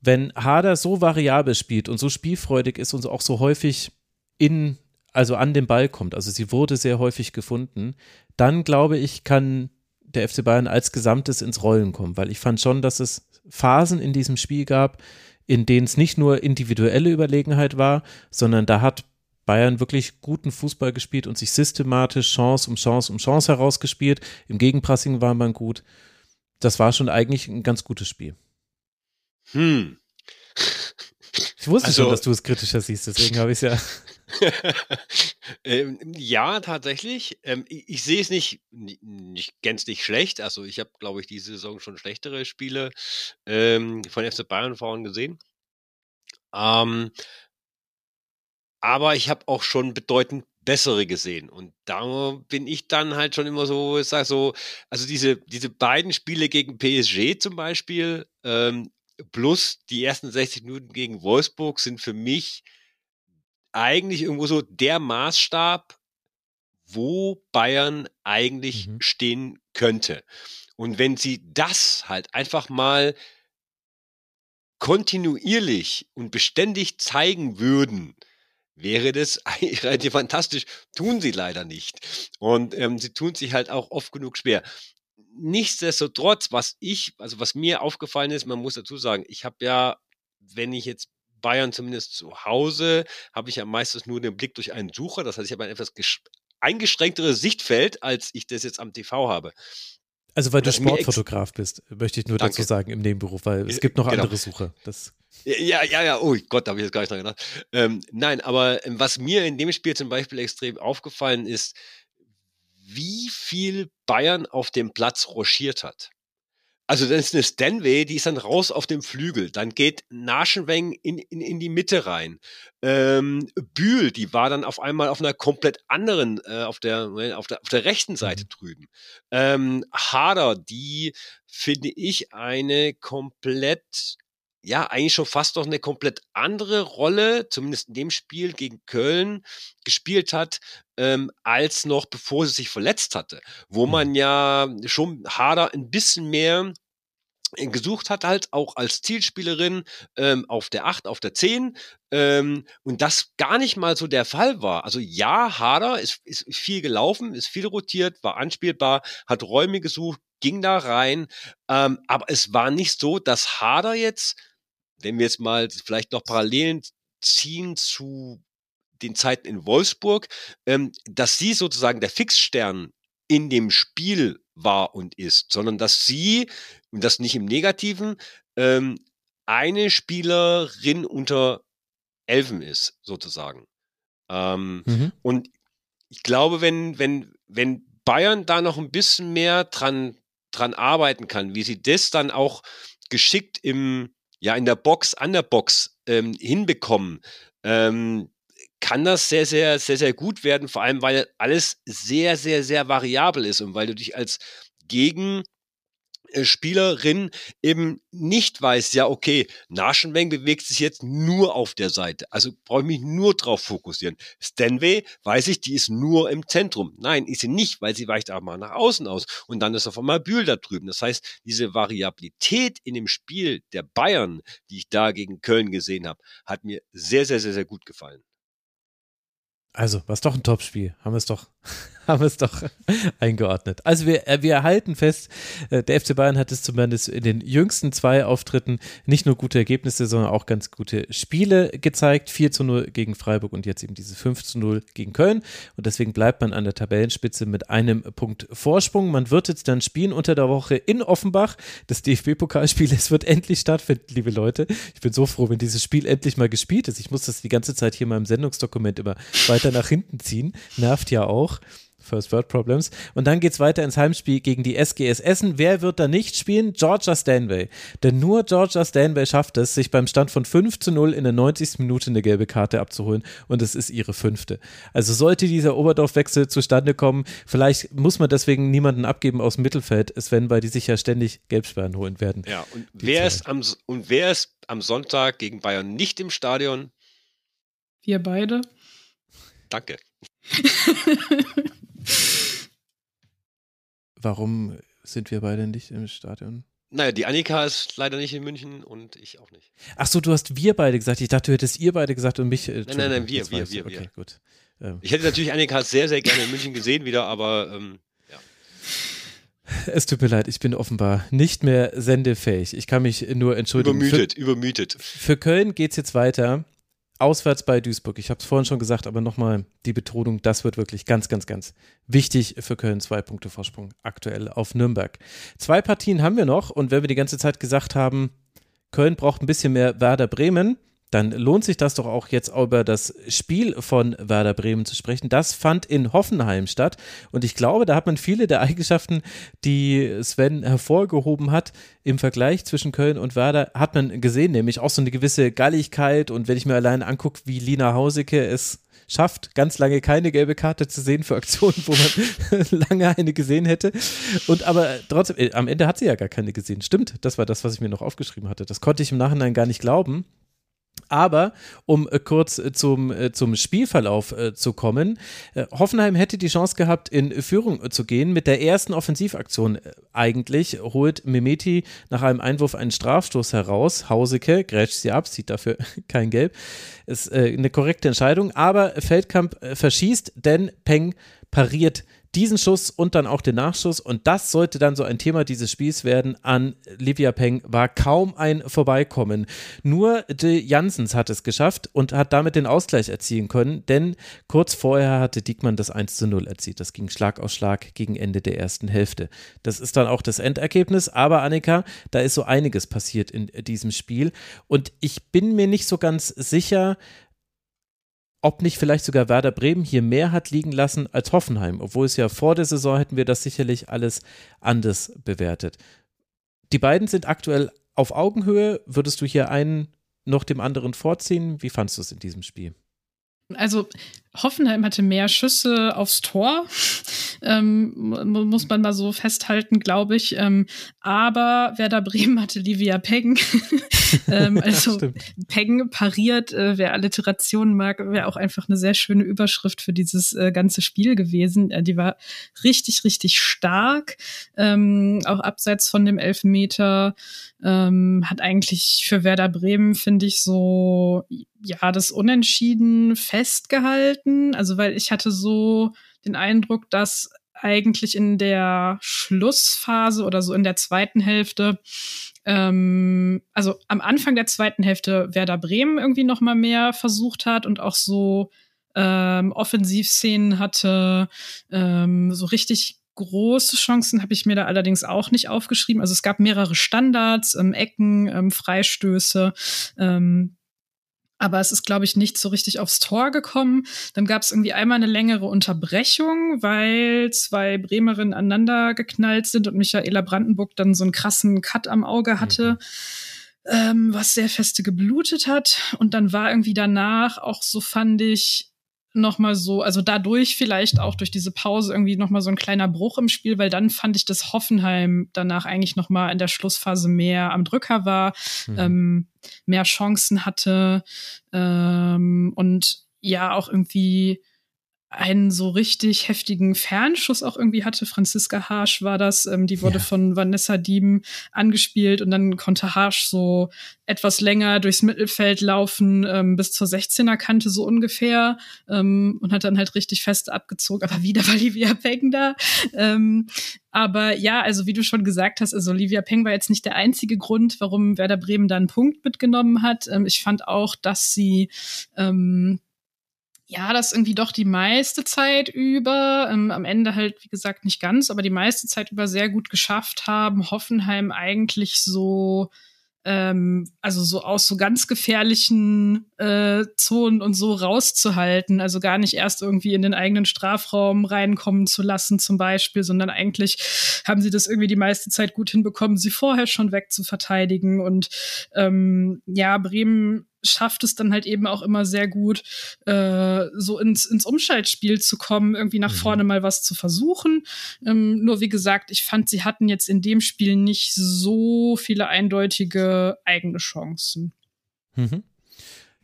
wenn Hader so variabel spielt und so spielfreudig ist und auch so häufig in, also an den Ball kommt, also sie wurde sehr häufig gefunden, dann glaube ich, kann der FC Bayern als Gesamtes ins Rollen kommen, weil ich fand schon, dass es Phasen in diesem Spiel gab, in denen es nicht nur individuelle Überlegenheit war, sondern da hat Bayern wirklich guten Fußball gespielt und sich systematisch Chance um Chance um Chance herausgespielt. Im Gegenpressing war man gut. Das war schon eigentlich ein ganz gutes Spiel. Hm. Ich wusste also, schon, dass du es kritischer siehst, deswegen habe ich es ja. ähm, ja, tatsächlich. Ähm, ich, ich, sehe es nicht, nicht gänzlich schlecht. Also ich habe, glaube ich, diese Saison schon schlechtere Spiele ähm, von FC Bayern Frauen gesehen. Ähm, aber ich habe auch schon bedeutend bessere gesehen. Und da bin ich dann halt schon immer so, ich sag so, also diese, diese beiden Spiele gegen PSG zum Beispiel, ähm, plus die ersten 60 Minuten gegen Wolfsburg sind für mich eigentlich irgendwo so der Maßstab, wo Bayern eigentlich mhm. stehen könnte. Und wenn sie das halt einfach mal kontinuierlich und beständig zeigen würden, wäre das eigentlich relativ fantastisch. Tun sie leider nicht. Und ähm, sie tun sich halt auch oft genug schwer nichtsdestotrotz, was ich, also was mir aufgefallen ist, man muss dazu sagen, ich habe ja, wenn ich jetzt Bayern zumindest zu Hause, habe ich ja meistens nur den Blick durch einen Sucher. Das heißt, ich habe ein etwas eingeschränkteres Sichtfeld, als ich das jetzt am TV habe. Also weil du Sportfotograf bist, möchte ich nur Danke. dazu sagen im Nebenberuf, weil es gibt noch genau. andere Sucher. Das ja, ja, ja, oh Gott, da habe ich jetzt gar nicht dran gedacht. Ähm, nein, aber ähm, was mir in dem Spiel zum Beispiel extrem aufgefallen ist, wie viel Bayern auf dem Platz rochiert hat. Also dann ist eine Stanway, die ist dann raus auf dem Flügel. Dann geht Naschenweng in, in, in die Mitte rein. Ähm, Bühl, die war dann auf einmal auf einer komplett anderen, äh, auf, der, auf, der, auf der rechten Seite mhm. drüben. Ähm, Hader, die finde ich eine komplett ja eigentlich schon fast noch eine komplett andere Rolle, zumindest in dem Spiel gegen Köln, gespielt hat, ähm, als noch bevor sie sich verletzt hatte. Wo mhm. man ja schon Hader ein bisschen mehr gesucht hat, halt auch als Zielspielerin ähm, auf der 8, auf der 10 ähm, und das gar nicht mal so der Fall war. Also ja, Hader ist, ist viel gelaufen, ist viel rotiert, war anspielbar, hat Räume gesucht, ging da rein, ähm, aber es war nicht so, dass Hader jetzt, wenn wir jetzt mal vielleicht noch Parallelen ziehen zu den Zeiten in Wolfsburg, ähm, dass sie sozusagen der Fixstern in dem Spiel war und ist, sondern dass sie, und das nicht im Negativen, ähm, eine Spielerin unter Elfen ist, sozusagen. Ähm, mhm. Und ich glaube, wenn, wenn, wenn Bayern da noch ein bisschen mehr dran, dran arbeiten kann, wie sie das dann auch geschickt im, ja, in der Box, an der Box ähm, hinbekommen, ähm, kann das sehr, sehr, sehr, sehr gut werden, vor allem weil alles sehr, sehr, sehr variabel ist und weil du dich als Gegenspielerin eben nicht weiß, ja, okay, Naschenweng bewegt sich jetzt nur auf der Seite. Also brauche ich mich nur drauf fokussieren. Stanway, weiß ich, die ist nur im Zentrum. Nein, ist sie nicht, weil sie weicht auch mal nach außen aus. Und dann ist auf einmal Bühl da drüben. Das heißt, diese Variabilität in dem Spiel der Bayern, die ich da gegen Köln gesehen habe, hat mir sehr, sehr, sehr, sehr gut gefallen. Also, was doch ein Topspiel. Haben wir es doch haben wir es doch eingeordnet. Also wir, äh, wir halten fest, äh, der FC Bayern hat es zumindest in den jüngsten zwei Auftritten nicht nur gute Ergebnisse, sondern auch ganz gute Spiele gezeigt. 4 zu 0 gegen Freiburg und jetzt eben diese 5 zu 0 gegen Köln. Und deswegen bleibt man an der Tabellenspitze mit einem Punkt Vorsprung. Man wird jetzt dann spielen unter der Woche in Offenbach. Das DFB-Pokalspiel, es wird endlich stattfinden, liebe Leute. Ich bin so froh, wenn dieses Spiel endlich mal gespielt ist. Ich muss das die ganze Zeit hier in meinem Sendungsdokument immer weiter nach hinten ziehen. Nervt ja auch. First World Problems. Und dann geht es weiter ins Heimspiel gegen die SGS Essen. Wer wird da nicht spielen? Georgia Stanway. Denn nur Georgia Stanway schafft es, sich beim Stand von 5 zu 0 in der 90. Minute eine gelbe Karte abzuholen. Und es ist ihre fünfte. Also sollte dieser Oberdorfwechsel zustande kommen, vielleicht muss man deswegen niemanden abgeben aus dem Mittelfeld, Sven, weil die sich ja ständig Gelbsperren holen werden. Ja, und wer, ist am, und wer ist am Sonntag gegen Bayern nicht im Stadion? Wir beide. Danke. Warum sind wir beide nicht im Stadion? Naja, die Annika ist leider nicht in München und ich auch nicht. Ach so, du hast wir beide gesagt. Ich dachte, du hättest ihr beide gesagt und mich. Äh, nein, nein, nein, wir, wir, wir, okay, wir. gut. Ähm. Ich hätte natürlich Annika sehr, sehr gerne in München gesehen wieder, aber ähm, ja. Es tut mir leid, ich bin offenbar nicht mehr sendefähig. Ich kann mich nur entschuldigen. Übermüdet, für, übermüdet. Für Köln geht es jetzt weiter auswärts bei Duisburg. Ich habe es vorhin schon gesagt, aber nochmal die Betonung, das wird wirklich ganz, ganz, ganz wichtig für Köln. Zwei Punkte Vorsprung aktuell auf Nürnberg. Zwei Partien haben wir noch und wenn wir die ganze Zeit gesagt haben, Köln braucht ein bisschen mehr Werder Bremen, dann lohnt sich das doch auch jetzt über das Spiel von Werder Bremen zu sprechen. Das fand in Hoffenheim statt und ich glaube, da hat man viele der Eigenschaften, die Sven hervorgehoben hat, im Vergleich zwischen Köln und Werder, hat man gesehen, nämlich auch so eine gewisse Galligkeit und wenn ich mir allein angucke, wie Lina Hauseke es schafft, ganz lange keine gelbe Karte zu sehen für Aktionen, wo man lange eine gesehen hätte. Und aber trotzdem, äh, am Ende hat sie ja gar keine gesehen. Stimmt, das war das, was ich mir noch aufgeschrieben hatte. Das konnte ich im Nachhinein gar nicht glauben. Aber um äh, kurz äh, zum, äh, zum Spielverlauf äh, zu kommen, äh, Hoffenheim hätte die Chance gehabt, in Führung äh, zu gehen. Mit der ersten Offensivaktion eigentlich holt Mimeti nach einem Einwurf einen Strafstoß heraus. Hauseke grätscht sie ab, sieht dafür kein Gelb. Ist eine korrekte Entscheidung, aber Feldkamp verschießt, denn Peng pariert diesen Schuss und dann auch den Nachschuss. Und das sollte dann so ein Thema dieses Spiels werden. An Livia Peng war kaum ein Vorbeikommen. Nur de Jansens hat es geschafft und hat damit den Ausgleich erzielen können, denn kurz vorher hatte Diekmann das 1 zu 0 erzielt. Das ging Schlag auf Schlag gegen Ende der ersten Hälfte. Das ist dann auch das Endergebnis. Aber Annika, da ist so einiges passiert in diesem Spiel. Und ich bin mir nicht so ganz sicher, ob nicht vielleicht sogar Werder Bremen hier mehr hat liegen lassen als Hoffenheim, obwohl es ja vor der Saison hätten wir das sicherlich alles anders bewertet. Die beiden sind aktuell auf Augenhöhe. Würdest du hier einen noch dem anderen vorziehen? Wie fandest du es in diesem Spiel? Also Hoffenheim hatte mehr Schüsse aufs Tor, ähm, muss man mal so festhalten, glaube ich. Ähm, aber Werder Bremen hatte Livia Peggen. ähm, also Peggen pariert, äh, wer Alliteration mag, wäre auch einfach eine sehr schöne Überschrift für dieses äh, ganze Spiel gewesen. Äh, die war richtig, richtig stark, ähm, auch abseits von dem Elfmeter. Ähm, hat eigentlich für Werder Bremen, finde ich, so ja das Unentschieden festgehalten. Also weil ich hatte so den Eindruck, dass eigentlich in der Schlussphase oder so in der zweiten Hälfte ähm, also am Anfang der zweiten Hälfte Werder Bremen irgendwie noch mal mehr versucht hat und auch so ähm, Offensivszenen hatte, ähm, so richtig große Chancen habe ich mir da allerdings auch nicht aufgeschrieben. Also es gab mehrere Standards, ähm, Ecken, ähm, Freistöße. Ähm, aber es ist, glaube ich, nicht so richtig aufs Tor gekommen. Dann gab es irgendwie einmal eine längere Unterbrechung, weil zwei Bremerinnen aneinander geknallt sind und Michaela Brandenburg dann so einen krassen Cut am Auge hatte. Mhm. Ähm, was sehr feste geblutet hat. Und dann war irgendwie danach auch so, fand ich, noch mal so, also dadurch vielleicht auch durch diese Pause irgendwie noch mal so ein kleiner Bruch im Spiel, weil dann fand ich, dass Hoffenheim danach eigentlich noch mal in der Schlussphase mehr am Drücker war, mhm. ähm, mehr Chancen hatte ähm, und ja auch irgendwie einen so richtig heftigen Fernschuss auch irgendwie hatte. Franziska Harsch war das, ähm, die wurde ja. von Vanessa Dieben angespielt und dann konnte Harsch so etwas länger durchs Mittelfeld laufen, ähm, bis zur 16er Kante so ungefähr ähm, und hat dann halt richtig fest abgezogen. Aber wieder war Olivia Peng da. Ähm, aber ja, also wie du schon gesagt hast, also Olivia Peng war jetzt nicht der einzige Grund, warum Werder Bremen da einen Punkt mitgenommen hat. Ähm, ich fand auch, dass sie ähm, ja, das irgendwie doch die meiste Zeit über, ähm, am Ende halt, wie gesagt, nicht ganz, aber die meiste Zeit über sehr gut geschafft haben, Hoffenheim eigentlich so, ähm, also so aus so ganz gefährlichen äh, Zonen und so rauszuhalten, also gar nicht erst irgendwie in den eigenen Strafraum reinkommen zu lassen zum Beispiel, sondern eigentlich haben sie das irgendwie die meiste Zeit gut hinbekommen, sie vorher schon wegzuverteidigen. Und ähm, ja, Bremen schafft es dann halt eben auch immer sehr gut, äh, so ins, ins Umschaltspiel zu kommen, irgendwie nach mhm. vorne mal was zu versuchen. Ähm, nur wie gesagt, ich fand, sie hatten jetzt in dem Spiel nicht so viele eindeutige eigene Chancen. Mhm.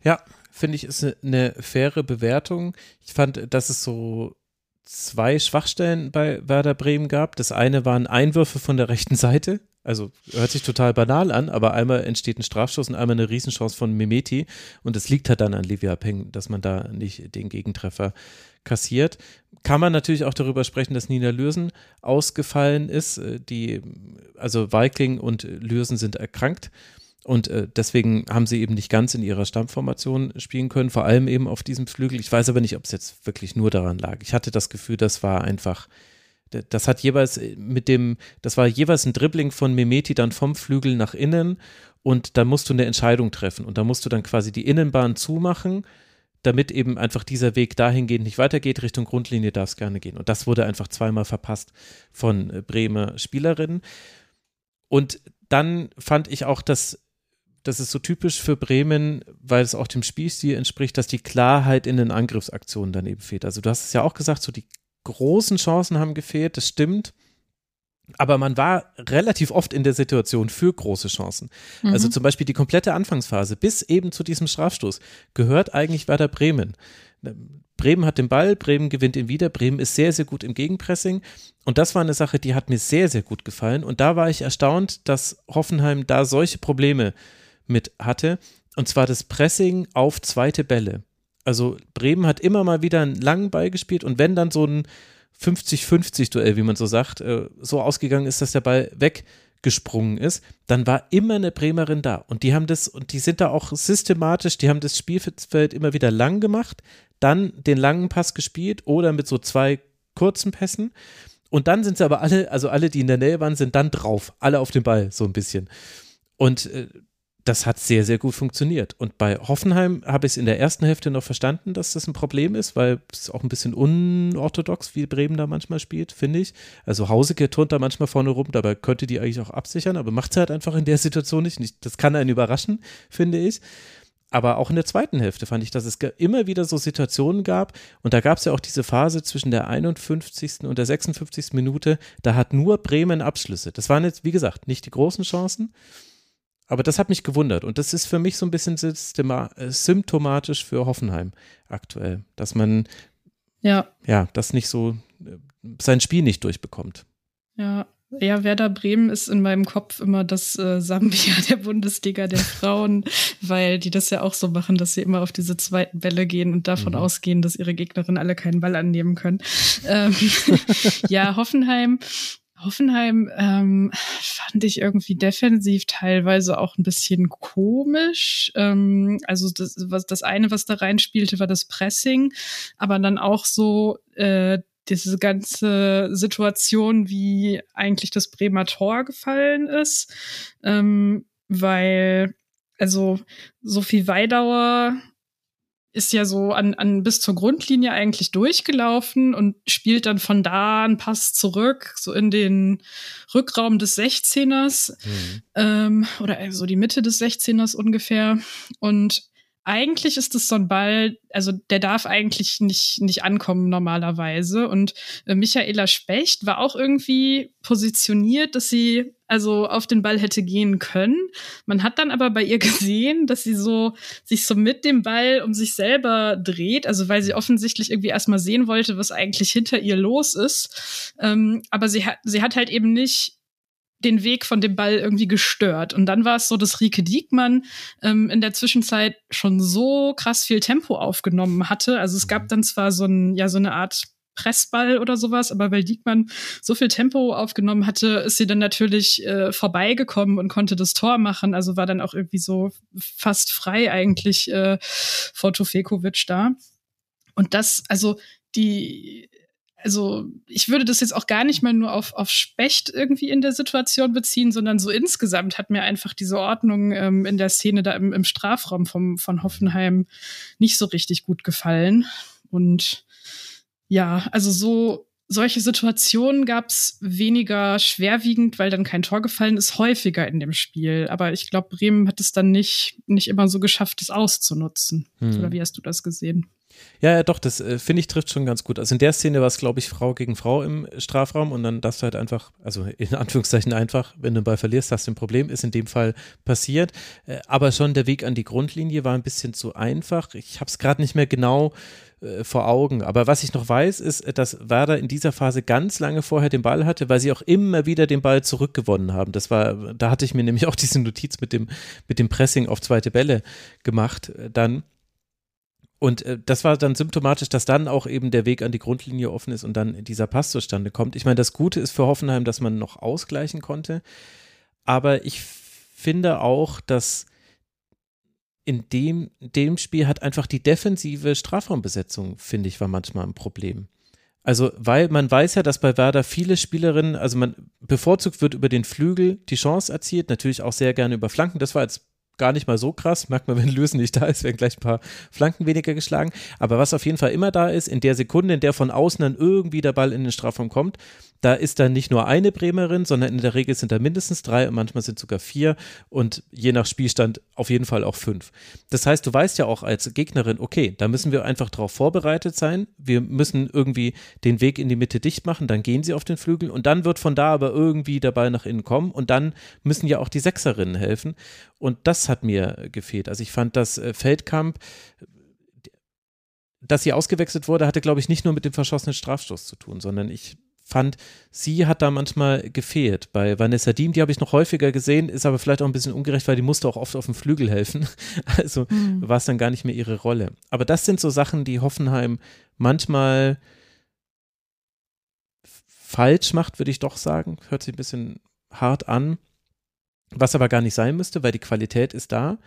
Ja, finde ich, ist eine faire Bewertung. Ich fand, dass es so zwei Schwachstellen bei Werder Bremen gab. Das eine waren Einwürfe von der rechten Seite, also hört sich total banal an, aber einmal entsteht ein Strafstoß und einmal eine Riesenchance von Mimeti und es liegt halt dann an Livia Peng, dass man da nicht den Gegentreffer kassiert. Kann man natürlich auch darüber sprechen, dass Nina Lürsen ausgefallen ist. Äh, die, also Weikling und Lürsen sind erkrankt und äh, deswegen haben sie eben nicht ganz in ihrer Stammformation spielen können, vor allem eben auf diesem Flügel. Ich weiß aber nicht, ob es jetzt wirklich nur daran lag. Ich hatte das Gefühl, das war einfach das hat jeweils äh, mit dem, das war jeweils ein Dribbling von Mimeti dann vom Flügel nach innen und da musst du eine Entscheidung treffen und da musst du dann quasi die Innenbahn zumachen, damit eben einfach dieser Weg dahingehend nicht weitergeht, Richtung Grundlinie darf es gerne gehen. Und das wurde einfach zweimal verpasst von äh, Bremer Spielerinnen. Und dann fand ich auch, dass das ist so typisch für Bremen, weil es auch dem Spielstil entspricht, dass die Klarheit in den Angriffsaktionen dann eben fehlt. Also du hast es ja auch gesagt, so die großen Chancen haben gefehlt, das stimmt. Aber man war relativ oft in der Situation für große Chancen. Mhm. Also zum Beispiel die komplette Anfangsphase bis eben zu diesem Strafstoß gehört eigentlich Werder Bremen. Bremen hat den Ball, Bremen gewinnt ihn wieder, Bremen ist sehr, sehr gut im Gegenpressing. Und das war eine Sache, die hat mir sehr, sehr gut gefallen. Und da war ich erstaunt, dass Hoffenheim da solche Probleme mit hatte. Und zwar das Pressing auf zweite Bälle. Also Bremen hat immer mal wieder einen langen Ball gespielt und wenn dann so ein 50-50-Duell, wie man so sagt, äh, so ausgegangen ist, dass der Ball weggesprungen ist, dann war immer eine Bremerin da. Und die haben das, und die sind da auch systematisch, die haben das Spielfeld immer wieder lang gemacht, dann den langen Pass gespielt oder mit so zwei kurzen Pässen. Und dann sind sie aber alle, also alle, die in der Nähe waren, sind dann drauf, alle auf den Ball, so ein bisschen. Und äh, das hat sehr, sehr gut funktioniert. Und bei Hoffenheim habe ich es in der ersten Hälfte noch verstanden, dass das ein Problem ist, weil es auch ein bisschen unorthodox, wie Bremen da manchmal spielt, finde ich. Also Hauseke turnt da manchmal vorne rum, dabei könnte die eigentlich auch absichern, aber macht es halt einfach in der Situation nicht. Das kann einen überraschen, finde ich. aber auch in der zweiten Hälfte fand ich, dass es immer wieder so Situationen gab. Und da gab es ja auch diese Phase zwischen der 51. und der 56. Minute. Da hat nur Bremen Abschlüsse. Das waren jetzt, wie gesagt, nicht die großen Chancen. Aber das hat mich gewundert. Und das ist für mich so ein bisschen äh, symptomatisch für Hoffenheim aktuell, dass man ja, ja das nicht so, äh, sein Spiel nicht durchbekommt. Ja, ja, Werder Bremen ist in meinem Kopf immer das äh, Sambia der Bundesliga der Frauen, weil die das ja auch so machen, dass sie immer auf diese zweiten Bälle gehen und davon mhm. ausgehen, dass ihre Gegnerinnen alle keinen Ball annehmen können. Ähm, ja, Hoffenheim. Hoffenheim ähm, fand ich irgendwie defensiv teilweise auch ein bisschen komisch. Ähm, also das, was, das eine, was da reinspielte, war das Pressing, aber dann auch so äh, diese ganze Situation, wie eigentlich das Bremer Tor gefallen ist, ähm, weil also Sophie Weidauer ist ja so an, an bis zur Grundlinie eigentlich durchgelaufen und spielt dann von da einen Pass zurück, so in den Rückraum des 16ers mhm. ähm, oder so also die Mitte des 16ers ungefähr. Und eigentlich ist es so ein Ball, also der darf eigentlich nicht, nicht ankommen normalerweise. Und äh, Michaela Specht war auch irgendwie positioniert, dass sie also auf den Ball hätte gehen können. Man hat dann aber bei ihr gesehen, dass sie so sich so mit dem Ball um sich selber dreht, also weil sie offensichtlich irgendwie erstmal sehen wollte, was eigentlich hinter ihr los ist. Ähm, aber sie hat, sie hat halt eben nicht den Weg von dem Ball irgendwie gestört. Und dann war es so, dass Rike Diekmann ähm, in der Zwischenzeit schon so krass viel Tempo aufgenommen hatte. Also es gab mhm. dann zwar so ein, ja, so eine Art Pressball oder sowas, aber weil Diekmann so viel Tempo aufgenommen hatte, ist sie dann natürlich äh, vorbeigekommen und konnte das Tor machen. Also war dann auch irgendwie so fast frei eigentlich äh, vor Tufekovic da. Und das, also die, also ich würde das jetzt auch gar nicht mal nur auf, auf Specht irgendwie in der Situation beziehen, sondern so insgesamt hat mir einfach diese Ordnung ähm, in der Szene da im, im Strafraum vom, von Hoffenheim nicht so richtig gut gefallen. Und ja, also so solche Situationen gab es weniger schwerwiegend, weil dann kein Tor gefallen ist, häufiger in dem Spiel. Aber ich glaube, Bremen hat es dann nicht, nicht immer so geschafft, es auszunutzen. Hm. Oder wie hast du das gesehen? Ja, ja, doch, das äh, finde ich trifft schon ganz gut. Also in der Szene war es, glaube ich, Frau gegen Frau im Strafraum und dann darfst du halt einfach, also in Anführungszeichen einfach, wenn du den Ball verlierst, hast du ein Problem, ist in dem Fall passiert. Äh, aber schon der Weg an die Grundlinie war ein bisschen zu einfach. Ich habe es gerade nicht mehr genau äh, vor Augen. Aber was ich noch weiß, ist, äh, dass Werder in dieser Phase ganz lange vorher den Ball hatte, weil sie auch immer wieder den Ball zurückgewonnen haben. Das war, da hatte ich mir nämlich auch diese Notiz mit dem, mit dem Pressing auf zweite Bälle gemacht äh, dann. Und äh, das war dann symptomatisch, dass dann auch eben der Weg an die Grundlinie offen ist und dann dieser Pass zustande kommt. Ich meine, das Gute ist für Hoffenheim, dass man noch ausgleichen konnte. Aber ich finde auch, dass in dem, dem Spiel hat einfach die defensive Strafraumbesetzung, finde ich, war manchmal ein Problem. Also, weil man weiß ja, dass bei Werder viele Spielerinnen, also man bevorzugt wird über den Flügel die Chance erzielt, natürlich auch sehr gerne über Flanken. Das war jetzt gar nicht mal so krass. Merkt man, wenn Lösen nicht da ist, werden gleich ein paar Flanken weniger geschlagen. Aber was auf jeden Fall immer da ist, in der Sekunde, in der von außen dann irgendwie der Ball in den Strafraum kommt, da ist dann nicht nur eine Bremerin, sondern in der Regel sind da mindestens drei und manchmal sind sogar vier und je nach Spielstand auf jeden Fall auch fünf. Das heißt, du weißt ja auch als Gegnerin, okay, da müssen wir einfach darauf vorbereitet sein. Wir müssen irgendwie den Weg in die Mitte dicht machen, dann gehen sie auf den Flügel und dann wird von da aber irgendwie der Ball nach innen kommen und dann müssen ja auch die Sechserinnen helfen. Und das hat mir gefehlt. Also ich fand, dass äh, Feldkamp dass sie ausgewechselt wurde, hatte, glaube ich, nicht nur mit dem verschossenen Strafstoß zu tun, sondern ich fand, sie hat da manchmal gefehlt. Bei Vanessa Diem, die habe ich noch häufiger gesehen, ist aber vielleicht auch ein bisschen ungerecht, weil die musste auch oft auf dem Flügel helfen. Also mhm. war es dann gar nicht mehr ihre Rolle. Aber das sind so Sachen, die Hoffenheim manchmal falsch macht, würde ich doch sagen. Hört sich ein bisschen hart an. Was aber gar nicht sein müsste, weil die Qualität ist da.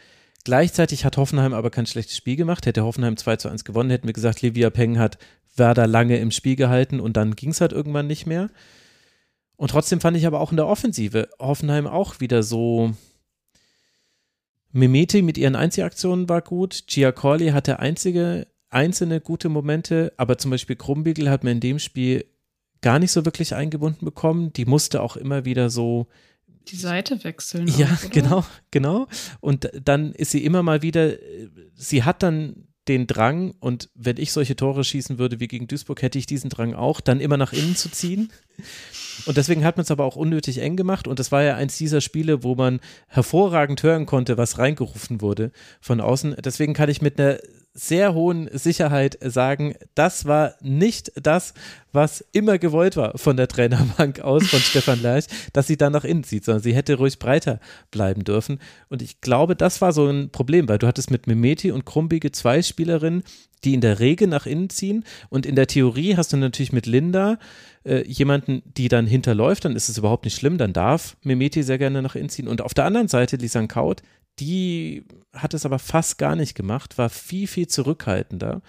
Gleichzeitig hat Hoffenheim aber kein schlechtes Spiel gemacht. Hätte Hoffenheim 2 zu 1 gewonnen, hätten wir gesagt, Livia Peng hat Werder lange im Spiel gehalten und dann ging es halt irgendwann nicht mehr. Und trotzdem fand ich aber auch in der Offensive Hoffenheim auch wieder so. Mimeti mit ihren Einzelaktionen war gut. Gia Corley hatte einzige, einzelne gute Momente, aber zum Beispiel Krumbiegel hat man in dem Spiel gar nicht so wirklich eingebunden bekommen. Die musste auch immer wieder so die Seite wechseln. Ja, auch, genau, genau. Und dann ist sie immer mal wieder, sie hat dann den Drang, und wenn ich solche Tore schießen würde wie gegen Duisburg, hätte ich diesen Drang auch, dann immer nach innen zu ziehen. Und deswegen hat man es aber auch unnötig eng gemacht. Und das war ja eins dieser Spiele, wo man hervorragend hören konnte, was reingerufen wurde von außen. Deswegen kann ich mit einer sehr hohen Sicherheit sagen, das war nicht das, was immer gewollt war von der Trainerbank aus, von Stefan Lerch, dass sie dann nach innen zieht, sondern sie hätte ruhig breiter bleiben dürfen. Und ich glaube, das war so ein Problem, weil du hattest mit Memeti und Krumbige zwei Spielerinnen, die in der Regel nach innen ziehen. Und in der Theorie hast du natürlich mit Linda äh, jemanden, die dann hinterläuft, dann ist es überhaupt nicht schlimm, dann darf Memeti sehr gerne nach innen ziehen. Und auf der anderen Seite Lisan Kaut, die hat es aber fast gar nicht gemacht, war viel, viel zurückhaltender.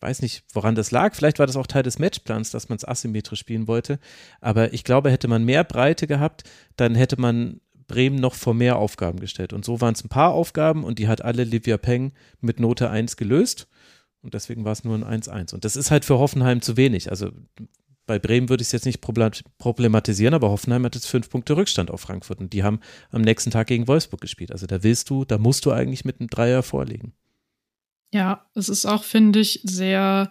Weiß nicht, woran das lag. Vielleicht war das auch Teil des Matchplans, dass man es asymmetrisch spielen wollte. Aber ich glaube, hätte man mehr Breite gehabt, dann hätte man Bremen noch vor mehr Aufgaben gestellt. Und so waren es ein paar Aufgaben und die hat alle Livia Peng mit Note 1 gelöst. Und deswegen war es nur ein 1-1. Und das ist halt für Hoffenheim zu wenig. Also bei Bremen würde ich es jetzt nicht problematisieren, aber Hoffenheim hat jetzt fünf Punkte Rückstand auf Frankfurt und die haben am nächsten Tag gegen Wolfsburg gespielt. Also da willst du, da musst du eigentlich mit einem Dreier vorlegen. Ja, es ist auch, finde ich, sehr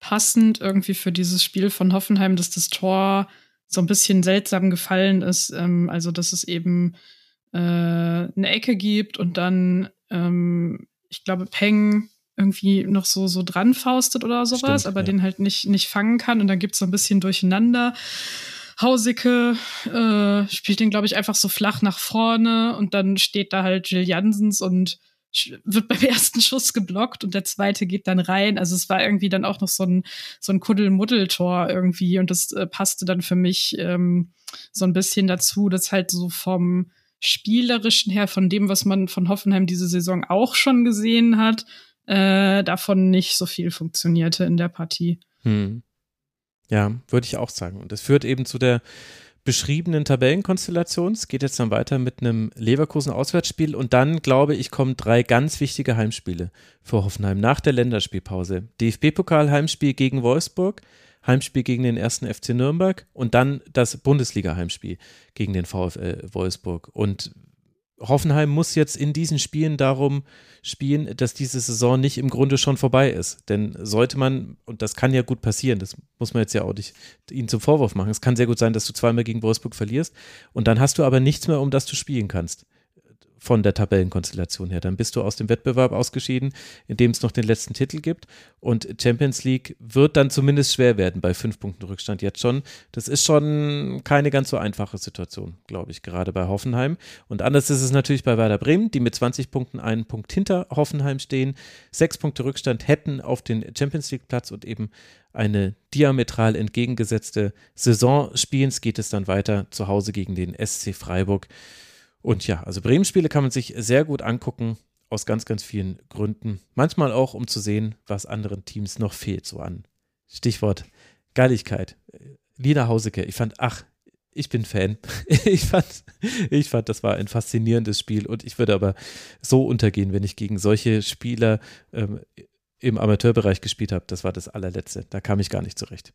passend irgendwie für dieses Spiel von Hoffenheim, dass das Tor so ein bisschen seltsam gefallen ist. Ähm, also, dass es eben äh, eine Ecke gibt und dann, ähm, ich glaube, Peng irgendwie noch so, so dran faustet oder sowas, Stimmt, aber ja. den halt nicht, nicht fangen kann und dann gibt es so ein bisschen durcheinander. Hausicke äh, spielt den, glaube ich, einfach so flach nach vorne und dann steht da halt Jill Jansens und wird beim ersten Schuss geblockt und der zweite geht dann rein. Also es war irgendwie dann auch noch so ein, so ein Kuddel-Muddel-Tor irgendwie und das äh, passte dann für mich ähm, so ein bisschen dazu, dass halt so vom spielerischen her, von dem, was man von Hoffenheim diese Saison auch schon gesehen hat, äh, davon nicht so viel funktionierte in der Partie. Hm. Ja, würde ich auch sagen. Und das führt eben zu der beschriebenen Tabellenkonstellation. Es geht jetzt dann weiter mit einem Leverkusen-Auswärtsspiel und dann, glaube ich, kommen drei ganz wichtige Heimspiele für Hoffenheim nach der Länderspielpause. DFB-Pokal-Heimspiel gegen Wolfsburg, Heimspiel gegen den ersten FC Nürnberg und dann das Bundesliga-Heimspiel gegen den VfL Wolfsburg. Und Hoffenheim muss jetzt in diesen Spielen darum spielen, dass diese Saison nicht im Grunde schon vorbei ist. Denn sollte man, und das kann ja gut passieren, das muss man jetzt ja auch nicht ihnen zum Vorwurf machen, es kann sehr gut sein, dass du zweimal gegen Wolfsburg verlierst und dann hast du aber nichts mehr, um das du spielen kannst von der Tabellenkonstellation her. Dann bist du aus dem Wettbewerb ausgeschieden, in dem es noch den letzten Titel gibt. Und Champions League wird dann zumindest schwer werden bei fünf Punkten Rückstand jetzt schon. Das ist schon keine ganz so einfache Situation, glaube ich, gerade bei Hoffenheim. Und anders ist es natürlich bei Werder Bremen, die mit 20 Punkten einen Punkt hinter Hoffenheim stehen. Sechs Punkte Rückstand hätten auf den Champions League Platz und eben eine diametral entgegengesetzte Saison spielen. Es geht es dann weiter zu Hause gegen den SC Freiburg. Und ja, also Bremen-Spiele kann man sich sehr gut angucken, aus ganz, ganz vielen Gründen. Manchmal auch, um zu sehen, was anderen Teams noch fehlt, so an. Stichwort Geiligkeit. Lina Hauseke, ich fand, ach, ich bin Fan. Ich fand, ich fand, das war ein faszinierendes Spiel und ich würde aber so untergehen, wenn ich gegen solche Spieler ähm, im Amateurbereich gespielt habe. Das war das allerletzte. Da kam ich gar nicht zurecht.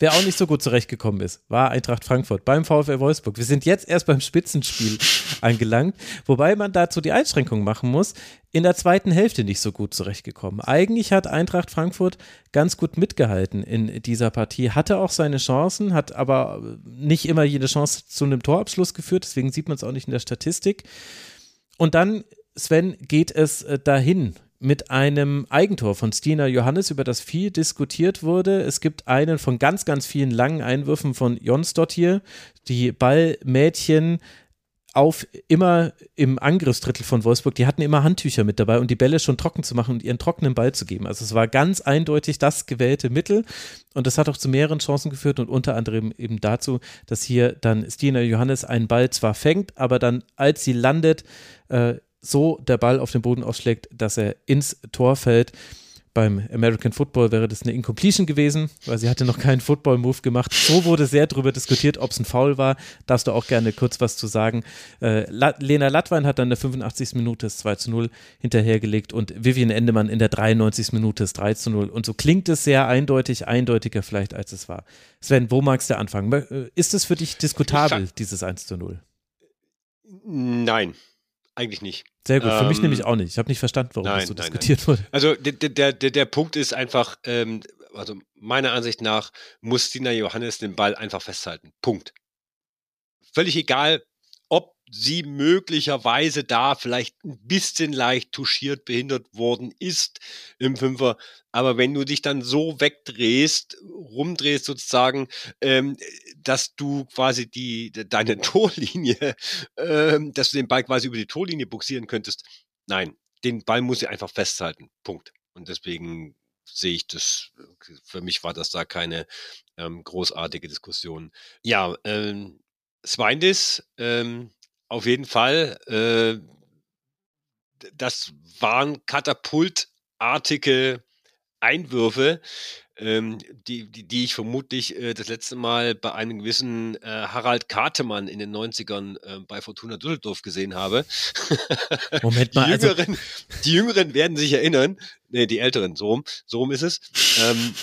Wer auch nicht so gut zurechtgekommen ist, war Eintracht Frankfurt beim VfL Wolfsburg. Wir sind jetzt erst beim Spitzenspiel angelangt, wobei man dazu die Einschränkung machen muss, in der zweiten Hälfte nicht so gut zurechtgekommen. Eigentlich hat Eintracht Frankfurt ganz gut mitgehalten in dieser Partie, hatte auch seine Chancen, hat aber nicht immer jede Chance zu einem Torabschluss geführt, deswegen sieht man es auch nicht in der Statistik. Und dann, Sven, geht es äh, dahin mit einem Eigentor von Stina Johannes, über das viel diskutiert wurde. Es gibt einen von ganz, ganz vielen langen Einwürfen von Jonsdottir. Die Ballmädchen auf immer im Angriffsdrittel von Wolfsburg, die hatten immer Handtücher mit dabei, um die Bälle schon trocken zu machen und ihren trockenen Ball zu geben. Also es war ganz eindeutig das gewählte Mittel und das hat auch zu mehreren Chancen geführt und unter anderem eben dazu, dass hier dann Stina Johannes einen Ball zwar fängt, aber dann, als sie landet, äh, so der Ball auf den Boden ausschlägt, dass er ins Tor fällt. Beim American Football wäre das eine Incompletion gewesen, weil sie hatte noch keinen Football-Move gemacht. So wurde sehr darüber diskutiert, ob es ein Foul war. Darfst du auch gerne kurz was zu sagen. Äh, Lena Latwein hat dann in der 85. Minute das 2 zu 0 hinterhergelegt und Vivian Endemann in der 93. Minute das 3 zu 0. Und so klingt es sehr eindeutig, eindeutiger vielleicht, als es war. Sven, wo magst du anfangen? Äh, ist es für dich diskutabel, dieses 1 zu 0? Nein, eigentlich nicht. Sehr gut, für ähm, mich nämlich auch nicht. Ich habe nicht verstanden, warum nein, das so nein, diskutiert nein. wurde. Also der, der, der, Punkt ist einfach, ähm, also meiner Ansicht nach muss Stina Johannes den Ball einfach festhalten. Punkt. Völlig egal, sie möglicherweise da vielleicht ein bisschen leicht touchiert behindert worden ist im Fünfer. Aber wenn du dich dann so wegdrehst, rumdrehst sozusagen, ähm, dass du quasi die, deine Torlinie, ähm, dass du den Ball quasi über die Torlinie buxieren könntest. Nein, den Ball muss sie einfach festhalten. Punkt. Und deswegen sehe ich das, für mich war das da keine ähm, großartige Diskussion. Ja, ähm, Swindis, ähm, auf jeden Fall. Äh, das waren katapultartige Einwürfe, ähm, die, die, die ich vermutlich äh, das letzte Mal bei einem gewissen äh, Harald Kartemann in den 90ern äh, bei Fortuna Düsseldorf gesehen habe. Moment mal. die, also Jüngeren, also die Jüngeren werden sich erinnern. Nee, die Älteren, so rum, so rum ist es. Ähm,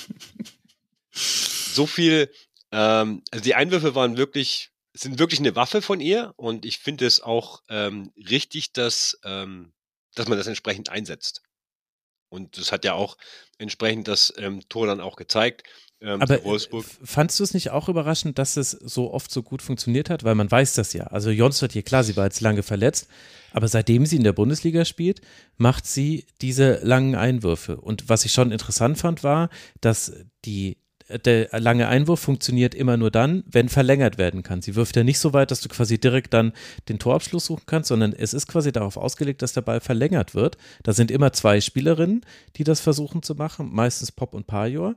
so viel, ähm, also die Einwürfe waren wirklich sind wirklich eine Waffe von ihr und ich finde es auch ähm, richtig, dass, ähm, dass man das entsprechend einsetzt. Und das hat ja auch entsprechend das ähm, Tor dann auch gezeigt. Ähm, Aber Wolfsburg. fandst du es nicht auch überraschend, dass es so oft so gut funktioniert hat? Weil man weiß das ja. Also Jonsdorf hier, klar, sie war jetzt lange verletzt, aber seitdem sie in der Bundesliga spielt, macht sie diese langen Einwürfe. Und was ich schon interessant fand, war, dass die der lange Einwurf funktioniert immer nur dann, wenn verlängert werden kann. Sie wirft ja nicht so weit, dass du quasi direkt dann den Torabschluss suchen kannst, sondern es ist quasi darauf ausgelegt, dass der Ball verlängert wird. Da sind immer zwei Spielerinnen, die das versuchen zu machen, meistens Pop und Pajor.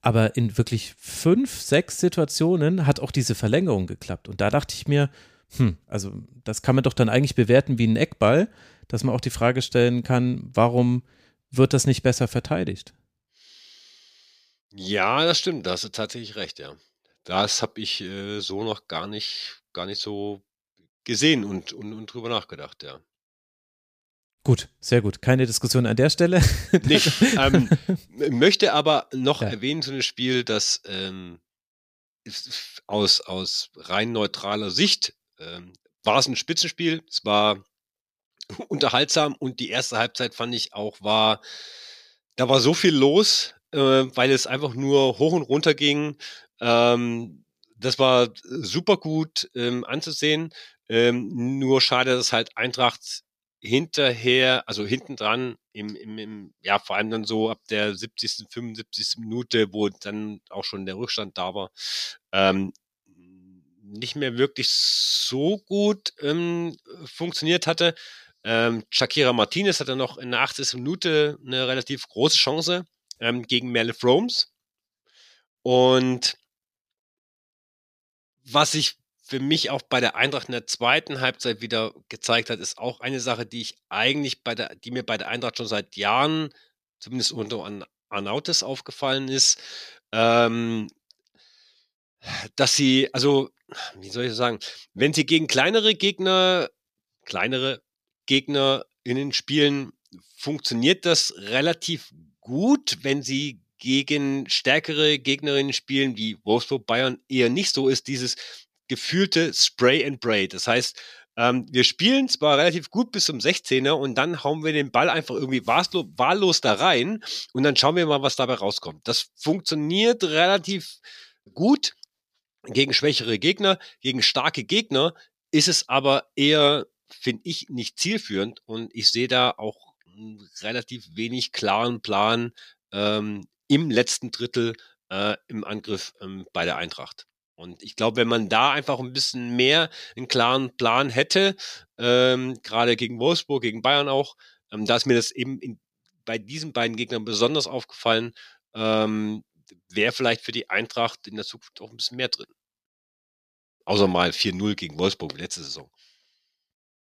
Aber in wirklich fünf, sechs Situationen hat auch diese Verlängerung geklappt. Und da dachte ich mir, hm, also das kann man doch dann eigentlich bewerten wie ein Eckball, dass man auch die Frage stellen kann, warum wird das nicht besser verteidigt? Ja, das stimmt, da hast du tatsächlich recht, ja. Das habe ich äh, so noch gar nicht, gar nicht so gesehen und, und, und drüber nachgedacht, ja. Gut, sehr gut. Keine Diskussion an der Stelle. Nicht. Ähm, möchte aber noch ja. erwähnen zu dem Spiel, dass ähm, aus, aus rein neutraler Sicht ähm, war es ein Spitzenspiel. Es war unterhaltsam und die erste Halbzeit fand ich auch war, da war so viel los äh, weil es einfach nur hoch und runter ging. Ähm, das war super gut ähm, anzusehen. Ähm, nur schade, dass halt Eintracht hinterher, also hinten dran, im, im, im, ja, vor allem dann so ab der 70., 75. Minute, wo dann auch schon der Rückstand da war, ähm, nicht mehr wirklich so gut ähm, funktioniert hatte. Ähm, Shakira Martinez hatte noch in der 80. Minute eine relativ große Chance, ähm, gegen Merle Fromes. Und was sich für mich auch bei der Eintracht in der zweiten Halbzeit wieder gezeigt hat, ist auch eine Sache, die ich eigentlich bei der, die mir bei der Eintracht schon seit Jahren, zumindest unter An Arnautes aufgefallen ist, ähm, dass sie, also, wie soll ich sagen, wenn sie gegen kleinere Gegner, kleinere GegnerInnen spielen, funktioniert das relativ gut, wenn sie gegen stärkere Gegnerinnen spielen, wie Wolfsburg Bayern eher nicht so ist, dieses gefühlte Spray and Braid. Das heißt, ähm, wir spielen zwar relativ gut bis zum 16er und dann hauen wir den Ball einfach irgendwie wahllos, wahllos da rein und dann schauen wir mal, was dabei rauskommt. Das funktioniert relativ gut gegen schwächere Gegner, gegen starke Gegner ist es aber eher, finde ich, nicht zielführend und ich sehe da auch relativ wenig klaren Plan ähm, im letzten Drittel äh, im Angriff ähm, bei der Eintracht. Und ich glaube, wenn man da einfach ein bisschen mehr einen klaren Plan hätte, ähm, gerade gegen Wolfsburg, gegen Bayern auch, ähm, da ist mir das eben in, bei diesen beiden Gegnern besonders aufgefallen, ähm, wäre vielleicht für die Eintracht in der Zukunft auch ein bisschen mehr drin. Außer mal 4-0 gegen Wolfsburg letzte Saison.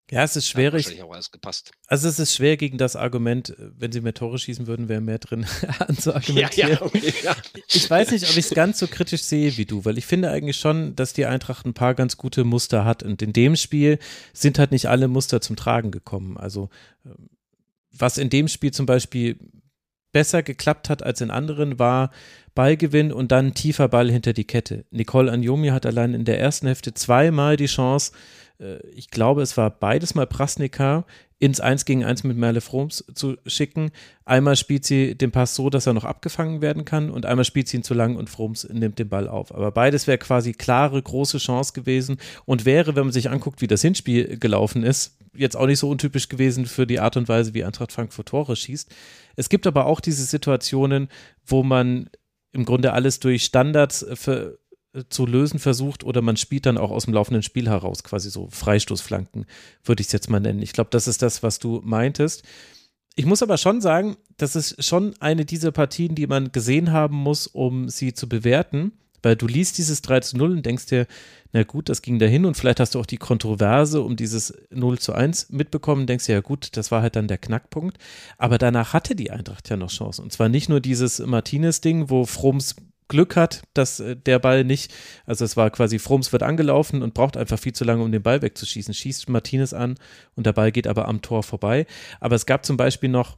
Ja, es ist schwierig. wahrscheinlich auch alles gepasst. Also es ist schwer gegen das Argument, wenn sie mehr Tore schießen würden, wäre mehr drin anzuargumentieren. okay, ja. Ich weiß nicht, ob ich es ganz so kritisch sehe wie du, weil ich finde eigentlich schon, dass die Eintracht ein paar ganz gute Muster hat. Und in dem Spiel sind halt nicht alle Muster zum Tragen gekommen. Also ähm, was in dem Spiel zum Beispiel besser geklappt hat als in anderen, war Ballgewinn und dann tiefer Ball hinter die Kette. Nicole Anjomi hat allein in der ersten Hälfte zweimal die Chance, äh, ich glaube, es war beides mal Prasnika, ins 1 gegen 1 mit Merle Froms zu schicken. Einmal spielt sie den Pass so, dass er noch abgefangen werden kann und einmal spielt sie ihn zu lang und Froms nimmt den Ball auf. Aber beides wäre quasi klare, große Chance gewesen und wäre, wenn man sich anguckt, wie das Hinspiel gelaufen ist, jetzt auch nicht so untypisch gewesen für die Art und Weise, wie Eintracht Frankfurt Tore schießt. Es gibt aber auch diese Situationen, wo man im Grunde alles durch Standards für, zu lösen versucht oder man spielt dann auch aus dem laufenden Spiel heraus, quasi so Freistoßflanken, würde ich es jetzt mal nennen. Ich glaube, das ist das, was du meintest. Ich muss aber schon sagen, das ist schon eine dieser Partien, die man gesehen haben muss, um sie zu bewerten, weil du liest dieses 3 zu 0 und denkst dir, na gut, das ging dahin und vielleicht hast du auch die Kontroverse um dieses 0 zu 1 mitbekommen, denkst dir, ja gut, das war halt dann der Knackpunkt. Aber danach hatte die Eintracht ja noch Chancen. Und zwar nicht nur dieses Martinez-Ding, wo Frums Glück hat, dass äh, der Ball nicht, also es war quasi Frums wird angelaufen und braucht einfach viel zu lange, um den Ball wegzuschießen. Schießt Martinez an und der Ball geht aber am Tor vorbei. Aber es gab zum Beispiel noch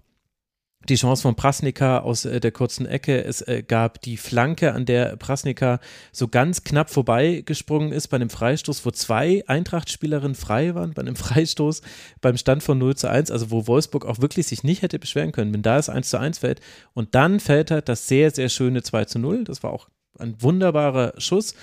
die Chance von Prasnika aus äh, der kurzen Ecke. Es äh, gab die Flanke, an der Prasnika so ganz knapp vorbeigesprungen ist bei einem Freistoß, wo zwei Eintracht-Spielerinnen frei waren, bei einem Freistoß beim Stand von 0 zu 1, also wo Wolfsburg auch wirklich sich nicht hätte beschweren können, wenn da es 1 zu 1 fällt. Und dann fällt halt das sehr, sehr schöne 2 zu 0. Das war auch ein wunderbarer Schuss.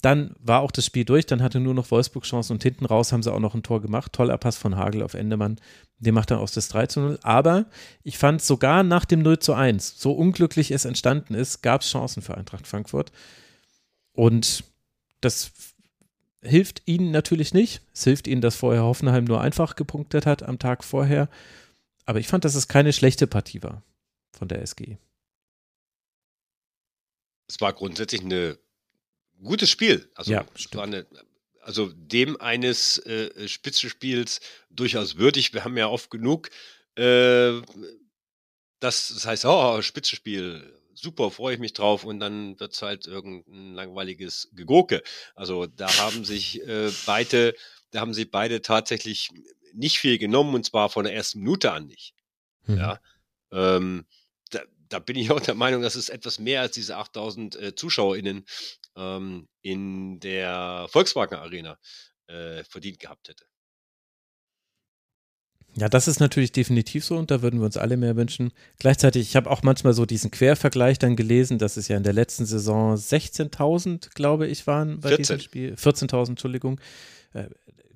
Dann war auch das Spiel durch, dann hatte nur noch Wolfsburg Chancen und hinten raus haben sie auch noch ein Tor gemacht. Toller Pass von Hagel auf Endemann. Der macht dann aus das 3 zu 0. Aber ich fand sogar nach dem 0 zu 1, so unglücklich es entstanden ist, gab es Chancen für Eintracht Frankfurt. Und das hilft ihnen natürlich nicht. Es hilft ihnen, dass vorher Hoffenheim nur einfach gepunktet hat am Tag vorher. Aber ich fand, dass es keine schlechte Partie war von der SG. Es war grundsätzlich eine gutes Spiel. Also, Ja, eine, also dem eines äh, Spitzenspiels durchaus würdig. Wir haben ja oft genug, äh, das, das heißt, oh, Spitzenspiel, super, freue ich mich drauf und dann wird es halt irgendein langweiliges Gegurke. Also da haben sich äh, beide, da haben sich beide tatsächlich nicht viel genommen und zwar von der ersten Minute an nicht. Mhm. Ja. Ähm, da, da bin ich auch der Meinung, dass es etwas mehr als diese 8000 äh, ZuschauerInnen ähm, in der Volkswagen Arena äh, verdient gehabt hätte. Ja, das ist natürlich definitiv so und da würden wir uns alle mehr wünschen. Gleichzeitig, ich habe auch manchmal so diesen Quervergleich dann gelesen, dass es ja in der letzten Saison 16.000, glaube ich, waren bei 14. diesem Spiel. 14.000, Entschuldigung. Äh,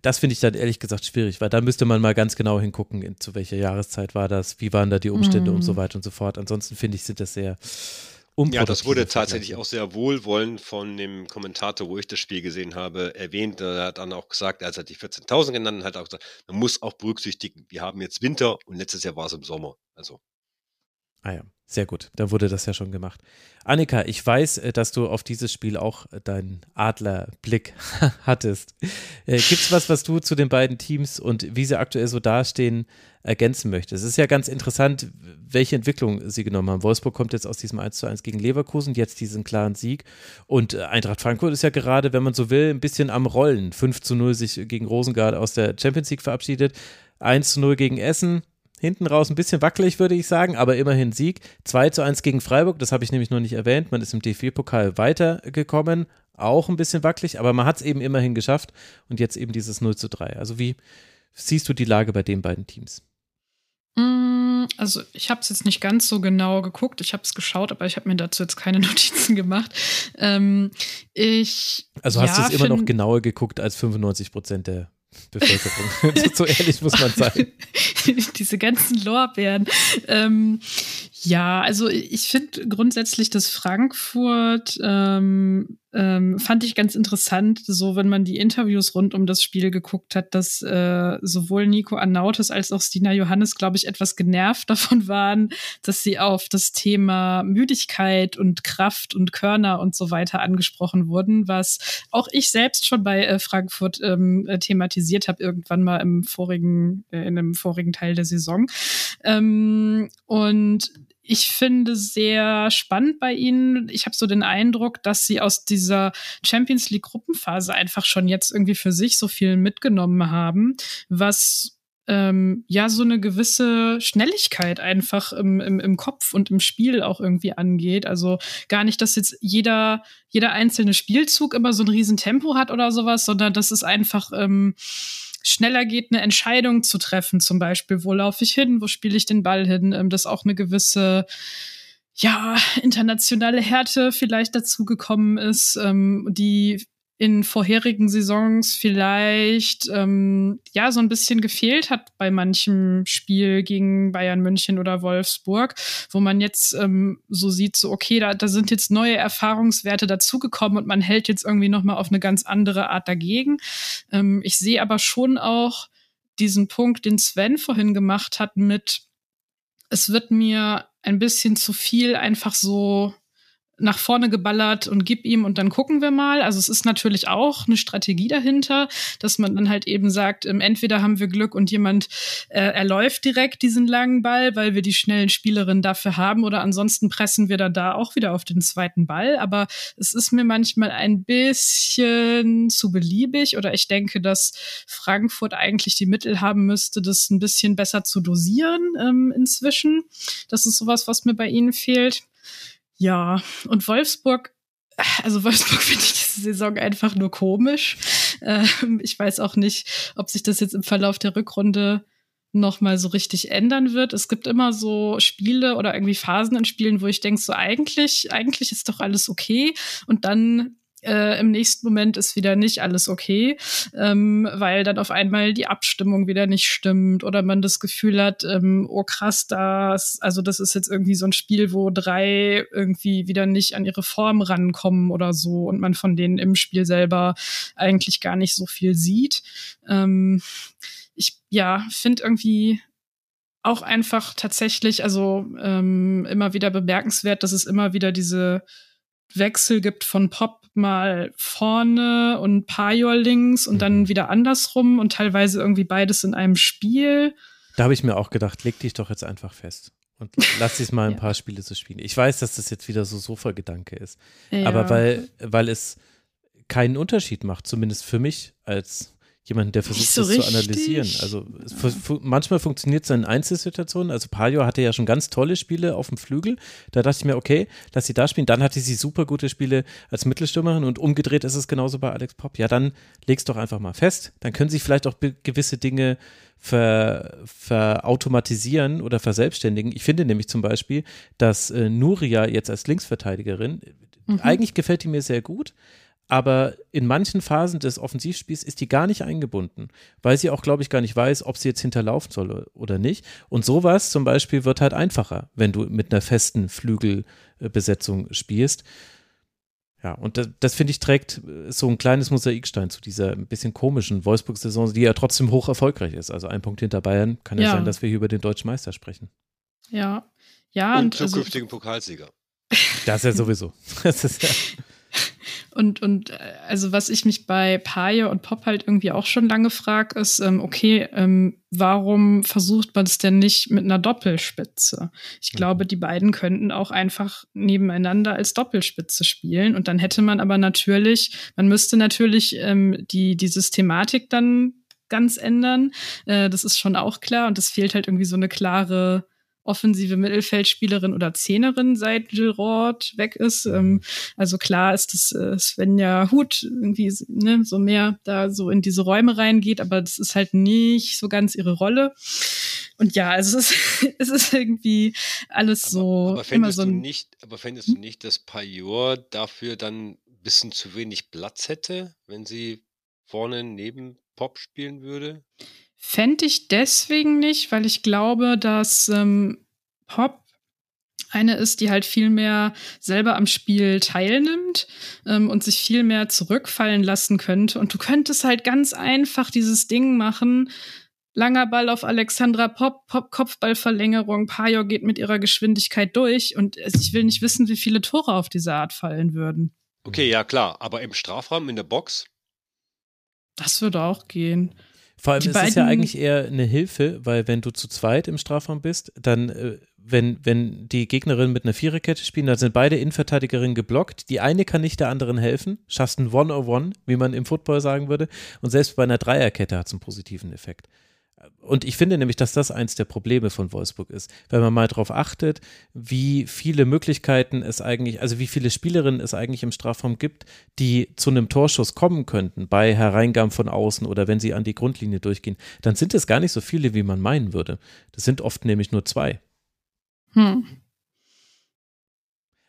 Das finde ich dann ehrlich gesagt schwierig, weil da müsste man mal ganz genau hingucken, in, zu welcher Jahreszeit war das, wie waren da die Umstände und so weiter und so fort. Ansonsten finde ich, sind das sehr Ja, das wurde tatsächlich auch sehr wohlwollend von dem Kommentator, wo ich das Spiel gesehen habe, erwähnt. Er hat dann auch gesagt, als er die 14.000 genannt hat, auch gesagt, man muss auch berücksichtigen, wir haben jetzt Winter und letztes Jahr war es im Sommer. Also Ah ja, sehr gut. Dann wurde das ja schon gemacht. Annika, ich weiß, äh, dass du auf dieses Spiel auch äh, deinen Adlerblick hattest. Gibt es was, was du zu den beiden Teams und wie sie aktuell so dastehen, ergänzen möchtest? Es ist ja ganz interessant, welche Entwicklung sie genommen haben. Wolfsburg kommt jetzt aus diesem 1 zu 1 gegen Leverkusen, jetzt diesen klaren Sieg. Und äh, Eintracht Frankfurt ist ja gerade, wenn man so will, ein bisschen am Rollen. 5 zu 0 sich gegen Rosengard aus der Champions League verabschiedet. 1 zu 0 gegen Essen, hinten raus ein bisschen wackelig, würde ich sagen, aber immerhin Sieg. 2 zu 1 gegen Freiburg, das habe ich nämlich noch nicht erwähnt. Man ist im DFB-Pokal weitergekommen, auch ein bisschen wackelig, aber man hat es eben immerhin geschafft und jetzt eben dieses 0 zu 3. Also wie siehst du die Lage bei den beiden Teams? Mm, Also ich habe es jetzt nicht ganz so genau geguckt. Ich habe es geschaut, aber ich habe mir dazu jetzt keine Notizen gemacht. Ähm, ich Also hast ja, du es immer noch genauer geguckt als 95 Prozent der Bevölkerung. so, so ehrlich muss man sein. Diese ganzen Lorbeeren. Ähm, ja, also ich finde grundsätzlich, dass Frankfurt ähm, ähm, fand ich ganz interessant, so wenn man die Interviews rund um das Spiel geguckt hat, dass äh, sowohl Nico Arnautis als auch Stina Johannes, glaube ich, etwas genervt davon waren, dass sie auf das Thema Müdigkeit und Kraft und Körner und so weiter angesprochen wurden, was auch ich selbst schon bei äh, Frankfurt ähm, äh, thematisiert habe, irgendwann mal im vorigen, äh, in einem vorigen Teil der Saison. Ähm, und ich finde sehr spannend bei ihnen. Ich habe so den Eindruck, dass sie aus dieser Champions League Gruppenphase einfach schon jetzt irgendwie für sich so viel mitgenommen haben, was ähm, ja so eine gewisse Schnelligkeit einfach im, im, im Kopf und im Spiel auch irgendwie angeht. Also gar nicht, dass jetzt jeder, jeder einzelne Spielzug immer so ein Riesentempo hat oder sowas, sondern dass es einfach ähm, schneller geht, eine Entscheidung zu treffen, zum Beispiel, wo laufe ich hin, wo spiele ich den Ball hin, ähm, dass auch eine gewisse ja, internationale Härte vielleicht dazu gekommen ist, ähm, die in vorherigen Saisons vielleicht ähm, ja so ein bisschen gefehlt hat bei manchem Spiel gegen Bayern München oder Wolfsburg, wo man jetzt ähm, so sieht, so okay, da, da sind jetzt neue Erfahrungswerte dazugekommen und man hält jetzt irgendwie noch mal auf eine ganz andere Art dagegen. Ähm, ich sehe aber schon auch diesen Punkt, den Sven vorhin gemacht hat mit es wird mir ein bisschen zu viel einfach so nach vorne geballert und gib ihm und dann gucken wir mal. Also es ist natürlich auch eine Strategie dahinter, dass man dann halt eben sagt, ähm, entweder haben wir Glück und jemand äh, erläuft direkt diesen langen Ball, weil wir die schnellen Spielerinnen dafür haben oder ansonsten pressen wir dann da auch wieder auf den zweiten Ball. Aber es ist mir manchmal ein bisschen zu beliebig oder ich denke, dass Frankfurt eigentlich die Mittel haben müsste, das ein bisschen besser zu dosieren ähm, inzwischen. Das ist sowas, was mir bei ihnen fehlt. Ja, und Wolfsburg, also Wolfsburg finde ich diese Saison einfach nur komisch. Ähm, ich weiß auch nicht, ob sich das jetzt im Verlauf der Rückrunde noch mal so richtig ändern wird. Es gibt immer so Spiele oder irgendwie Phasen in Spielen, wo ich denke, so eigentlich, eigentlich ist doch alles okay. Und dann äh, im nächsten Moment ist wieder nicht alles okay, ähm, weil dann auf einmal die Abstimmung wieder nicht stimmt oder man das Gefühl hat, ähm, oh krass, das, also das ist jetzt irgendwie so ein Spiel, wo drei irgendwie wieder nicht an ihre Form rankommen oder so und man von denen im Spiel selber eigentlich gar nicht so viel sieht. Ähm, ich ja finde irgendwie auch einfach tatsächlich, also ähm, immer wieder bemerkenswert, dass es immer wieder diese Wechsel gibt von Pop mal vorne und Pajor links und dann mhm. wieder andersrum und teilweise irgendwie beides in einem Spiel. Da habe ich mir auch gedacht, leg dich doch jetzt einfach fest und lass dich mal ein ja. paar Spiele so spielen. Ich weiß, dass das jetzt wieder so Sofa-Gedanke ist, ja. aber weil, weil es keinen Unterschied macht, zumindest für mich als jemanden, der versucht, so das richtig. zu analysieren. Also ja. fu manchmal funktioniert es in Einzelsituationen. Also Pajo hatte ja schon ganz tolle Spiele auf dem Flügel. Da dachte ich mir, okay, lass sie da spielen. Dann hatte sie super gute Spiele als Mittelstürmerin und umgedreht ist es genauso bei Alex Pop. Ja, dann leg's doch einfach mal fest. Dann können sich vielleicht auch gewisse Dinge ver, verautomatisieren oder verselbstständigen. Ich finde nämlich zum Beispiel, dass äh, Nuria jetzt als Linksverteidigerin, mhm. eigentlich gefällt die mir sehr gut, aber in manchen Phasen des Offensivspiels ist die gar nicht eingebunden, weil sie auch, glaube ich, gar nicht weiß, ob sie jetzt hinterlaufen soll oder nicht. Und sowas zum Beispiel wird halt einfacher, wenn du mit einer festen Flügelbesetzung spielst. Ja, und das, das finde ich trägt so ein kleines Mosaikstein zu dieser ein bisschen komischen Wolfsburg-Saison, die ja trotzdem hoch erfolgreich ist. Also ein Punkt hinter Bayern kann ja, ja sein, dass wir hier über den deutschen Meister sprechen. Ja, ja. Und, und zukünftigen also, Pokalsieger. Das ist ja sowieso. Das ist ja und, und äh, also was ich mich bei Paye und Pop halt irgendwie auch schon lange frage, ist, ähm, okay, ähm, warum versucht man es denn nicht mit einer Doppelspitze? Ich mhm. glaube, die beiden könnten auch einfach nebeneinander als Doppelspitze spielen. Und dann hätte man aber natürlich, man müsste natürlich ähm, die, die Systematik dann ganz ändern. Äh, das ist schon auch klar. Und es fehlt halt irgendwie so eine klare offensive Mittelfeldspielerin oder Zehnerin seit Gilroyd weg ist. Ähm, also klar ist das äh, Svenja Hut irgendwie ne, so mehr da so in diese Räume reingeht, aber das ist halt nicht so ganz ihre Rolle. Und ja, also es ist, es ist irgendwie alles aber, so aber immer so ein, nicht, aber fändest du nicht, dass Pajor dafür dann ein bisschen zu wenig Platz hätte, wenn sie vorne neben Pop spielen würde? Fände ich deswegen nicht, weil ich glaube, dass ähm, Pop eine ist, die halt viel mehr selber am Spiel teilnimmt ähm, und sich viel mehr zurückfallen lassen könnte. Und du könntest halt ganz einfach dieses Ding machen. Langer Ball auf Alexandra Pop, Pop Kopfballverlängerung, Pajo geht mit ihrer Geschwindigkeit durch und ich will nicht wissen, wie viele Tore auf diese Art fallen würden. Okay, ja klar, aber im Strafraum, in der Box? Das würde auch gehen. Vor allem ist es ja eigentlich eher eine Hilfe, weil wenn du zu zweit im Strafraum bist, dann äh, wenn, wenn die Gegnerinnen mit einer Viererkette spielen, dann sind beide Innenverteidigerinnen geblockt. Die eine kann nicht der anderen helfen. Schaffst ein One-on-One, wie man im Football sagen würde. Und selbst bei einer Dreierkette hat es einen positiven Effekt. Und ich finde nämlich, dass das eins der Probleme von Wolfsburg ist. Wenn man mal darauf achtet, wie viele Möglichkeiten es eigentlich, also wie viele Spielerinnen es eigentlich im Strafraum gibt, die zu einem Torschuss kommen könnten, bei Hereingaben von außen oder wenn sie an die Grundlinie durchgehen, dann sind es gar nicht so viele, wie man meinen würde. Das sind oft nämlich nur zwei. Hm.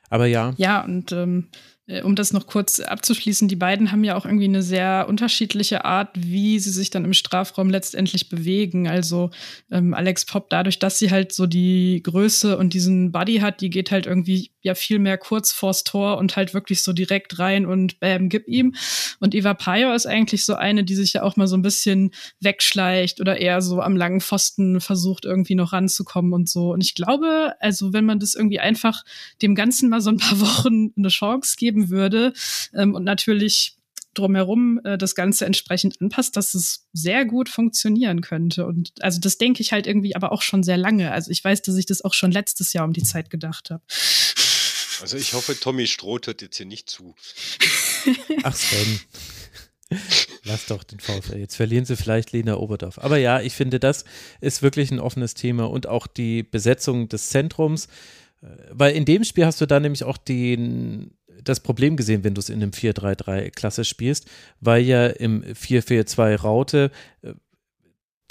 Aber ja. Ja, und ähm, äh, um das noch kurz abzuschließen, die beiden haben ja auch irgendwie eine sehr unterschiedliche Art, wie sie sich dann im Strafraum letztendlich bewegen. Also ähm, Alex Pop, dadurch, dass sie halt so die Größe und diesen Buddy hat, die geht halt irgendwie ja viel mehr kurz vors Tor und halt wirklich so direkt rein und bam, gib ihm. Und Eva Payo ist eigentlich so eine, die sich ja auch mal so ein bisschen wegschleicht oder eher so am langen Pfosten versucht, irgendwie noch ranzukommen und so. Und ich glaube, also wenn man das irgendwie einfach dem Ganzen mal so ein paar Wochen eine Chance gibt, geben würde ähm, und natürlich drumherum äh, das Ganze entsprechend anpasst, dass es sehr gut funktionieren könnte. Und also das denke ich halt irgendwie aber auch schon sehr lange. Also ich weiß, dass ich das auch schon letztes Jahr um die Zeit gedacht habe. Also ich hoffe, Tommy Stroh hört jetzt hier nicht zu. Ach Sven. Lass doch den VfL. Jetzt verlieren sie vielleicht Lena Oberdorf. Aber ja, ich finde, das ist wirklich ein offenes Thema und auch die Besetzung des Zentrums. Äh, weil in dem Spiel hast du da nämlich auch den das Problem gesehen, wenn du es in einem 4-3-3-Klasse spielst, weil ja im 4-4-2 Raute äh,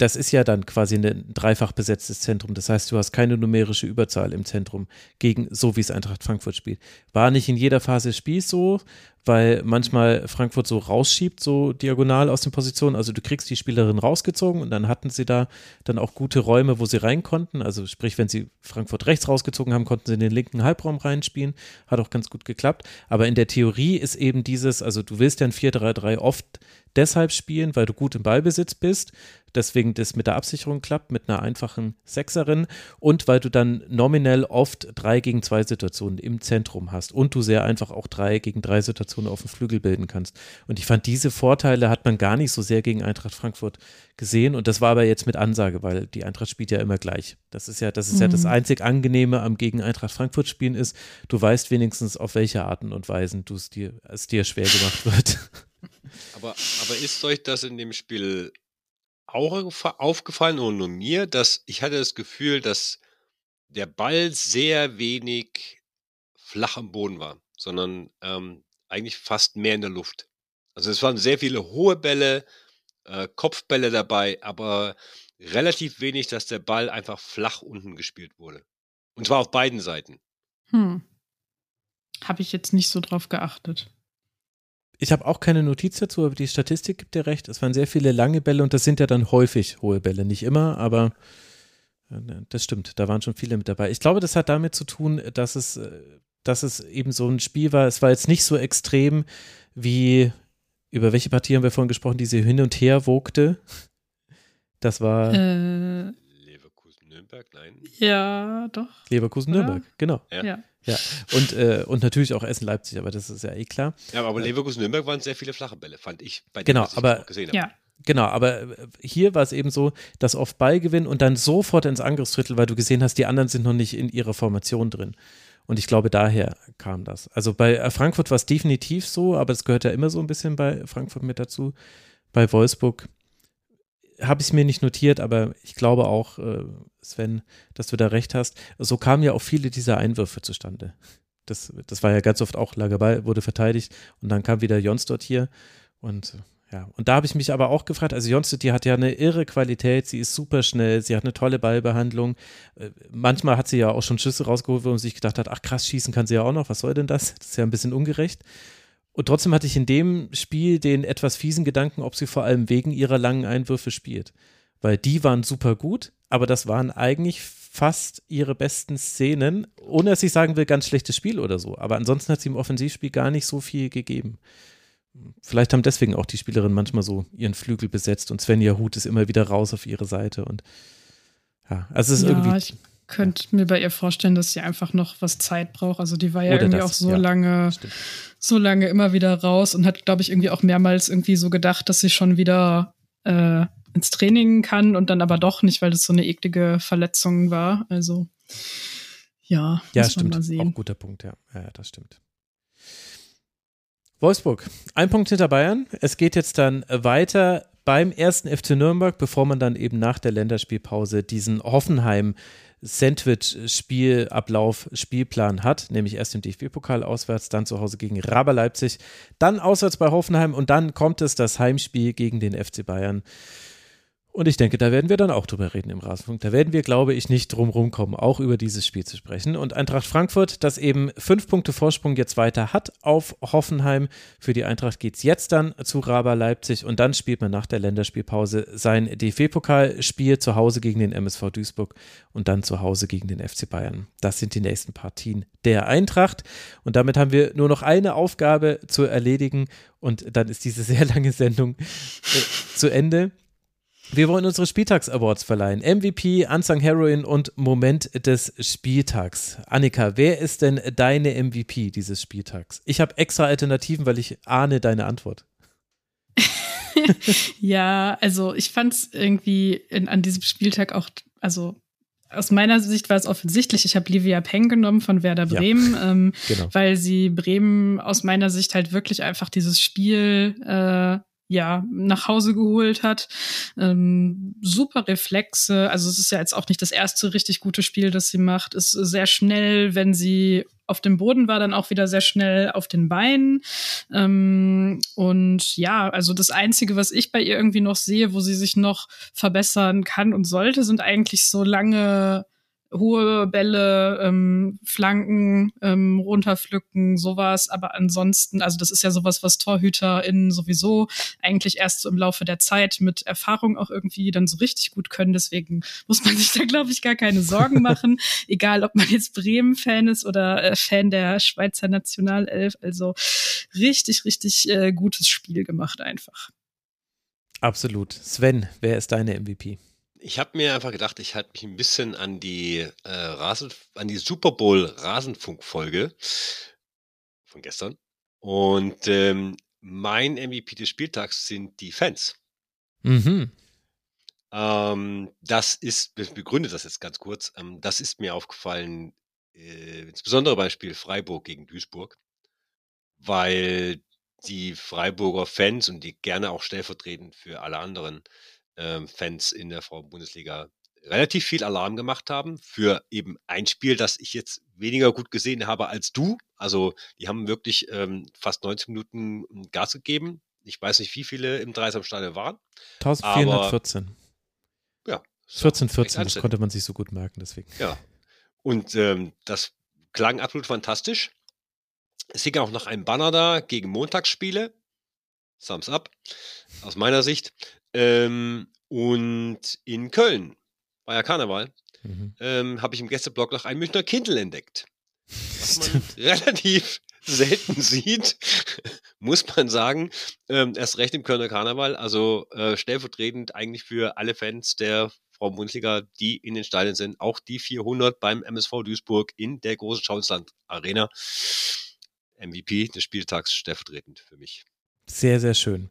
das ist ja dann quasi ein dreifach besetztes Zentrum. Das heißt, du hast keine numerische Überzahl im Zentrum gegen so wie es Eintracht Frankfurt spielt. War nicht in jeder Phase des Spiels so, weil manchmal Frankfurt so rausschiebt, so diagonal aus den Positionen. Also du kriegst die Spielerin rausgezogen und dann hatten sie da dann auch gute Räume, wo sie rein konnten. Also sprich, wenn sie Frankfurt rechts rausgezogen haben, konnten sie in den linken Halbraum reinspielen. Hat auch ganz gut geklappt. Aber in der Theorie ist eben dieses, also du willst ja ein 4-3-3 oft deshalb spielen, weil du gut im Ballbesitz bist, deswegen das mit der Absicherung klappt, mit einer einfachen Sechserin und weil du dann nominell oft drei gegen zwei Situationen im Zentrum hast und du sehr einfach auch drei gegen drei Situationen auf dem Flügel bilden kannst. Und ich fand, diese Vorteile hat man gar nicht so sehr gegen Eintracht Frankfurt gesehen und das war aber jetzt mit Ansage, weil die Eintracht spielt ja immer gleich. Das ist ja, das ist mhm. ja das mhm. einzig Angenehme am gegen Eintracht Frankfurt spielen ist, du weißt wenigstens, auf welche Arten und Weisen du es dir, es dir schwer gemacht wird. Aber, aber ist euch das in dem Spiel auch aufgefallen oder nur mir, dass ich hatte das Gefühl, dass der Ball sehr wenig flach am Boden war, sondern ähm, eigentlich fast mehr in der Luft. Also es waren sehr viele hohe Bälle, äh, Kopfbälle dabei, aber relativ wenig, dass der Ball einfach flach unten gespielt wurde. Und zwar auf beiden Seiten. Hm. Habe ich jetzt nicht so drauf geachtet. Ich habe auch keine Notiz dazu, aber die Statistik gibt dir recht. Es waren sehr viele lange Bälle und das sind ja dann häufig hohe Bälle. Nicht immer, aber äh, das stimmt. Da waren schon viele mit dabei. Ich glaube, das hat damit zu tun, dass es, äh, dass es eben so ein Spiel war. Es war jetzt nicht so extrem wie, über welche Partie haben wir vorhin gesprochen, die sie hin und her wogte. Das war. Äh, Leverkusen-Nürnberg, nein. Ja, doch. Leverkusen-Nürnberg, genau. Ja. ja. Ja, und, äh, und natürlich auch Essen-Leipzig, aber das ist ja eh klar. Ja, aber Leverkusen-Nürnberg waren sehr viele flache Bälle, fand ich. Bei dem, genau, aber, gesehen habe. Ja. Genau, aber äh, hier war es eben so, dass oft Ballgewinn und dann sofort ins Angriffsdrittel, weil du gesehen hast, die anderen sind noch nicht in ihrer Formation drin. Und ich glaube, daher kam das. Also bei äh, Frankfurt war es definitiv so, aber es gehört ja immer so ein bisschen bei Frankfurt mit dazu. Bei Wolfsburg habe ich es mir nicht notiert, aber ich glaube auch, äh, Sven, dass du da recht hast. So kamen ja auch viele dieser Einwürfe zustande. Das, das war ja ganz oft auch Lagerball, wurde verteidigt und dann kam wieder Jons dort hier und ja, und da habe ich mich aber auch gefragt, also Jonstedt, die hat ja eine irre Qualität, sie ist super schnell, sie hat eine tolle Ballbehandlung. Äh, manchmal hat sie ja auch schon Schüsse rausgeholt, wo man sich gedacht hat, ach krass, schießen kann sie ja auch noch, was soll denn das? Das ist ja ein bisschen ungerecht. Und trotzdem hatte ich in dem Spiel den etwas fiesen Gedanken, ob sie vor allem wegen ihrer langen Einwürfe spielt. Weil die waren super gut, aber das waren eigentlich fast ihre besten Szenen, ohne dass ich sagen will, ganz schlechtes Spiel oder so. Aber ansonsten hat sie im Offensivspiel gar nicht so viel gegeben. Vielleicht haben deswegen auch die Spielerinnen manchmal so ihren Flügel besetzt und Svenja Huth ist immer wieder raus auf ihre Seite und ja, also es ist ja, irgendwie. Ich könnte mir bei ihr vorstellen, dass sie einfach noch was Zeit braucht. Also die war ja Oder irgendwie das, auch so ja. lange, Stimmt. so lange immer wieder raus und hat, glaube ich, irgendwie auch mehrmals irgendwie so gedacht, dass sie schon wieder äh, ins Training kann und dann aber doch nicht, weil das so eine eklige Verletzung war. Also ja, Ja, muss man stimmt. mal Auch sehen. guter Punkt, ja. Ja, das stimmt. Wolfsburg, ein Punkt hinter Bayern. Es geht jetzt dann weiter beim ersten FC Nürnberg, bevor man dann eben nach der Länderspielpause diesen Hoffenheim Sandwich-Spielablauf, Spielplan hat, nämlich erst im DFB-Pokal auswärts, dann zu Hause gegen Raber Leipzig, dann auswärts bei Hoffenheim und dann kommt es das Heimspiel gegen den FC Bayern. Und ich denke, da werden wir dann auch drüber reden im Rasenfunk. Da werden wir, glaube ich, nicht drum rumkommen, auch über dieses Spiel zu sprechen. Und Eintracht Frankfurt, das eben fünf Punkte Vorsprung jetzt weiter hat auf Hoffenheim. Für die Eintracht geht es jetzt dann zu Raba Leipzig und dann spielt man nach der Länderspielpause sein DFB-Pokalspiel zu Hause gegen den MSV Duisburg und dann zu Hause gegen den FC Bayern. Das sind die nächsten Partien der Eintracht. Und damit haben wir nur noch eine Aufgabe zu erledigen und dann ist diese sehr lange Sendung äh, zu Ende. Wir wollen unsere Spieltags-Awards verleihen. MVP, Unsung Heroin und Moment des Spieltags. Annika, wer ist denn deine MVP dieses Spieltags? Ich habe extra Alternativen, weil ich ahne deine Antwort. Ja, also ich fand es irgendwie in, an diesem Spieltag auch, also aus meiner Sicht war es offensichtlich. Ich habe Livia Peng genommen von Werder Ja. Bremen, ähm, Genau. weil sie Bremen aus meiner Sicht halt wirklich einfach dieses Spiel äh, ja nach Hause geholt hat. Ähm, super Reflexe. Also es ist ja jetzt auch nicht das erste richtig gute Spiel, das sie macht. Ist sehr schnell, wenn sie auf dem Boden war, dann auch wieder sehr schnell auf den Beinen. Ähm, und ja, also das Einzige, was ich bei ihr irgendwie noch sehe, wo sie sich noch verbessern kann und sollte, sind eigentlich so lange hohe Bälle, ähm, Flanken, ähm, runterpflücken, sowas. Aber ansonsten, also das ist ja sowas, was TorhüterInnen sowieso eigentlich erst so im Laufe der Zeit mit Erfahrung auch irgendwie dann so richtig gut können. Deswegen muss man sich da, glaube ich, gar keine Sorgen machen. Egal, ob man jetzt Bremen-Fan ist oder äh, Fan der Schweizer Nationalelf. Also richtig, richtig äh, gutes Spiel gemacht einfach. Absolut. Sven, wer ist deine MVP? Ich habe mir einfach gedacht, ich halte mich ein bisschen an die äh, Rasen, an die Super Bowl Rasenfunk-Folge von gestern. Und ähm, mein MVP des Spieltags sind die Fans. Mhm. Ähm, das ist, ich begründe das jetzt ganz kurz, ähm, das ist mir aufgefallen, äh, insbesondere beim Spiel Freiburg gegen Duisburg, weil die Freiburger Fans und die gerne auch stellvertretend für alle anderen Fans in der Frauen-Bundesliga relativ viel Alarm gemacht haben für eben ein Spiel, das ich jetzt weniger gut gesehen habe als du. Also die haben wirklich ähm, fast 90 Minuten Gas gegeben. Ich weiß nicht, wie viele im Dreisamstadion waren. 1414. Ja. 14, recht 14, das konnte man sich so gut merken, deswegen. Ja. Und ähm, das klang absolut fantastisch. Es hing auch noch ein Banner da gegen Montagsspiele. Thumbs up. Aus meiner Sicht. Ähm, und in Köln war ja Karneval. Mhm. Ähm, habe ich im Gästeblock noch ein Münchner Kindle entdeckt. Was man relativ selten sieht, muss man sagen. Ähm, erst recht im Kölner Karneval. Also äh, stellvertretend eigentlich für alle Fans der Frauen-Bundesliga, die in den Stadien sind. Auch die 400 beim MSV Duisburg in der großen Schauensland Arena. MVP des Spieltags stellvertretend für mich. Sehr, sehr schön.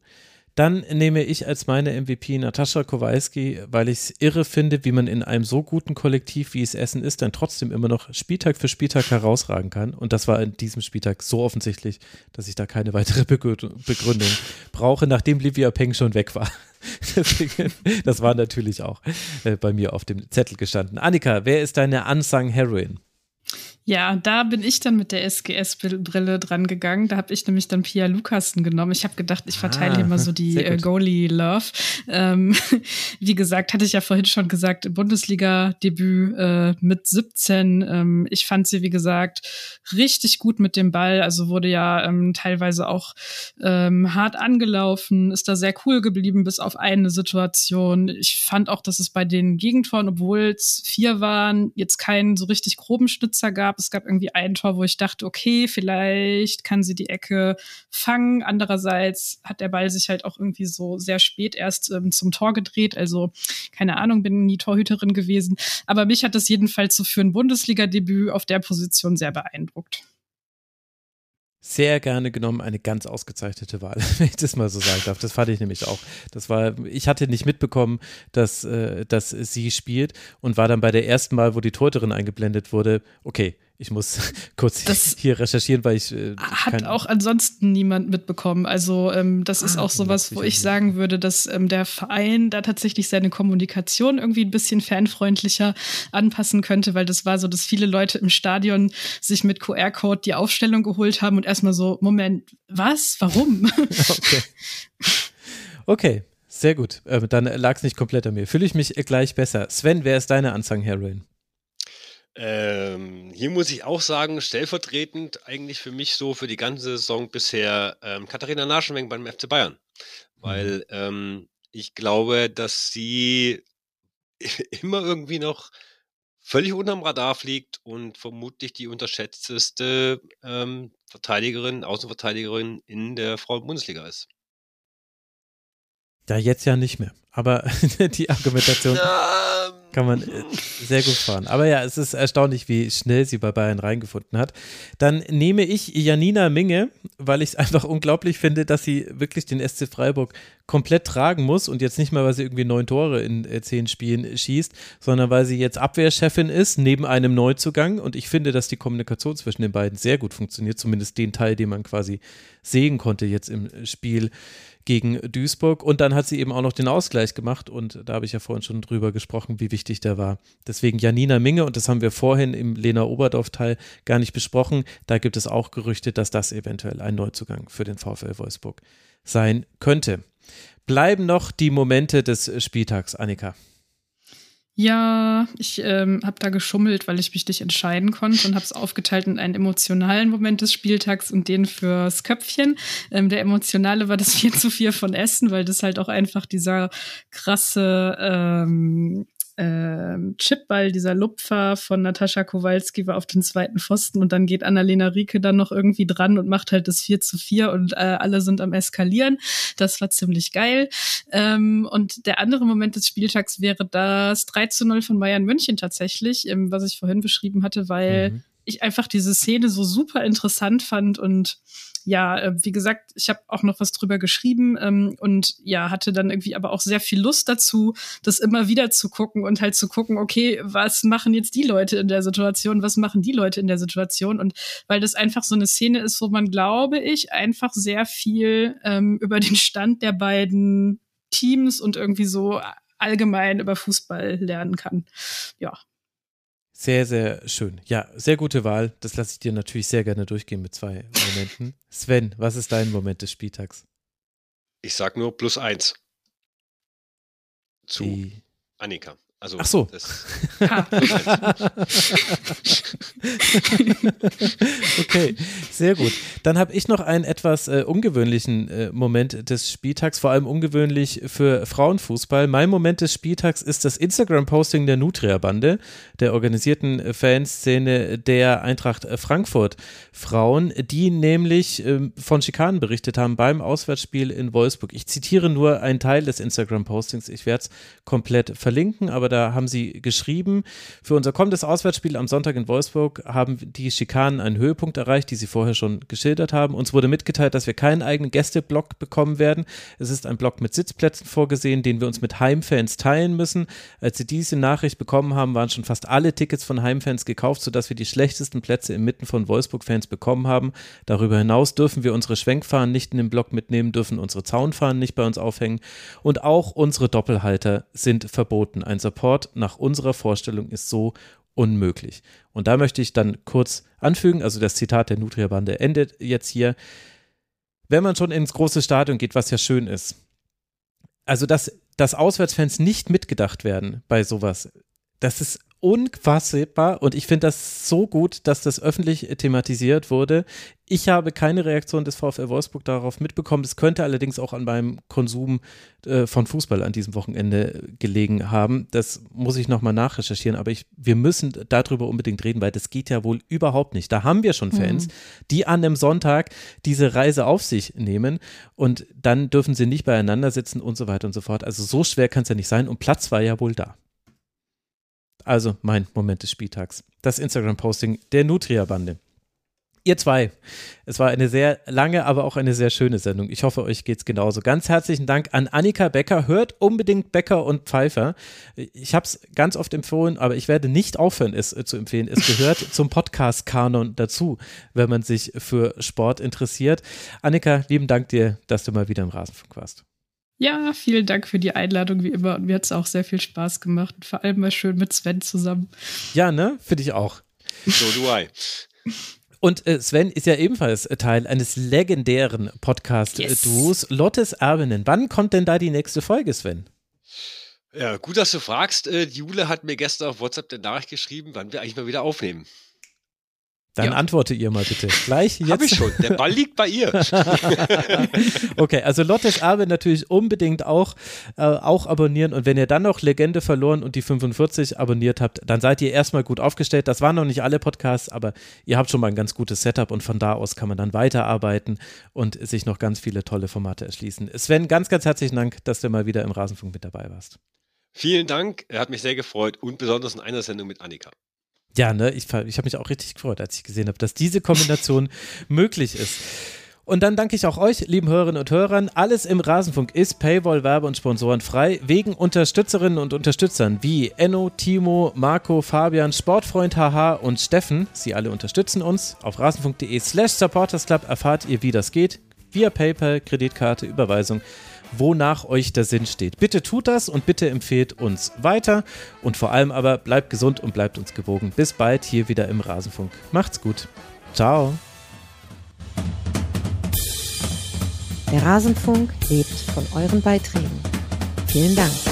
Dann nehme ich als meine MVP Natascha Kowalski, weil ich es irre finde, wie man in einem so guten Kollektiv, wie es Essen ist, dann trotzdem immer noch Spieltag für Spieltag herausragen kann. Und das war in diesem Spieltag so offensichtlich, dass ich da keine weitere Begrü- Begründung brauche, nachdem Livia Peng schon weg war. Deswegen, das war natürlich auch äh, bei mir auf dem Zettel gestanden. Annika, wer ist deine Unsung Heroin? Ja, da bin ich dann mit der SGS-Brille dran gegangen. Da habe ich nämlich dann Pia Lukassen genommen. Ich habe gedacht, ich verteile ah, hier mal so die äh, Goalie-Love. Ähm, wie gesagt, hatte ich ja vorhin schon gesagt, Bundesliga-Debüt äh, mit 17. Ähm, ich fand sie, wie gesagt, richtig gut mit dem Ball. Also wurde ja ähm, teilweise auch ähm, hart angelaufen, ist da sehr cool geblieben, bis auf eine Situation. Ich fand auch, dass es bei den Gegentoren, obwohl es vier waren, jetzt keinen so richtig groben Schnitzer gab gab. Es gab irgendwie ein Tor, wo ich dachte, okay, vielleicht kann sie die Ecke fangen. Andererseits hat der Ball sich halt auch irgendwie so sehr spät erst ähm, zum Tor gedreht. Also keine Ahnung, bin nie Torhüterin gewesen. Aber mich hat das jedenfalls so für ein Bundesliga-Debüt auf der Position sehr beeindruckt sehr gerne genommen eine ganz ausgezeichnete Wahl, wenn ich das mal so sagen darf. Das fand ich nämlich auch. Das war, ich hatte nicht mitbekommen, dass, äh, dass sie spielt und war dann bei der ersten Mal, wo die Torterin eingeblendet wurde, okay, ich muss kurz das hier recherchieren, weil ich. Äh, hat auch ansonsten niemand mitbekommen. Also, ähm, das ah, ist auch sowas, wo ich sagen würde, dass ähm, der Verein da tatsächlich seine Kommunikation irgendwie ein bisschen fanfreundlicher anpassen könnte, weil das war so, dass viele Leute im Stadion sich mit QR-Code die Aufstellung geholt haben und erstmal so: Moment, was? Warum? okay. Okay, sehr gut. Äh, dann lag es nicht komplett an mir. Fühle ich mich gleich besser. Sven, wer ist deine Ansang-Heroin? Ähm, hier muss ich auch sagen, stellvertretend eigentlich für mich so für die ganze Saison bisher ähm, Katharina Naschenweng beim FC Bayern. Weil mhm. ähm, ich glaube, dass sie immer irgendwie noch völlig unterm Radar fliegt und vermutlich die unterschätzteste ähm, Verteidigerin, Außenverteidigerin in der Frauen-Bundesliga ist. Ja, jetzt ja nicht mehr. Aber die Argumentation kann man äh, sehr gut fahren. Aber ja, es ist erstaunlich, wie schnell sie bei Bayern reingefunden hat. Dann nehme ich Janina Minge, weil ich es einfach unglaublich finde, dass sie wirklich den SC Freiburg komplett tragen muss und jetzt nicht mal, weil sie irgendwie neun Tore in äh, zehn Spielen schießt, sondern weil sie jetzt Abwehrchefin ist, neben einem Neuzugang. Und ich finde, dass die Kommunikation zwischen den beiden sehr gut funktioniert, zumindest den Teil, den man quasi sehen konnte jetzt im Spiel gegen Duisburg. Und dann hat sie eben auch noch den Ausgleich gemacht. Und da habe ich ja vorhin schon drüber gesprochen, wie wichtig der war. Deswegen Janina Minge, und das haben wir vorhin im Lena Oberdorf-Teil gar nicht besprochen. Da gibt es auch Gerüchte, dass das eventuell ein Neuzugang für den VfL Wolfsburg sein könnte. Bleiben noch die Momente des Spieltags, Annika. Ja, ich ähm, habe da geschummelt, weil ich mich nicht entscheiden konnte und habe es aufgeteilt in einen emotionalen Moment des Spieltags und den fürs Köpfchen. Ähm, der emotionale war das 4 zu 4 von Essen, weil das halt auch einfach dieser krasse ähm, äh, Chipball, dieser Lupfer von Natascha Kowalski war auf den zweiten Pfosten und dann geht Annalena Rieke dann noch irgendwie dran und macht halt das 4 zu 4 und äh, alle sind am Eskalieren. Das war ziemlich geil. Ähm, und der andere Moment des Spieltags wäre das 3 zu 0 von Bayern München tatsächlich, ähm, was ich vorhin beschrieben hatte, weil mhm. ich einfach diese Szene so super interessant fand und ja, äh, wie gesagt, ich habe auch noch was drüber geschrieben ähm, und ja, hatte dann irgendwie aber auch sehr viel Lust dazu, das immer wieder zu gucken und halt zu gucken, okay, was machen jetzt die Leute in der Situation, was machen die Leute in der Situation und weil das einfach so eine Szene ist, wo man, glaube ich, einfach sehr viel ähm, über den Stand der beiden Teams und irgendwie so allgemein über Fußball lernen kann. Ja, sehr, sehr schön. Ja, sehr gute Wahl. Das lasse ich dir natürlich sehr gerne durchgehen mit zwei Momenten. Sven, was ist dein Moment des Spieltags? Ich sag nur plus eins. Zu Die. Annika. Also Ach so. okay, sehr gut. Dann habe ich noch einen etwas äh, ungewöhnlichen äh, Moment des Spieltags, vor allem ungewöhnlich für Frauenfußball. Mein Moment des Spieltags ist das Instagram-Posting der Nutria-Bande, der organisierten Fanszene der Eintracht Frankfurt Frauen, die nämlich äh, von Schikanen berichtet haben beim Auswärtsspiel in Wolfsburg. Ich zitiere nur einen Teil des Instagram-Postings. Ich werde es komplett verlinken, aber da haben sie geschrieben, für unser kommendes Auswärtsspiel am Sonntag in Wolfsburg haben die Schikanen einen Höhepunkt erreicht, die sie vorher schon geschildert haben. Uns wurde mitgeteilt, dass wir keinen eigenen Gästeblock bekommen werden. Es ist ein Block mit Sitzplätzen vorgesehen, den wir uns mit Heimfans teilen müssen. Als sie diese Nachricht bekommen haben, waren schon fast alle Tickets von Heimfans gekauft, sodass wir die schlechtesten Plätze inmitten von Wolfsburg-Fans bekommen haben. Darüber hinaus dürfen wir unsere Schwenkfahnen nicht in den Block mitnehmen, dürfen unsere Zaunfahnen nicht bei uns aufhängen und auch unsere Doppelhalter sind verboten. Ein Support nach unserer Vorstellung ist so unmöglich. Und da möchte ich dann kurz anfügen, also das Zitat der Nutria-Bande endet jetzt hier. Wenn man schon ins große Stadion geht, was ja schön ist, also dass, dass Auswärtsfans nicht mitgedacht werden bei sowas, das ist unfassbar und ich finde das so gut, dass das öffentlich thematisiert wurde. Ich habe keine Reaktion des VfL Wolfsburg darauf mitbekommen. Es könnte allerdings auch an meinem Konsum äh, von Fußball an diesem Wochenende gelegen haben. Das muss ich nochmal nachrecherchieren, aber ich, wir müssen darüber unbedingt reden, weil das geht ja wohl überhaupt nicht. Da haben wir schon Fans, mhm. die an einem Sonntag diese Reise auf sich nehmen und dann dürfen sie nicht beieinander sitzen und so weiter und so fort. Also so schwer kann es ja nicht sein und Platz war ja wohl da. Also mein Moment des Spieltags. Das Instagram-Posting der Nutria-Bande. Ihr zwei, es war eine sehr lange, aber auch eine sehr schöne Sendung. Ich hoffe, euch geht es genauso. Ganz herzlichen Dank an Annika Becker. Hört unbedingt Becker und Pfeiffer. Ich habe es ganz oft empfohlen, aber ich werde nicht aufhören, es äh, zu empfehlen. Es gehört zum Podcast-Kanon dazu, wenn man sich für Sport interessiert. Annika, lieben Dank dir, dass du mal wieder im Rasenfunk warst. Ja, vielen Dank für die Einladung, wie immer. Und mir hat es auch sehr viel Spaß gemacht. Und vor allem mal schön mit Sven zusammen. Ja, ne? Finde ich auch. So do I. Und äh, Sven ist ja ebenfalls Teil eines legendären Podcast-Duos, yes. Lottes Erbinnen. Wann kommt denn da die nächste Folge, Sven? Ja, gut, dass du fragst. Äh, Jule hat mir gestern auf WhatsApp eine Nachricht geschrieben, wann wir eigentlich mal wieder aufnehmen. Dann ja. antworte ihr mal bitte. Gleich jetzt. Hab ich schon. Der Ball liegt bei ihr. okay, also Lottes Erbe natürlich unbedingt auch, äh, auch abonnieren. Und wenn ihr dann noch Legende verloren und die 45 abonniert habt, dann seid ihr erstmal gut aufgestellt. Das waren noch nicht alle Podcasts, aber ihr habt schon mal ein ganz gutes Setup und von da aus kann man dann weiterarbeiten und sich noch ganz viele tolle Formate erschließen. Sven, ganz, ganz herzlichen Dank, dass du mal wieder im Rasenfunk mit dabei warst. Vielen Dank. Er hat mich sehr gefreut und besonders in einer Sendung mit Annika. Ja, ne, ich, ich habe mich auch richtig gefreut, als ich gesehen habe, dass diese Kombination möglich ist. Und dann danke ich auch euch, lieben Hörerinnen und Hörern. Alles im Rasenfunk ist Paywall, Werbe und Sponsoren frei, wegen Unterstützerinnen und Unterstützern wie Enno, Timo, Marco, Fabian, Sportfreund HH und Steffen. Sie alle unterstützen uns. Auf rasenfunk.de slash supportersclub erfahrt ihr, wie das geht. Via PayPal, Kreditkarte, Überweisung wonach euch der Sinn steht. Bitte tut das und bitte empfehlt uns weiter und vor allem aber bleibt gesund und bleibt uns gewogen. Bis bald hier wieder im Rasenfunk. Macht's gut. Ciao. Der Rasenfunk lebt von euren Beiträgen. Vielen Dank.